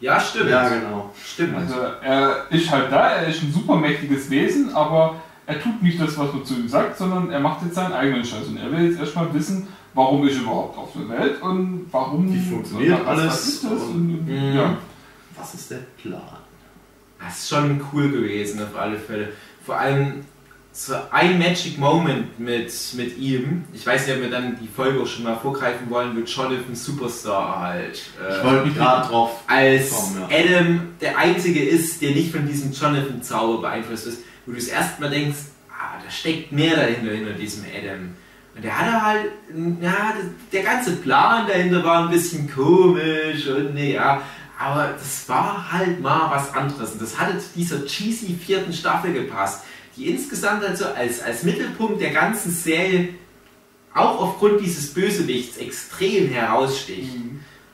Ja, stimmt. Ja, genau. Stimmt. Also er ist halt da, er ist ein super mächtiges Wesen, aber er tut nicht das, was man zu ihm sagt, sondern er macht jetzt seinen eigenen Scheiß. Und er will jetzt erstmal wissen, warum ist er überhaupt auf der Welt und warum Wie funktioniert was, alles Was ist das? und- Und, Mhm. ja. Was ist der Plan? Das ist schon cool gewesen, auf alle Fälle. Vor allem so ein Magic Moment mit, mit ihm. Ich weiß nicht, ob wir dann die Folge auch schon mal vorgreifen wollen, mit Jonathan Superstar halt. Ich Äh, wollte gerade drauf. als kommen, ja. Adam der Einzige ist, der nicht von diesem Jonathan-Zauber beeinflusst ist, wo du es erstmal denkst, ah, da steckt mehr dahinter, hinter diesem Adam. Und der hatte halt, ja, der ganze Plan dahinter war ein bisschen komisch und ne, ja, aber das war halt mal was anderes. Und das hatte zu dieser cheesy vierten Staffel gepasst, die insgesamt halt so als, als Mittelpunkt der ganzen Serie auch aufgrund dieses Bösewichts extrem heraussticht.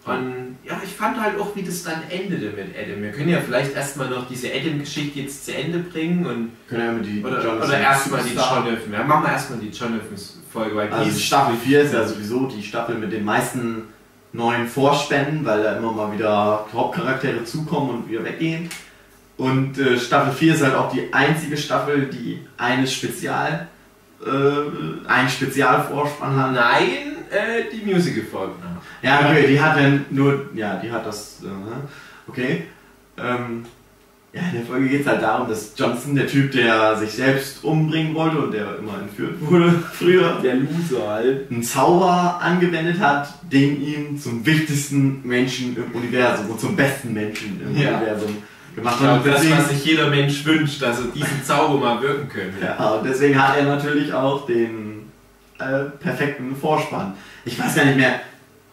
Und ja, ich fand halt auch, wie das dann endete mit Adam. Wir können ja vielleicht erstmal noch diese Adam-Geschichte jetzt zu Ende bringen und Können wir mit die oder, Jonathan oder erstmal die Jonathan. Ja, machen wir erstmal die Jonathan-Folge, weil die Also ist Staffel 4 ist ja sowieso die Staffel mit den meisten neuen Vorspänen, weil da immer mal wieder Hauptcharaktere zukommen und wieder weggehen. Und äh, Staffel 4 ist halt auch die einzige Staffel, die eine Spezial, äh, einen Spezialvorspann hat. Nein, äh, die Musical-Folge. Ja, okay, die hat dann nur, ja, die hat das, äh, okay. Ähm, ja, in der Folge geht es halt darum, dass Johnson, der Typ, der sich selbst umbringen wollte und der immer entführt wurde früher, Der Loser halt. einen Zauber angewendet hat, den ihn zum wichtigsten Menschen im Universum und zum besten Menschen im Ja. Universum gemacht hat. das, deswegen, was sich jeder Mensch wünscht, dass er diesen Zauber mal wirken könnte. ja, und deswegen hat er natürlich auch den äh, perfekten Vorspann. Ich weiß gar nicht mehr,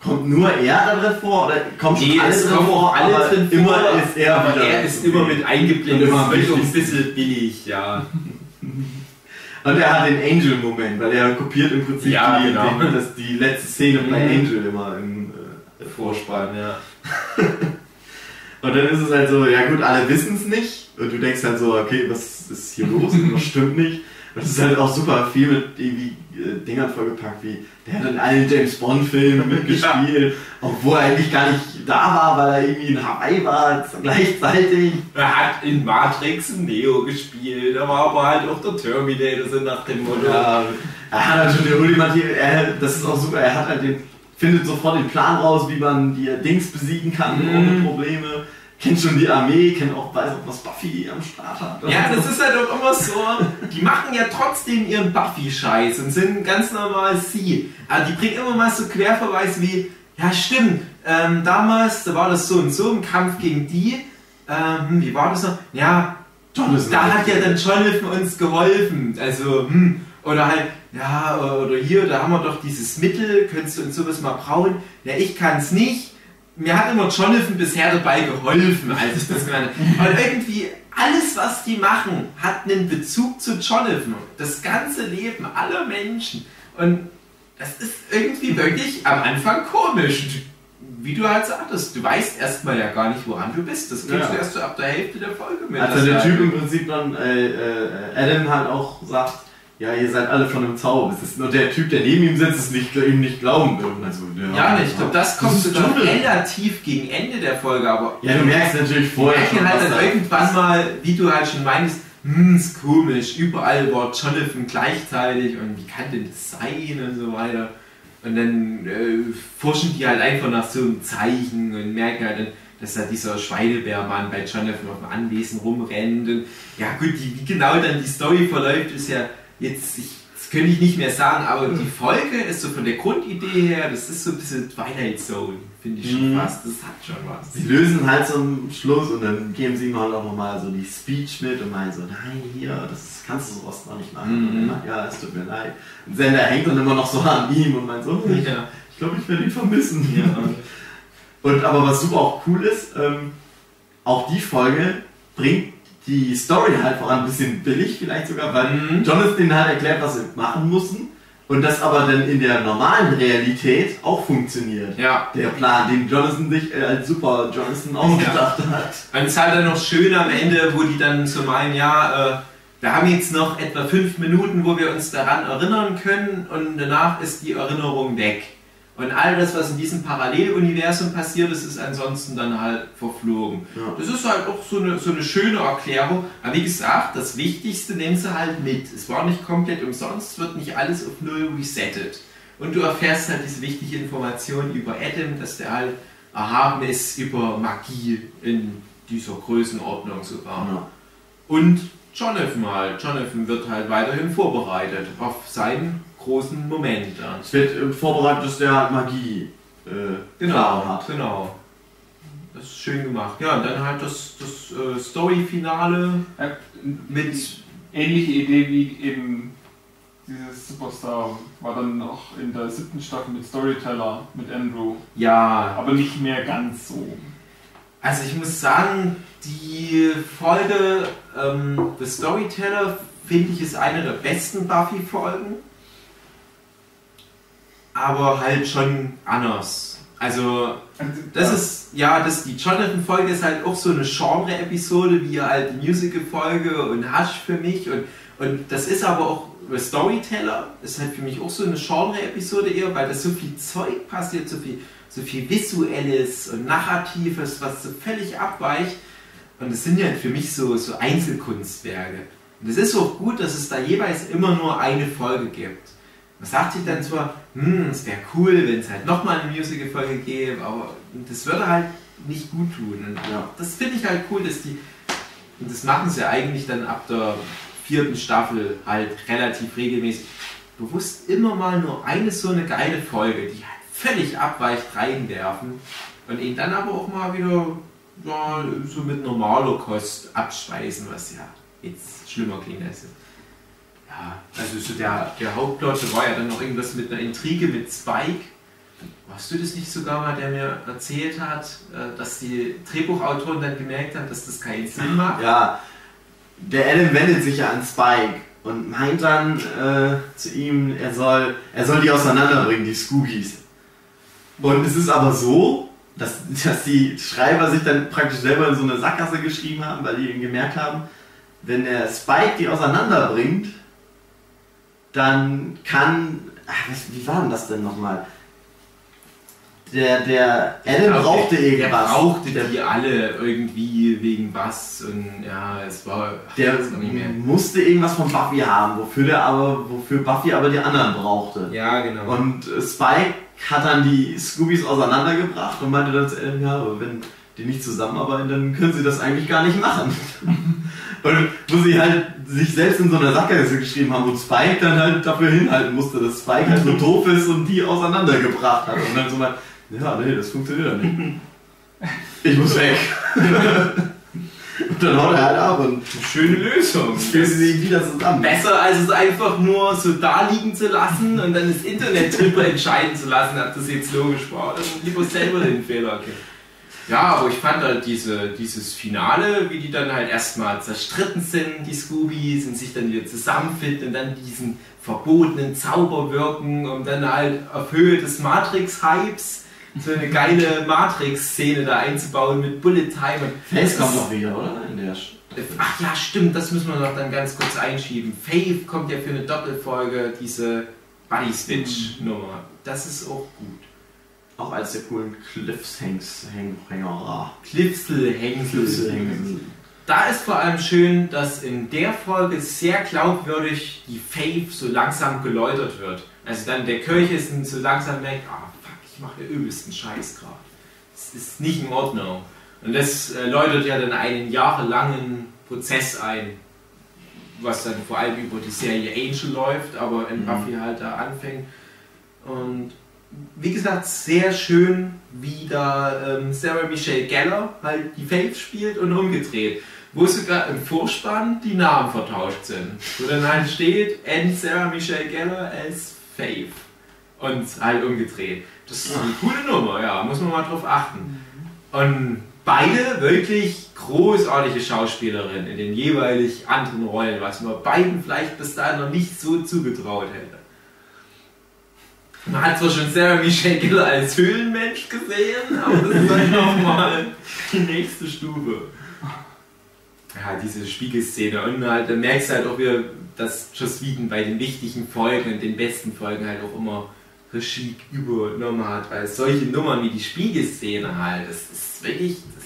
kommt nur er da drin vor oder kommt Nee, alle drin vor? alle aber drin immer vor, ist er aber er ist immer mit eingeblendet. Und immer auch ein wichtig. bisschen billig, ja. Und er hat den Angel-Moment, weil er kopiert im Prinzip Ja, die, genau. den, das, die letzte Szene bei Mhm. Angel immer im äh, Vorspann, ja. Und dann ist es halt so, ja gut, alle wissen es nicht. Und du denkst halt so, okay, was ist hier los? Was stimmt nicht? Und es ist halt auch super viel mit irgendwie äh, Dingern vollgepackt, wie der hat in allen James Bond-Filmen mitgespielt, obwohl er eigentlich gar nicht da war, weil er irgendwie in Hawaii war gleichzeitig. Er hat in Matrix Neo gespielt, er war aber halt auch der Terminator, so nach dem Motto. Ja, er hat halt schon den ultimative, er, das ist auch super, er hat halt den, findet sofort den Plan raus, wie man die Dings besiegen kann Mhm. ohne Probleme. Kennt schon die Armee, kennt auch, weiß auch, was Buffy am Start hat. Ja, das ist halt auch immer so. Die machen ja trotzdem ihren Buffy-Scheiß und sind ganz normal sie. Aber die bringen immer mal so Querverweise wie, ja stimmt, ähm, damals, da war das so und so im Kampf gegen die. Ähm, wie war das noch? Ja, Jonathan da hat ja dann Jonathan uns geholfen. Also, hm, oder halt, ja, oder hier, da haben wir doch dieses Mittel, könntest du uns sowas mal brauen? Ja, ich kann es nicht. Mir hat immer Jonathan bisher dabei geholfen, als ich das gemeint habe. Und irgendwie alles, was die machen, hat einen Bezug zu Jonathan. Das ganze Leben aller Menschen. Und das ist irgendwie wirklich am Anfang komisch. Wie du halt sagtest, du weißt erstmal ja gar nicht, woran du bist. Das kriegst Ja. du erst so ab der Hälfte der Folge mit. Als Das der Typ im Prinzip dann, äh, äh, Adam halt auch sagt, ja, ihr seid alle von einem Zauber. Nur der Typ, der neben ihm sitzt, es nicht, ihm nicht glauben will. Und dann so, Ja, nicht. Ich glaube, das kommt sogar Jonathan. relativ gegen Ende der Folge, aber Ja, du merkst natürlich ich vorher merke schon, halt dann da irgendwann mal, wie du halt schon meinst, hm, ist komisch, überall war Jonathan gleichzeitig und wie kann denn das sein und so weiter. Und dann äh, forschen die halt einfach nach so einem Zeichen und merken halt dann, dass da dieser Schweinebärmann bei Jonathan auf dem Anwesen rumrennt. Und ja gut, die, wie genau dann die Story verläuft, ist ja jetzt, ich, das könnte ich nicht mehr sagen, aber die Folge ist so von der Grundidee her, das ist so ein bisschen Twilight Zone, finde ich schon Mhm. fast. Das hat schon was. Sie lösen halt zum Schluss und dann geben sie ihm halt auch nochmal so die Speech mit und meinen so, nein, hier, das kannst du sowas noch nicht machen. Mhm. Und meint, ja, es tut mir leid. Und Sender hängt dann immer noch so an ihm und meint so, ich, Ja. ich glaube, ich werde ihn vermissen. Ja. Und aber was super auch cool ist, ähm, auch die Folge bringt die Story halt voran, ein bisschen billig vielleicht sogar, weil Mhm. Jonathan halt erklärt, was sie machen müssen und das aber dann in der normalen Realität auch funktioniert. Ja. Der Plan, den Jonathan sich äh, als Super Jonathan ausgedacht hat. Und es ist halt dann noch schön am Ende, wo die dann so meinen, ja, äh, wir haben jetzt noch etwa fünf Minuten, wo wir uns daran erinnern können und danach ist die Erinnerung weg. Und all das, was in diesem Paralleluniversum passiert ist, ist ansonsten dann halt verflogen. Ja. Das ist halt auch so eine, so eine schöne Erklärung. Aber wie gesagt, das Wichtigste nehmen sie halt mit. Es war nicht komplett umsonst, es wird nicht alles auf Null resettet. Und du erfährst halt diese wichtige Information über Adam, dass der halt erhaben ist über Magie in dieser Größenordnung sogar. Ja. Und Jonathan halt. Jonathan wird halt weiterhin vorbereitet auf seinen großen Moment dann. Es wird äh, vorbereitet, dass der halt Magie äh, Genau, hat. genau. Das ist schön gemacht. Ja, und dann halt das, das äh, Story-Finale Ja, mit. ähnliche Idee wie eben dieses Superstar war dann auch in der siebten Staffel mit Storyteller mit Andrew, Ja, aber nicht mehr ganz so. also ich muss sagen, die Folge ähm, The Storyteller finde ich ist eine der besten Buffy-Folgen. Aber halt schon anders. Also Das ist, ja, das, die Jonathan-Folge ist halt auch so eine Genre-Episode, wie halt die Musical-Folge und Hush für mich. Und, und das ist aber auch Storyteller, ist halt für mich auch so eine Genre-Episode eher, weil da so viel Zeug passiert, so viel, so viel Visuelles und Narratives, was so völlig abweicht. Und das sind ja für mich so, so Einzelkunstwerke. Und es ist auch gut, dass es da jeweils immer nur eine Folge gibt. Man sagt sich dann zwar, hm, es wäre cool, wenn es halt nochmal eine Musical-Folge gäbe, aber das würde halt nicht gut tun. Und Ja. das finde ich halt cool, dass die, und das machen sie eigentlich dann ab der vierten Staffel halt relativ regelmäßig, bewusst immer mal nur eine so eine geile Folge, die halt völlig abweicht reinwerfen und ihn dann aber auch mal wieder ja, so mit normaler Kost abspeisen, was ja jetzt schlimmer klingt als ja, also so der, der Hauptplot war ja dann noch irgendwas mit einer Intrige mit Spike. Warst du das nicht sogar mal, der mir erzählt hat, äh, dass die Drehbuchautoren dann gemerkt haben, dass das keinen Sinn macht? Ja, der Adam wendet sich ja an Spike und meint dann äh, zu ihm, er soll, er soll die auseinanderbringen, die Scoobies. Und es ist aber so, dass, dass die Schreiber sich dann praktisch selber in so eine Sackgasse geschrieben haben, weil die eben gemerkt haben, wenn der Spike die auseinanderbringt, dann kann. Ach, wie war denn das denn nochmal? Der, der Adam glaub, brauchte der, irgendwas. Der brauchte Der- die alle irgendwie wegen was und ja, es war. Der musste irgendwas von Buffy haben, wofür der aber, wofür Buffy aber die anderen brauchte. Ja, genau. Und Spike hat dann die Scoobies auseinandergebracht und meinte dann zu Adam, ja, aber wenn die nicht zusammenarbeiten, dann können sie das eigentlich gar nicht machen. und wo sie halt sich selbst in so einer Sackgasse geschrieben haben und Spike dann halt dafür hinhalten musste, dass Spike halt so doof ist und die auseinandergebracht hat. Und dann so mal, ja, nee, das funktioniert ja nicht. Ich muss weg. dann haut er halt ab und Schöne Lösung. fühlt sie wieder zusammen. Besser als es einfach nur so da liegen zu lassen und dann das Internet drüber entscheiden zu lassen, ob das jetzt logisch war. Dann lieber selber den Fehler erkennen. Ja, aber ich fand halt diese, dieses Finale, wie die dann halt erstmal zerstritten sind, die Scoobies, und sich dann wieder zusammenfinden und dann diesen verbotenen Zauber wirken, um dann halt auf Höhe des Matrix-Hypes so eine geile Matrix-Szene da einzubauen mit Bullet Time. Und das kommt noch wieder, oder? In der Ach ja, stimmt, das müssen wir noch dann ganz kurz einschieben. Faith kommt ja für eine Doppelfolge, diese Buddy Stitch Nummer. Das ist auch gut. Auch als der coolen Cliffhanger. Clipsel Da ist vor allem schön, dass in der Folge sehr glaubwürdig die Faith so langsam geläutert wird. Also dann der Kirchesen so langsam merkt, ah fuck, ich mache den übelsten Scheiß gerade. Das ist nicht in Ordnung. Und das äh, läutet ja dann einen jahrelangen Prozess ein, was dann vor allem über die Serie Angel läuft, aber in Mhm. Buffy halt da anfängt. Und wie gesagt, sehr schön, wie da ähm, Sarah Michelle Gellar halt die Faith spielt und umgedreht. Wo sogar im Vorspann die Namen vertauscht sind. Wo dann halt steht, and Sarah Michelle Gellar as Faith. Und halt umgedreht. Das ist eine coole Nummer, ja, muss man mal drauf achten. Und beide wirklich großartige Schauspielerinnen in den jeweilig anderen Rollen, was man beiden vielleicht bis dahin noch nicht so zugetraut hätte. Man hat zwar schon Sarah Michelle Gellar als Höhlenmensch gesehen, aber das ist dann nochmal die nächste Stufe. Ja, diese Spiegelszene und halt, da merkst du halt auch wieder, dass Joss Whedon bei den wichtigen Folgen und den besten Folgen halt auch immer Regie übernommen hat, weil solche Nummern wie die Spiegelszene halt, das ist wirklich, das,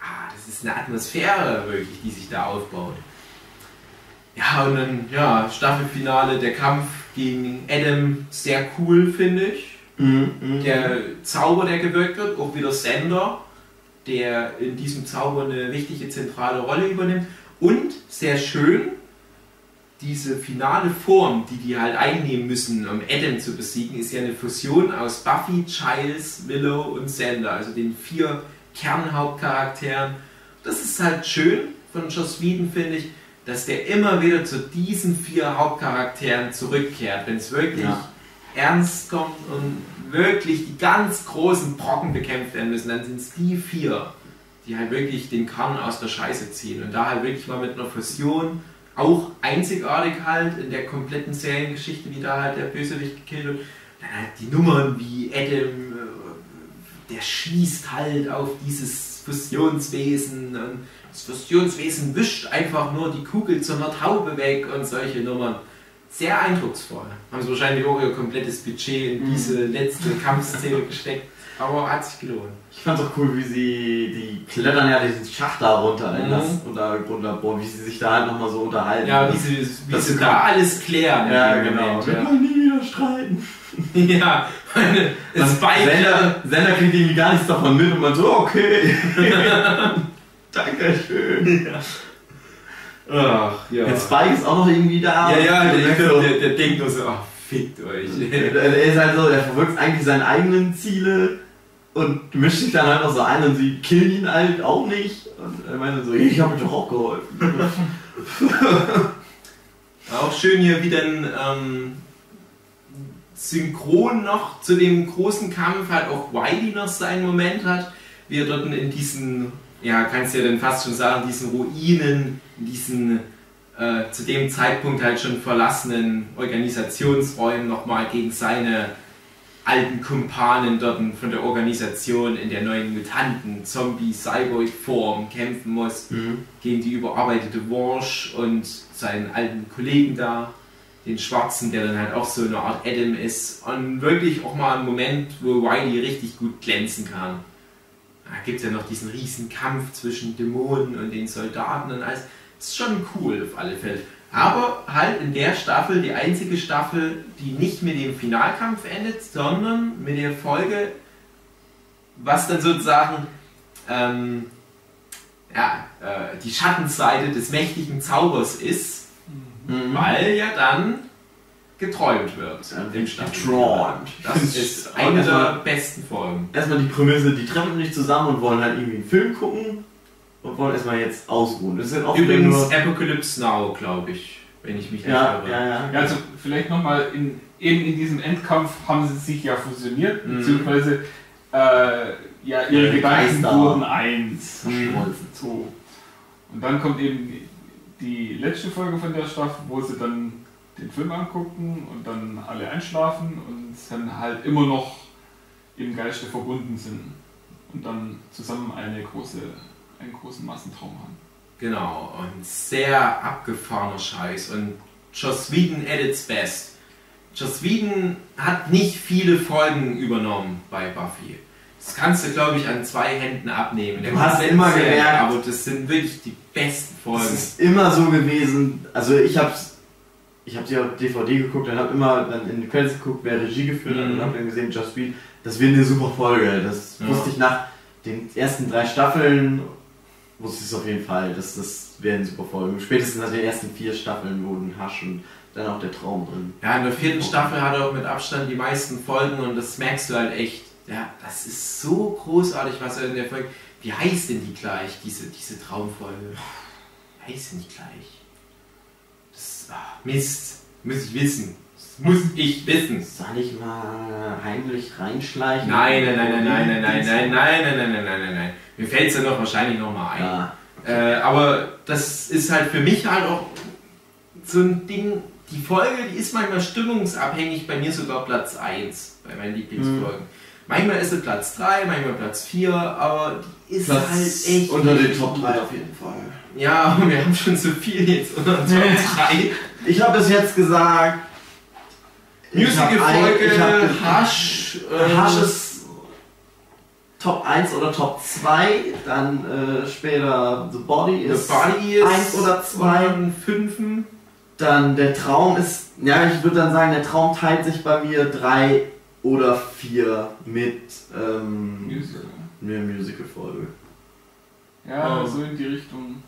ah, das ist eine Atmosphäre wirklich, die sich da aufbaut. Ja, und dann, ja, Staffelfinale, der Kampf gegen Adam, sehr cool, finde ich. Mhm, Der Zauber, der gewirkt wird, auch wieder Sender, der in diesem Zauber eine wichtige zentrale Rolle übernimmt. Und sehr schön, diese finale Form, die die halt einnehmen müssen, um Adam zu besiegen, ist ja eine Fusion aus Buffy, Giles, Willow und Sander, also den vier Kernhauptcharakteren. Das ist halt schön von Joss Whedon, finde ich, dass der immer wieder zu diesen vier Hauptcharakteren zurückkehrt, wenn es wirklich Ja. ernst kommt und wirklich die ganz großen Brocken bekämpft werden müssen, dann sind es die vier, die halt wirklich den Kern aus der Scheiße ziehen und da halt wirklich mal mit einer Fusion auch einzigartig halt in der kompletten Seriengeschichte, wie da halt der Bösewicht gekillt wird. Dann halt die Nummern wie Adam, äh, der schießt halt auf dieses Fusionswesen und das Fusionswesen wischt einfach nur die Kugel zu einer Taube weg und solche Nummern. Sehr eindrucksvoll. Haben sie wahrscheinlich auch ihr komplettes Budget in diese letzte Kampfszene gesteckt, aber hat sich gelohnt. Ich fand's auch cool, wie sie, die klettern ja diesen Schacht da runter in Mhm. das Untergrundlabor, wie sie sich da halt nochmal so unterhalten. Ja, wie sie, wie sie da alles klären. ja genau. Moment, Wir ja. wollen nie wieder streiten. Ja, meine, es beide. Sender, Sender kriegt irgendwie gar nichts davon mit und man so, okay. Dankeschön. Ach, ja. Jetzt Spike ist auch noch irgendwie da. Ja, ja, der, dann der, der, der denkt nur so, ach, fickt euch. er ist halt so, er verwirkt eigentlich seine eigenen Ziele und mischt sich dann halt noch so ein und sie killen ihn halt auch nicht. Und er meinte so, ich habe doch auch geholfen. Auch schön hier, wie dann ähm, synchron noch zu dem großen Kampf halt auch Wiley noch seinen Moment hat, wie er dort in diesen, ja, kannst du ja dann fast schon sagen, diesen Ruinen, in diesen äh, zu dem Zeitpunkt halt schon verlassenen Organisationsräumen nochmal gegen seine alten Kumpanen dort von der Organisation in der neuen Mutanten, Zombie, Cyborg-Form kämpfen muss gegen die überarbeitete Walsh und seinen alten Kollegen da, den Schwarzen, der dann halt auch so eine Art Adam ist. Und wirklich auch mal einen Moment, wo Wiley richtig gut glänzen kann. Da gibt es ja noch diesen riesen Kampf zwischen Dämonen und den Soldaten und alles. Das ist schon cool auf alle Fälle. Aber halt in der Staffel die einzige Staffel, die nicht mit dem Finalkampf endet, sondern mit der Folge, was dann sozusagen ähm, ja, äh, die Schattenseite des mächtigen Zaubers ist, Mhm. weil ja dann geträumt wird. Ja, geträumt. Das ist eine der besten Folgen. Erstmal die Prämisse, die treffen sich zusammen und wollen halt irgendwie einen Film gucken. und wollen erstmal jetzt ausruhen. Das auch wieder Übrigens nur. Apocalypse Now, glaube ich, wenn ich mich nicht Ja, irre. ja, ja. Ja, also vielleicht nochmal, in, eben in diesem Endkampf haben sie sich ja fusioniert, Mhm. beziehungsweise äh, ja, ihre Ihre Gedanken Geister. wurden eins. Verschmolzen. So. Und dann kommt eben die letzte Folge von der Staffel, wo sie dann den Film angucken und dann alle einschlafen und dann halt immer noch im Geiste verbunden sind und dann zusammen eine große, einen großen Massentraum haben. Genau, und sehr abgefahrener Scheiß. Und Joss Whedon at its best. Joss Whedon hat nicht viele Folgen übernommen bei Buffy. Das kannst du, glaube ich, an zwei Händen abnehmen. Der Du hast immer gemerkt- Aber das sind wirklich die besten Es Folgen. ist immer so gewesen, also ich hab's, ich hab die auf DVD geguckt und hab immer dann in die Credits geguckt, wer Regie geführt hat Mhm. und hab dann gesehen, Just Beat, das wird eine super Folge. Das Ja. wusste ich nach den ersten drei Staffeln, wusste ich es auf jeden Fall, dass das werden super Folgen. Spätestens nach den ersten vier Staffeln wurden Hasch und dann auch der Traum drin. Ja, in der vierten Staffel hat er auch mit Abstand die meisten Folgen und das merkst du halt echt. Ja, das ist so großartig, was er in der Folge. Wie heißt denn die gleich, diese, diese Traumfolge? Wie heißt denn die gleich? Ach, Mist, muss ich wissen. Das muss ich wissen. Soll ich mal heimlich reinschleichen? Nein, nein, nein, nein, nein, nein, nein, nein, nein, nein, nein, nein, nein, nein. Mir fällt es ja noch wahrscheinlich nochmal ein. Ja. Äh, aber das ist halt für mich halt auch so ein Ding. Die Folge, die ist manchmal stimmungsabhängig, bei mir sogar Platz 1 bei meinen Lieblingsfolgen. Manchmal ist sie Platz 3, manchmal Platz 4, aber die ist Platz halt echt. unter den Top 3 auf jeden Fall. Ja, wir haben schon so viel jetzt unter den Top 3. Ich habe bis jetzt gesagt. Musical-Folge, ge- Hush, äh, Hasch ist Top 1 oder Top 2, dann äh, später The Body The ist Body ist 1 oder 2, Fünfen. dann der Traum ist, ja ich würde dann sagen, der Traum teilt sich bei mir 3 oder 4 mit ähm, Musical. Musical-Folge. Ja, Oh. so in die Richtung.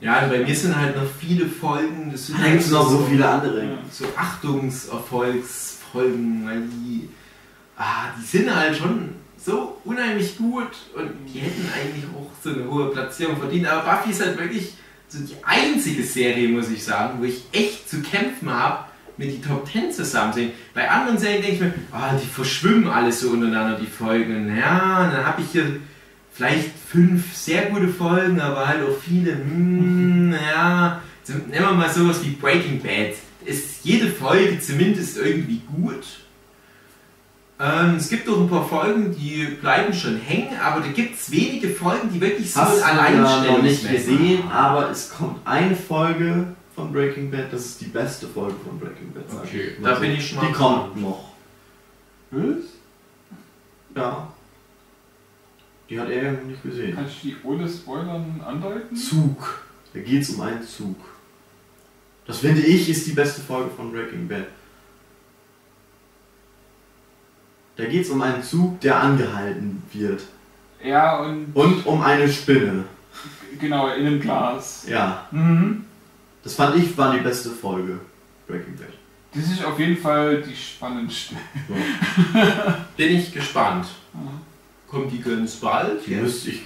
Ja, also bei mir sind halt noch viele Folgen. Das sind Da gibt es noch so viele andere. Ja. so Achtungserfolgsfolgen, weil die, ah, die sind halt schon so unheimlich gut und die hätten eigentlich auch so eine hohe Platzierung verdient. Aber Buffy ist halt wirklich so die einzige Serie, muss ich sagen, wo ich echt zu kämpfen habe, mit die Top 10 zusammen sehen. Bei anderen Serien denke ich mir, ah, die verschwimmen alles so untereinander, die Folgen. Ja, dann habe ich hier vielleicht fünf sehr gute Folgen, aber halt auch viele, hm, ja, so, nehmen wir mal sowas wie Breaking Bad. Ist jede Folge zumindest irgendwie gut. Ähm, es gibt auch ein paar Folgen, die bleiben schon hängen, aber da gibt es wenige Folgen, die wirklich so Hast ein du ja noch nicht gesehen, haben. aber es kommt eine Folge von Breaking Bad, das ist die beste Folge von Breaking Bad. Okay, da bin ich schon mal Die kommt noch. Ja. Die hat er ja noch nicht gesehen. Kannst du die ohne Spoilern andeuten? Zug. Da geht es um einen Zug. Das finde ich ist die beste Folge von Breaking Bad. Da geht es um einen Zug, der angehalten wird. Ja, und Und um eine Spinne. genau, in einem Glas. Ja. Mhm. Das fand ich war die beste Folge. Breaking Bad. Das ist auf jeden Fall die spannendste. So. Bin ich gespannt. Mhm. Kommt die ganz bald? Die müsste ich. äh,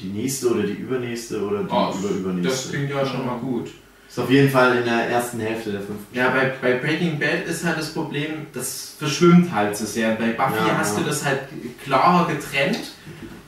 Die nächste oder die übernächste oder die Oh, das überübernächste. klingt ja schon mal gut. Ist auf jeden Fall in der ersten Hälfte der fünften. Ja, bei, bei Breaking Bad ist halt das Problem, das verschwimmt halt so sehr. Bei Buffy Ja, hast ja. du das halt klarer getrennt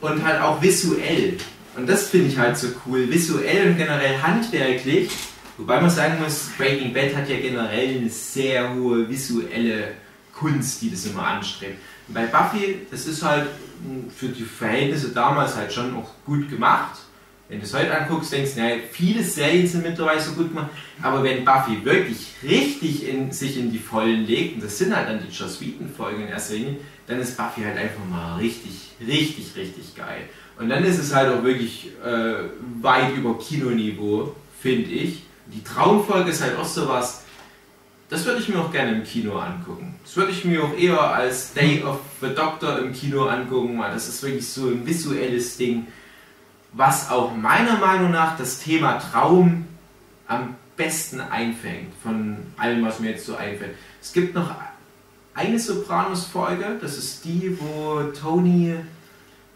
und halt auch visuell. Und das finde ich halt so cool. Visuell und generell handwerklich. Wobei man sagen muss, Breaking Bad hat ja generell eine sehr hohe visuelle Kunst, die das immer anstrebt. Bei Buffy, das ist halt mh, für die Verhältnisse damals halt schon auch gut gemacht. Wenn du es heute anguckst, denkst du, naja, viele Serien sind mittlerweile so gut gemacht, aber wenn Buffy wirklich richtig in, sich in die Vollen legt, und das sind halt dann die Joss Whedon-Folgen in erster Linie, dann ist Buffy halt einfach mal richtig, richtig, richtig geil. Und dann ist es halt auch wirklich äh, weit über Kinoniveau, finde ich. Die Traumfolge ist halt auch sowas, das würde ich mir auch gerne im Kino angucken. Das würde ich mir auch eher als Day of the Doctor im Kino angucken, weil das ist wirklich so ein visuelles Ding, was auch meiner Meinung nach das Thema Traum am besten einfängt, von allem, was mir jetzt so einfällt. Es gibt noch eine Sopranos-Folge, das ist die, wo Tony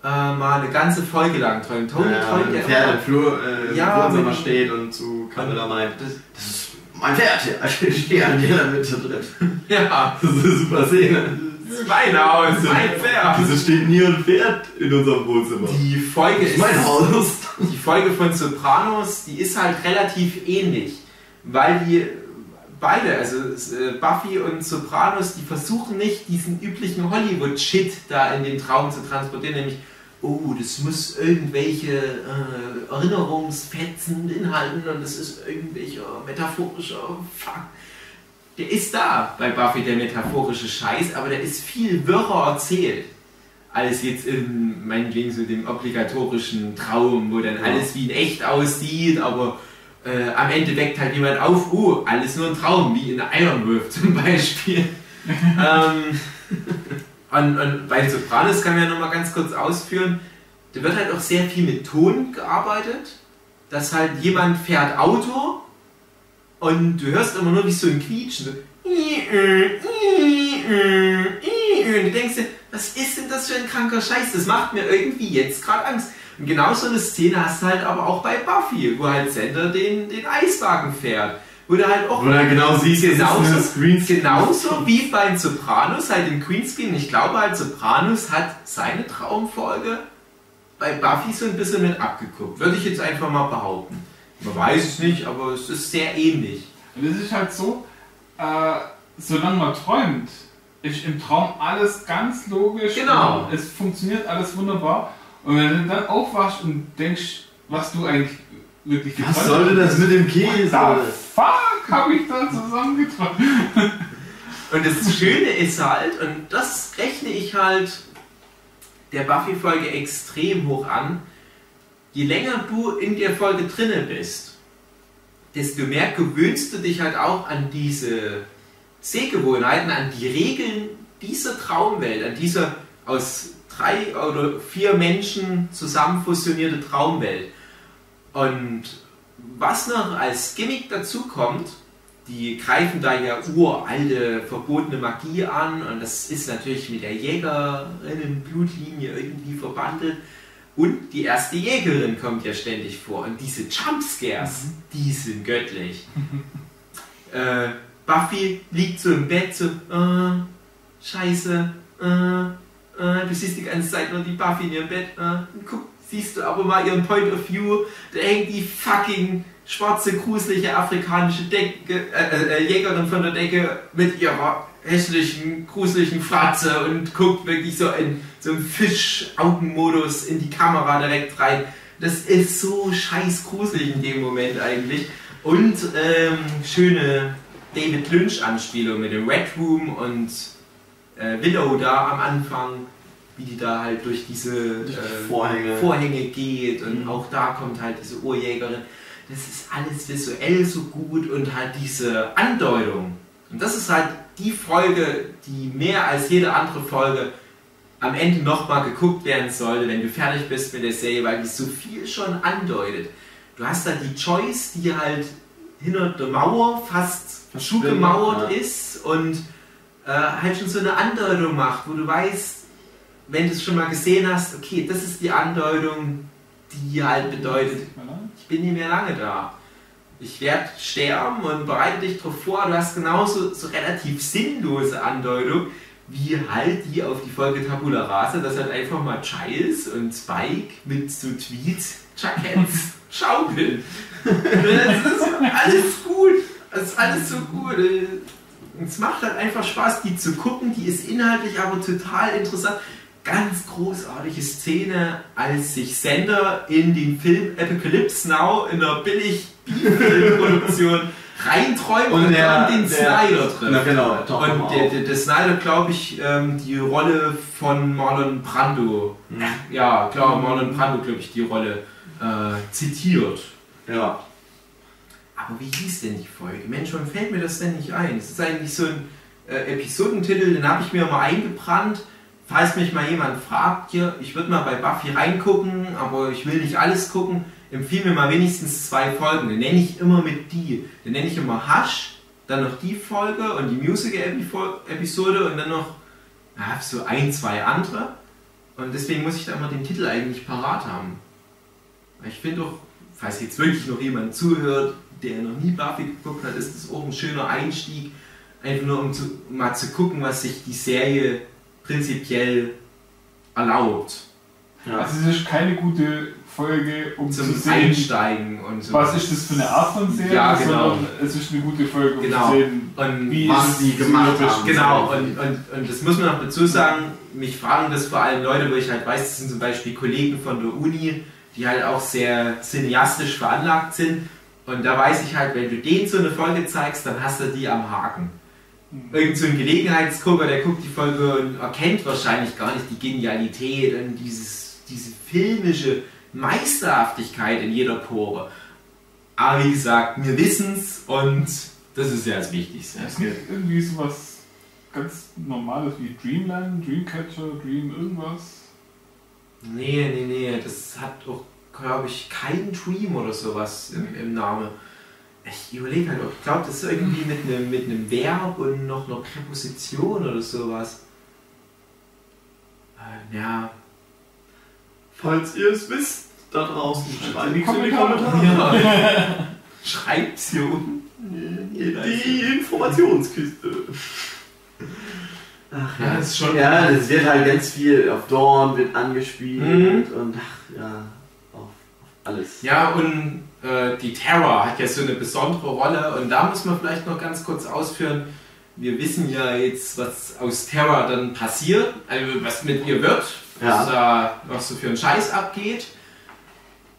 äh, mal eine ganze Folge lang träumt. Tony Ja, träumt ja immer. im Flur, äh, Ja, im Wohnzimmer steht und zu Camilla meint, Das, das ist mein Pferd, ja, ich stehe an der Mitte drin. ja, Das ist eine super Szene. mein Haus, mein Pferd. Wieso steht nie ein Pferd in unserem Wohnzimmer? Die Folge ist mein Haus. die Folge von Sopranos, die ist halt relativ ähnlich, weil die beide, also äh, Buffy und Sopranos, die versuchen nicht diesen üblichen Hollywood-Shit da in den Traum zu transportieren, nämlich, oh, das muss irgendwelche äh, Erinnerungsfetzen beinhalten und das ist irgendwelcher metaphorischer Fuck. Der ist da bei Buffy, der metaphorische Scheiß, aber der ist viel wirrer erzählt als jetzt in meinetwegen so dem obligatorischen Traum, wo dann alles wie in echt aussieht, aber äh, am Ende weckt halt jemand auf, oh, alles nur ein Traum, wie in Ironwolf zum Beispiel. ähm, und, und bei Sopranos kann man ja nochmal ganz kurz ausführen, da wird halt auch sehr viel mit Ton gearbeitet, dass halt jemand fährt Auto und du hörst immer nur wie so ein Quietschen, so und du denkst dir, was ist denn das für ein kranker Scheiß? Das macht mir irgendwie jetzt gerade Angst. Und genau so eine Szene hast du halt aber auch bei Buffy, wo halt Sender den, den Eiswagen fährt. Wo du halt auch du halt genau siehst, es ist genauso, genauso wie bei den Sopranos, halt im Queenscreen. Ich glaube halt, Sopranos hat seine Traumfolge bei Buffy so ein bisschen mit abgeguckt. Würde ich jetzt einfach mal behaupten. Man weiß es nicht, aber es ist sehr ähnlich. Und es ist halt so, äh, solange man träumt, ist im Traum alles ganz logisch. Genau. Und es funktioniert alles wunderbar. Und wenn du dann aufwachst und denkst, was du eigentlich wirklich Was geträumt sollte das mit dem Käse? Da fuck, habe ich da zusammengeträumt. Und das Schöne ist halt, und das rechne ich halt der Buffy-Folge extrem hoch an, je länger du in der Folge drinne bist, desto mehr gewöhnst du dich halt auch an diese Sehgewohnheiten, an die Regeln dieser Traumwelt, an dieser aus drei oder vier Menschen zusammen fusionierte Traumwelt. Und was noch als Gimmick dazu kommt, die greifen da ja uralte, verbotene Magie an und das ist natürlich mit der Jägerinnenblutlinie irgendwie verbandelt. Und die erste Jägerin kommt ja ständig vor und diese Jumpscares, die sind göttlich. äh, Buffy liegt so im Bett, so, äh, scheiße, äh, äh, du siehst die ganze Zeit nur die Buffy in ihrem Bett, äh, und guck, siehst du aber mal ihren Point of View, da hängt die fucking schwarze, gruselige afrikanische Decke, äh, äh, Jägerin von der Decke mit ihrer hässlichen, gruseligen Fratze und guckt wirklich so in so einem Fischaugenmodus in die Kamera direkt rein. Das ist so scheiß gruselig in dem Moment eigentlich. Und ähm, schöne David Lynch-Anspielung mit dem Red Room und äh, Willow da am Anfang, wie die da halt durch diese Durch die äh, Vorhänge. Vorhänge geht und Mhm. auch da kommt halt diese Urjägerin. Das ist alles visuell so gut und halt diese Andeutung. Und das ist halt die Folge, die mehr als jede andere Folge am Ende nochmal geguckt werden sollte, wenn du fertig bist mit der Serie, weil die so viel schon andeutet. Du hast da die Choice, die halt hinter der Mauer fast zugemauert ja. ist und äh, halt schon so eine Andeutung macht, wo du weißt, wenn du es schon mal gesehen hast, okay, das ist die Andeutung, die halt bedeutet, ich bin nicht mehr lange da. Ich werde sterben und bereite dich darauf vor. Du hast genauso so relativ sinnlose Andeutung wie halt die auf die Folge Tabula Rasa, dass halt einfach mal Giles und Spike mit so Tweed-Jackets schaukeln. das ist alles gut. Das ist alles so gut. Es macht halt einfach Spaß, die zu gucken. Die ist inhaltlich aber total interessant. Ganz großartige Szene, als sich Sender in den Film Apocalypse Now in einer billig Filmproduktion reinträumt und, der- dann den der- Snyder trifft. Na genau, Und der, der, der Snyder, glaube ich, ähm, die Rolle von Marlon Brando, Mhm. ja klar, Marlon Brando, glaube ich, die Rolle äh, zitiert. Ja. Aber wie hieß denn die Folge? Mensch, warum fällt mir das denn nicht ein? Es ist eigentlich so ein äh, Episodentitel, den habe ich mir mal eingebrannt. Falls mich mal jemand fragt, hier, ich würde mal bei Buffy reingucken, aber ich will nicht alles gucken, empfehle mir mal wenigstens zwei Folgen. Den nenne ich immer mit die. Den nenne ich immer Hush, dann noch die Folge und die Musical-Episode und dann noch ja, so ein, zwei andere. Und deswegen muss ich da immer den Titel eigentlich parat haben. Ich finde doch, falls jetzt wirklich noch jemand zuhört, der noch nie Buffy geguckt hat, ist das auch ein schöner Einstieg. Einfach nur um, zu, um mal zu gucken, was sich die Serie prinzipiell erlaubt. Also es ist keine gute Folge, um Zum zu sehen, Einsteigen und so. was ist das für eine Art von Serie, Ja, genau. sondern es ist eine gute Folge, um Genau. zu sehen, Und wie was ist die es gemacht haben. Genau, und, und, und das muss man noch dazu sagen, mich fragen das vor allem Leute, wo ich halt weiß, das sind zum Beispiel Kollegen von der Uni, die halt auch sehr cineastisch veranlagt sind. Und da weiß ich halt, wenn du denen so eine Folge zeigst, dann hast du die am Haken. Irgend so ein Gelegenheitsgucker, der guckt die Folge und erkennt wahrscheinlich gar nicht die Genialität und dieses, diese filmische Meisterhaftigkeit in jeder Pore. Aber wie gesagt, wir wissen's und das ist ja das Wichtigste. Es gibt irgendwie sowas ganz Normales wie Dreamland, Dreamcatcher, Dream irgendwas. Nee, nee, nee, das hat doch, glaube ich, kein Dream oder sowas im, im Namen. Ich überlege halt auch, ich glaube, das ist irgendwie mit einem mit einem Verb und noch einer Präposition oder sowas. Äh, ja. Falls ihr es wisst, da draußen schreibt es in die Kommentare. Ja. Schreibt's hier unten. Die Informationskiste. Ach Ja, das ist schon- Ja, das wird halt ganz viel auf Dawn wird angespielt Mhm. und ach ja, auf, auf alles. Ja, und äh, die Terror hat ja so eine besondere Rolle und da muss man vielleicht noch ganz kurz ausführen. Wir wissen ja jetzt, was aus Terror dann passiert, also was mit ihr wird, Ja. was da noch so für einen Scheiß abgeht.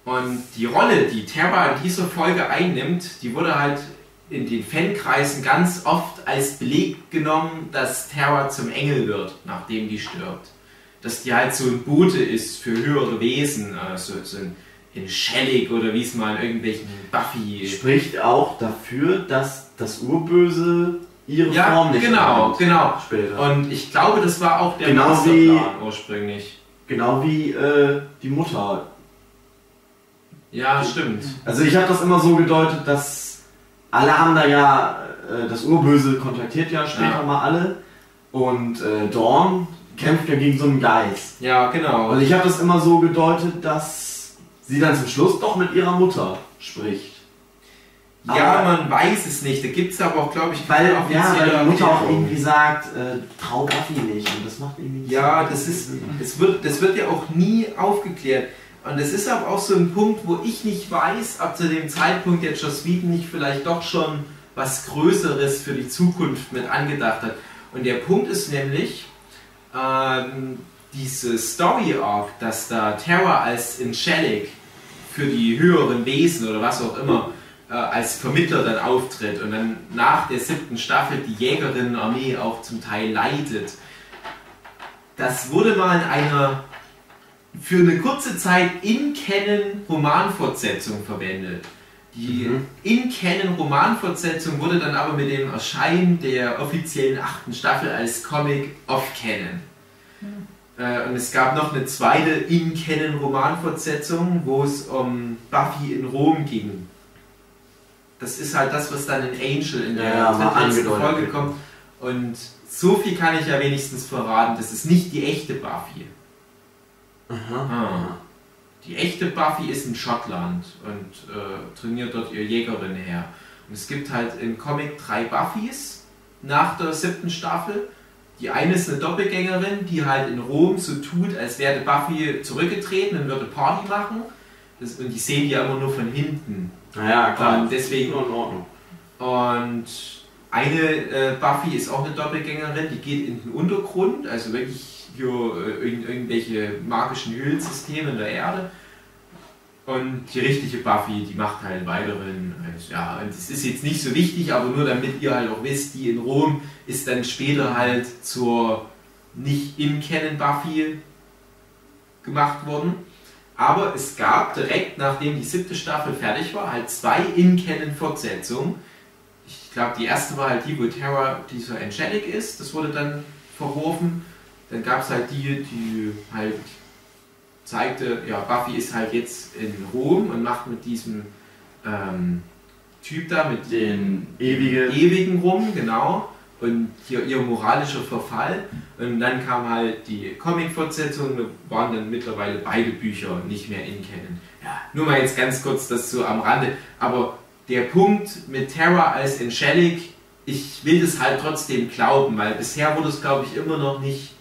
Und die Rolle, die Terror in dieser Folge einnimmt, die wurde halt in den Fankreisen ganz oft als Beleg genommen, dass Terror zum Engel wird, nachdem die stirbt. Dass die halt so ein Bote ist für höhere Wesen, also so ein in Shellig oder wie es mal in irgendwelchen Buffy. Spricht auch dafür, dass das Urböse ihre Ja, Form nicht genau, genau. Später. Und ich glaube, das war auch der Genau Masterplan ursprünglich. genau wie äh, die Mutter. Ja, stimmt. Also ich habe das immer so gedeutet, dass alle haben da ja, äh, das Urböse kontaktiert ja später Ja. mal alle und äh, Dawn kämpft ja gegen so einen Geist. Ja, genau. Und ich habe das immer so gedeutet, dass sie dann zum Schluss doch mit ihrer Mutter spricht. Ja, Aber- man weiß es nicht. Da gibt es aber auch, glaube ich, Weil, ja, weil die Mutter auch irgendwie sagt, äh, trau Buffy nicht und das macht irgendwie nicht Ja, so das ist, Sinn. das wird, das wird ja auch nie aufgeklärt. Und das ist aber auch so ein Punkt, wo ich nicht weiß, ob zu dem Zeitpunkt jetzt Joss Whedon nicht vielleicht doch schon was Größeres für die Zukunft mit angedacht hat. Und der Punkt ist nämlich, ähm, diese Story Arc, dass da Terra als Angelic für die höheren Wesen oder was auch immer äh, als Vermittler dann auftritt und dann nach der siebten Staffel die Jägerinnenarmee auch zum Teil leitet. Das wurde mal in einer für eine kurze Zeit in Canon Romanfortsetzung verwendet. Die Mhm. in Canon Romanfortsetzung wurde dann aber mit dem Erscheinen der offiziellen achten Staffel als Comic off Canon. Äh, und es gab noch eine zweite in Canon Romanfortsetzung, wo es um Buffy in Rom ging. Das ist halt das, was dann in Angel in der Ja, angedeutet Folge kommt. Und so viel kann ich ja wenigstens verraten, das ist nicht die echte Buffy. Aha. Ah. Die echte Buffy ist in Schottland und äh, trainiert dort ihr Jägerin her. Und es gibt halt im Comic drei Buffys nach der siebten Staffel. Die eine ist eine Doppelgängerin, die halt in Rom so tut, als wäre Buffy zurückgetreten und würde Party machen. Das, und die sehen die aber nur von hinten. Naja, klar. Und deswegen in Ordnung. und eine äh, Buffy ist auch eine Doppelgängerin, die geht in den Untergrund, also wirklich hier äh, irgend, irgendwelche magischen Höhlensysteme in der Erde. Und die richtige Buffy, die macht halt weiteren, also, ja, und das ist jetzt nicht so wichtig, aber nur damit ihr halt auch wisst, die in Rom ist dann später halt zur nicht in Canon Buffy gemacht worden. Aber es gab direkt, nachdem die siebte Staffel fertig war, halt zwei In-Canon-Fortsetzungen. Ich glaube, die erste war halt die, wo Terra die so angelic ist. Das wurde dann verworfen. Dann gab es halt die, die halt zeigte, ja, Buffy ist halt jetzt in Rom und macht mit diesem ähm, Typ da, mit Den ewige. Ewigen rum, genau. und hier ihr moralischer Verfall. Und dann kam halt die Comic-Fortsetzung, da waren dann mittlerweile beide Bücher nicht mehr in Canon. Ja, nur mal jetzt ganz kurz das so am Rande. Aber der Punkt mit Terra als Angelic, ich will das halt trotzdem glauben, weil bisher wurde es, glaube ich, immer noch nicht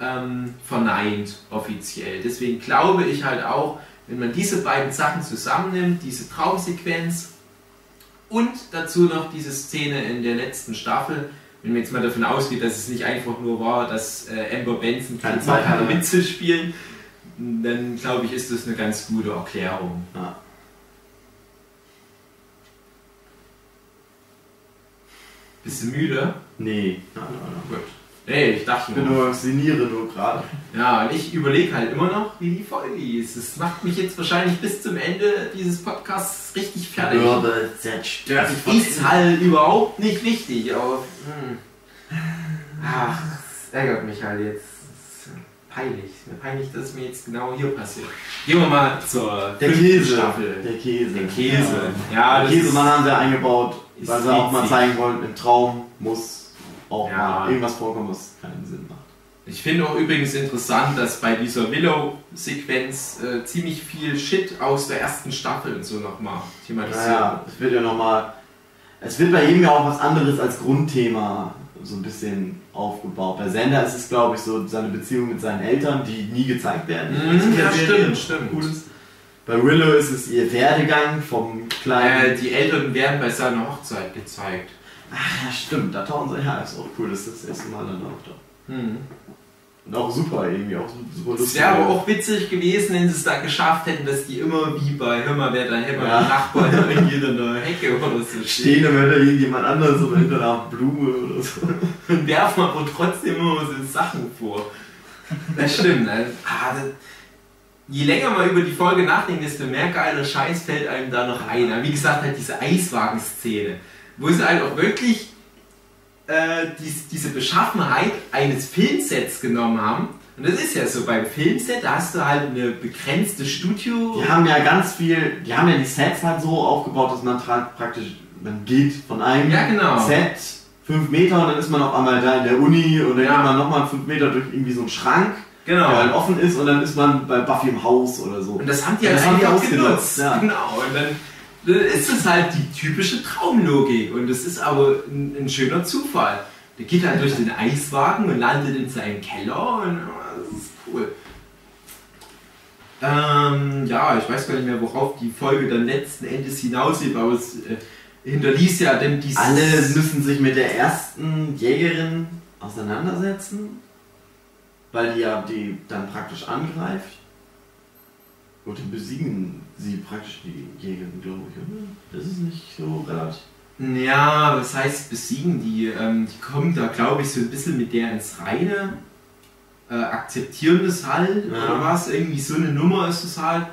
ähm, verneint offiziell. Deswegen glaube ich halt auch, wenn man diese beiden Sachen zusammennimmt, diese Traumsequenz und dazu noch diese Szene in der letzten Staffel, wenn man jetzt mal davon ausgeht, dass es nicht einfach nur war, dass äh, Amber Benson Keine keine Zeit hatte hatte. mitzuspielen, dann glaube ich, ist das eine ganz gute Erklärung. Ja. Bist du müde? Nee. Nein, nein, nein. Gut. Nee, ich dachte Ich bin nur. nur, sinniere nur gerade. Ja, und ich überlege halt immer noch, wie die Folge ist. Das macht mich jetzt wahrscheinlich bis zum Ende dieses Podcasts richtig fertig. Würde zerstört von Ist halt überhaupt nicht wichtig, aber. Hm. Ach, das ärgert mich halt jetzt. Das ist peinlich. Ist mir peinlich, dass es mir jetzt genau hier passiert. Gehen wir mal zur Der Käse. Staffel. Der Käse. Der Käse. Ja. Ja, Der das Käsemann haben sie eingebaut, weil sie auch mal zeigen wollten, im Traum muss auch Ja. mal irgendwas vorkommen, was keinen Sinn macht. Ich finde auch übrigens interessant, dass bei dieser Willow-Sequenz äh, ziemlich viel Shit aus der ersten Staffel und so nochmal thematisiert. Naja, es wird ja nochmal. Es wird bei ihm ja auch was anderes als Grundthema so ein bisschen aufgebaut. Bei Sender ist es, glaube ich, so seine Beziehung mit seinen Eltern, die nie gezeigt werden. Mhm, ja, stimmt, stimmt. Cool ist. Bei Willow ist es ihr Werdegang vom kleinen. Äh, die Eltern werden bei seiner Hochzeit gezeigt. Ach ja, stimmt, da tauchen sie. Ja, ist auch cool, das ist das erste Mal dann auch da. Hm. Und auch super, irgendwie auch super Es lustig. wäre aber auch witzig gewesen, wenn sie es da geschafft hätten, dass die immer wie bei Hör mal, wer da hätte Ja. ja. Nachbar irgendwie in der Hecke oder so stehen stehen und hinter irgendjemand anderes oder hinter einer Blume oder so. und werfen aber trotzdem immer so Sachen vor. Das stimmt. Ne? Ah, das, je länger man über die Folge nachdenkt, desto mehr geiler Scheiß fällt einem da noch ein. Aber Wie gesagt, halt diese Eiswagen-Szene, wo sie halt auch wirklich äh, dies, diese Beschaffenheit eines Filmsets genommen haben. Und das ist ja so beim Filmset, da hast du halt eine begrenzte Studio. Die haben ja ganz viel, die haben ja die Sets halt so aufgebaut, dass man praktisch, man geht von einem Ja, genau. Set fünf Meter und dann ist man auf einmal da in der Uni und dann Ja. geht man nochmal fünf Meter durch irgendwie so einen Schrank, Genau. der halt offen ist und dann ist man bei Buffy im Haus oder so. Und das haben die Ja, halt das haben die einfach ausgenutzt, genutzt. ja. Genau. Und dann, dann ist es halt die typische Traumlogik. Und das ist aber ein, ein schöner Zufall. Der geht halt durch den Eiswagen und landet in seinem Keller und oh, das ist cool. Ähm, ja, ich weiß gar nicht mehr, worauf die Folge dann letzten Endes hinauslief, aber es äh, hinterließ ja dann dieses. Alle müssen sich mit der ersten Jägerin auseinandersetzen, weil die ja die dann praktisch angreift. Und dann besiegen sie praktisch die Jägerin, glaube ich, oder? Das ist nicht so relativ. Ja, was heißt besiegen? Die, ähm, die kommen da, glaube ich, so ein bisschen mit der ins Reine, äh, akzeptieren das halt Ja. oder was. Irgendwie so eine Nummer ist es halt.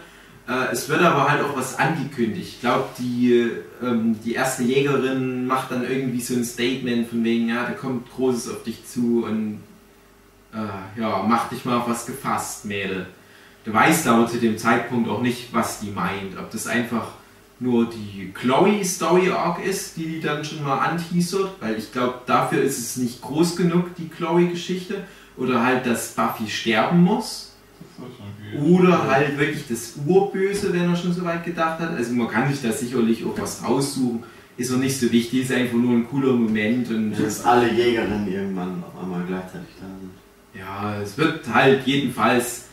Äh, es wird aber halt auch was angekündigt. Ich glaube, die, ähm, die erste Jägerin macht dann irgendwie so ein Statement von wegen, ja, da kommt Großes auf dich zu und äh, ja, mach dich mal auf was gefasst, Mädel. Du weißt aber zu dem Zeitpunkt auch nicht, was die meint. Ob das einfach nur die Chloe Story Arc ist, die die dann schon mal anteasert, weil ich glaube, dafür ist es nicht groß genug, die Chloe-Geschichte. Oder halt, dass Buffy sterben muss. Oder halt wirklich das Urböse, wenn er schon so weit gedacht hat. Also man kann sich da sicherlich auch was raussuchen. Ist auch nicht so wichtig, ist einfach nur ein cooler Moment. Und Dass alle Jägerinnen irgendwann einmal gleichzeitig da sind. ja, es wird halt jedenfalls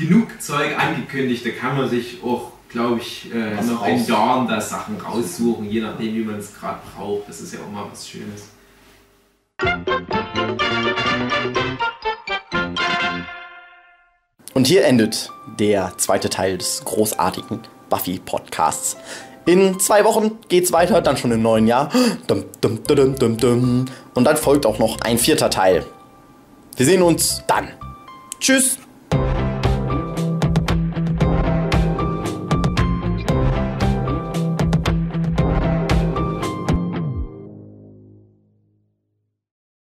genug Zeug angekündigt, da kann man sich auch, glaube ich, äh, noch in raus- Jahren da Sachen raussuchen, je nachdem, wie man es gerade braucht. Das ist ja auch mal was Schönes. Und hier endet der zweite Teil des großartigen Buffy-Podcasts. In zwei Wochen geht's weiter, dann schon im neuen Jahr. Und dann folgt auch noch ein vierter Teil. Wir sehen uns dann. Tschüss.